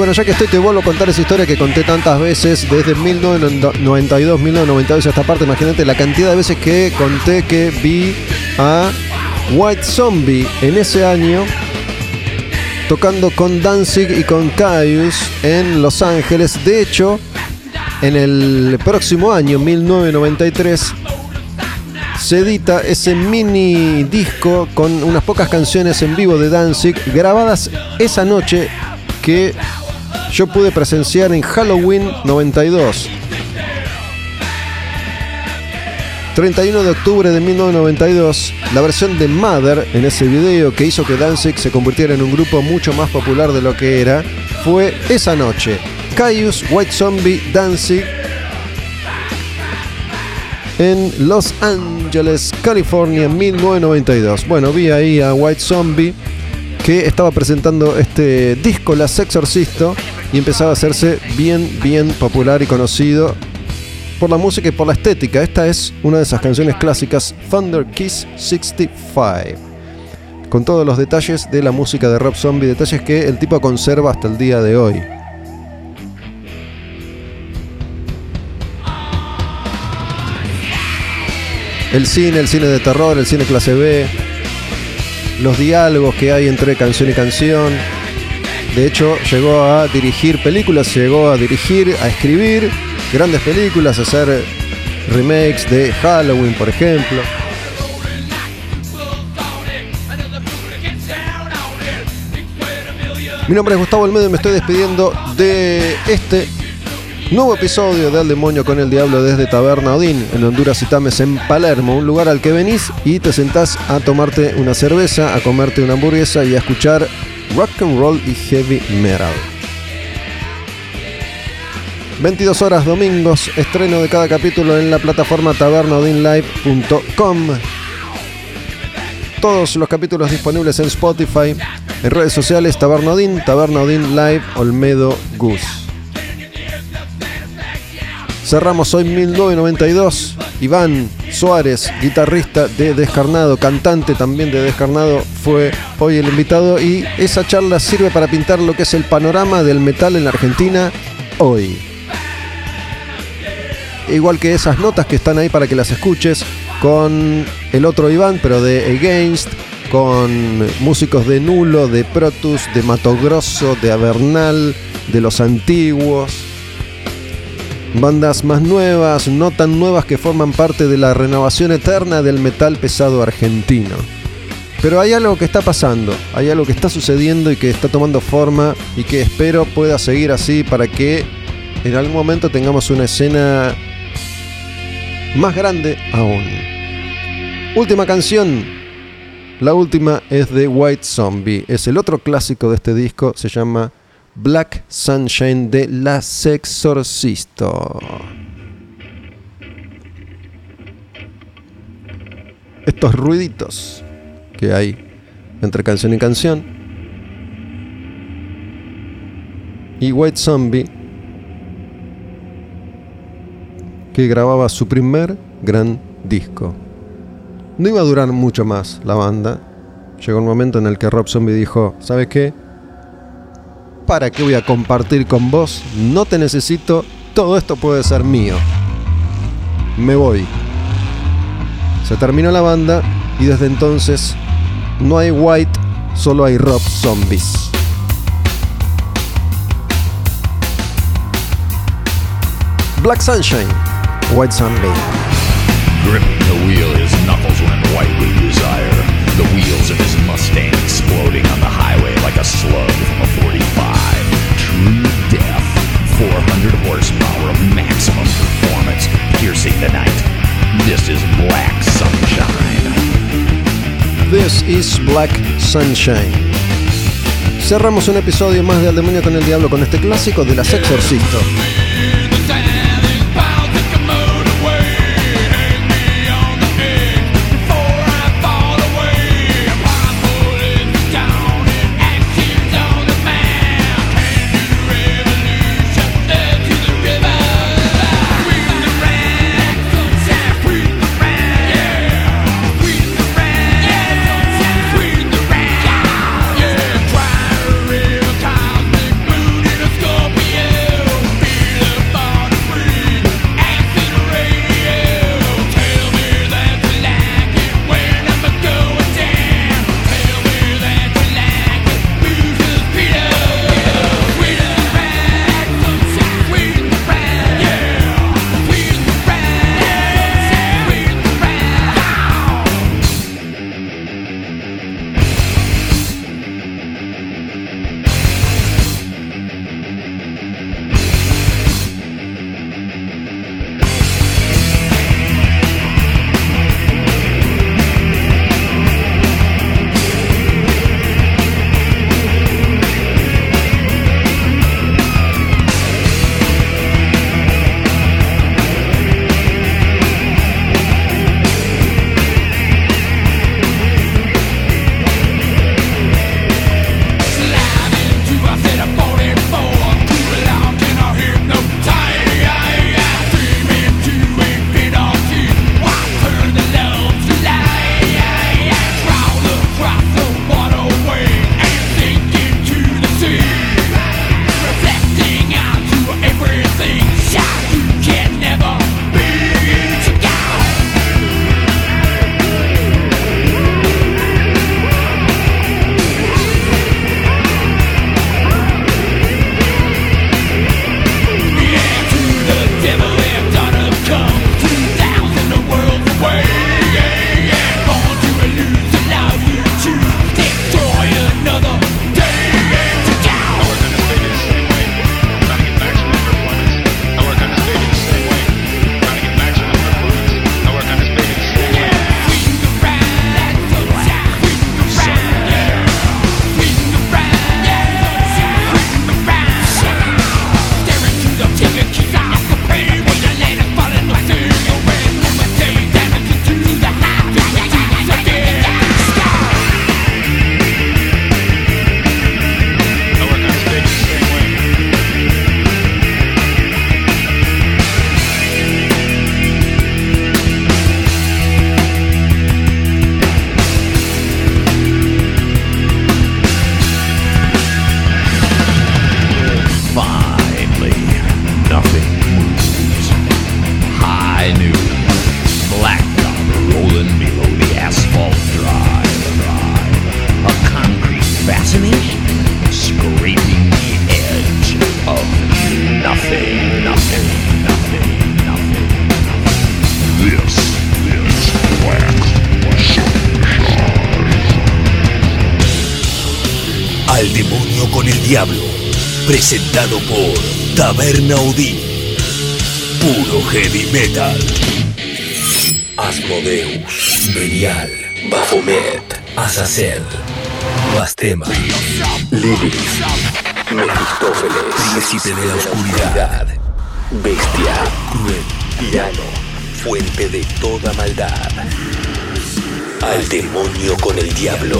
Speaker 2: bueno, ya que estoy, te vuelvo a contar esa historia que conté tantas veces desde 1992, 1992 a esta parte. Imagínate la cantidad de veces que conté que vi a White Zombie en ese año tocando con Danzig y con Caius en Los Ángeles. De hecho, en el próximo año, 1993, se edita ese mini disco con unas pocas canciones en vivo de Danzig grabadas esa noche que yo pude presenciar en Halloween 92. 31 de octubre de 1992, la versión de Mother en ese video que hizo que Danzig se convirtiera en un grupo mucho más popular de lo que era, fue esa noche. Caius, White Zombie, Danzig en Los Angeles, California, 1992. Bueno, vi ahí a White Zombie que estaba presentando este disco, La Sexorcisto, y empezaba a hacerse bien, bien popular y conocido por la música y por la estética. Esta es una de esas canciones clásicas, Thunder Kiss 65. Con todos los detalles de la música de Rob Zombie, detalles que el tipo conserva hasta el día de hoy. El cine, el cine de terror, el cine clase B, los diálogos que hay entre canción y canción. De hecho, llegó a dirigir películas, llegó a dirigir, a escribir grandes películas, a hacer remakes de Halloween, por ejemplo. Mi nombre es Gustavo Almedo y me estoy despidiendo de este nuevo episodio de Al Demonio con el Diablo desde Taberna Odín, en Honduras y Tames, en Palermo, un lugar al que venís y te sentás a tomarte una cerveza, a comerte una hamburguesa y a escuchar rock and roll y heavy metal. 22 horas domingos, estreno de cada capítulo en la plataforma tabernaodinlive.com. Todos los capítulos disponibles en Spotify, en redes sociales Tabernodin, Tabernodin Live, Olmedo Gus. Cerramos hoy 1992. Iván Suárez, guitarrista de Descarnado, cantante también de Descarnado, fue hoy el invitado y esa charla sirve para pintar lo que es el panorama del metal en la Argentina hoy. Igual que esas notas que están ahí para que las escuches con el otro Iván, pero de Against, con músicos de Nulo, de Protus, de Mato Grosso, de Avernal, de los antiguos bandas más nuevas, no tan nuevas que forman parte de la renovación eterna del metal pesado argentino. Pero hay algo que está pasando, hay algo que está sucediendo y que está tomando forma y que espero pueda seguir así para que en algún momento tengamos una escena más grande aún. Última canción. La última es de White Zombie. Es el otro clásico de este disco. Se llama Black Sunshine de La Sexorcisto. Estos ruiditos que hay entre canción y canción. Y White Zombie, que grababa su primer gran disco. No iba a durar mucho más la banda. Llegó un momento en el que Rob Zombie dijo, ¿sabes qué? ¿Para qué voy a compartir con vos? No te necesito, todo esto puede ser mío. Me voy. Se terminó la banda y desde entonces no hay White, solo hay Rob Zombies. Black Sunshine, White Zombie.
Speaker 5: Gripping the wheel, his knuckles run white with desire. The wheels of his Mustang exploding on the highway like a slug 400 horsepower of maximum performance, piercing the night. This is Black Sunshine.
Speaker 2: This is Black Sunshine. Cerramos un episodio más de Al Demonio con el Diablo con este clásico de las Exorcisto.
Speaker 1: Taberna Odín. Puro heavy metal. Asmodeus, Belial, Baphomet, Azazel, Bastema, Lilith, Mefistófeles, Príncipe de la Oscuridad, Bestia, Cruel, Tirano, Fuente de toda maldad. Al demonio con el diablo.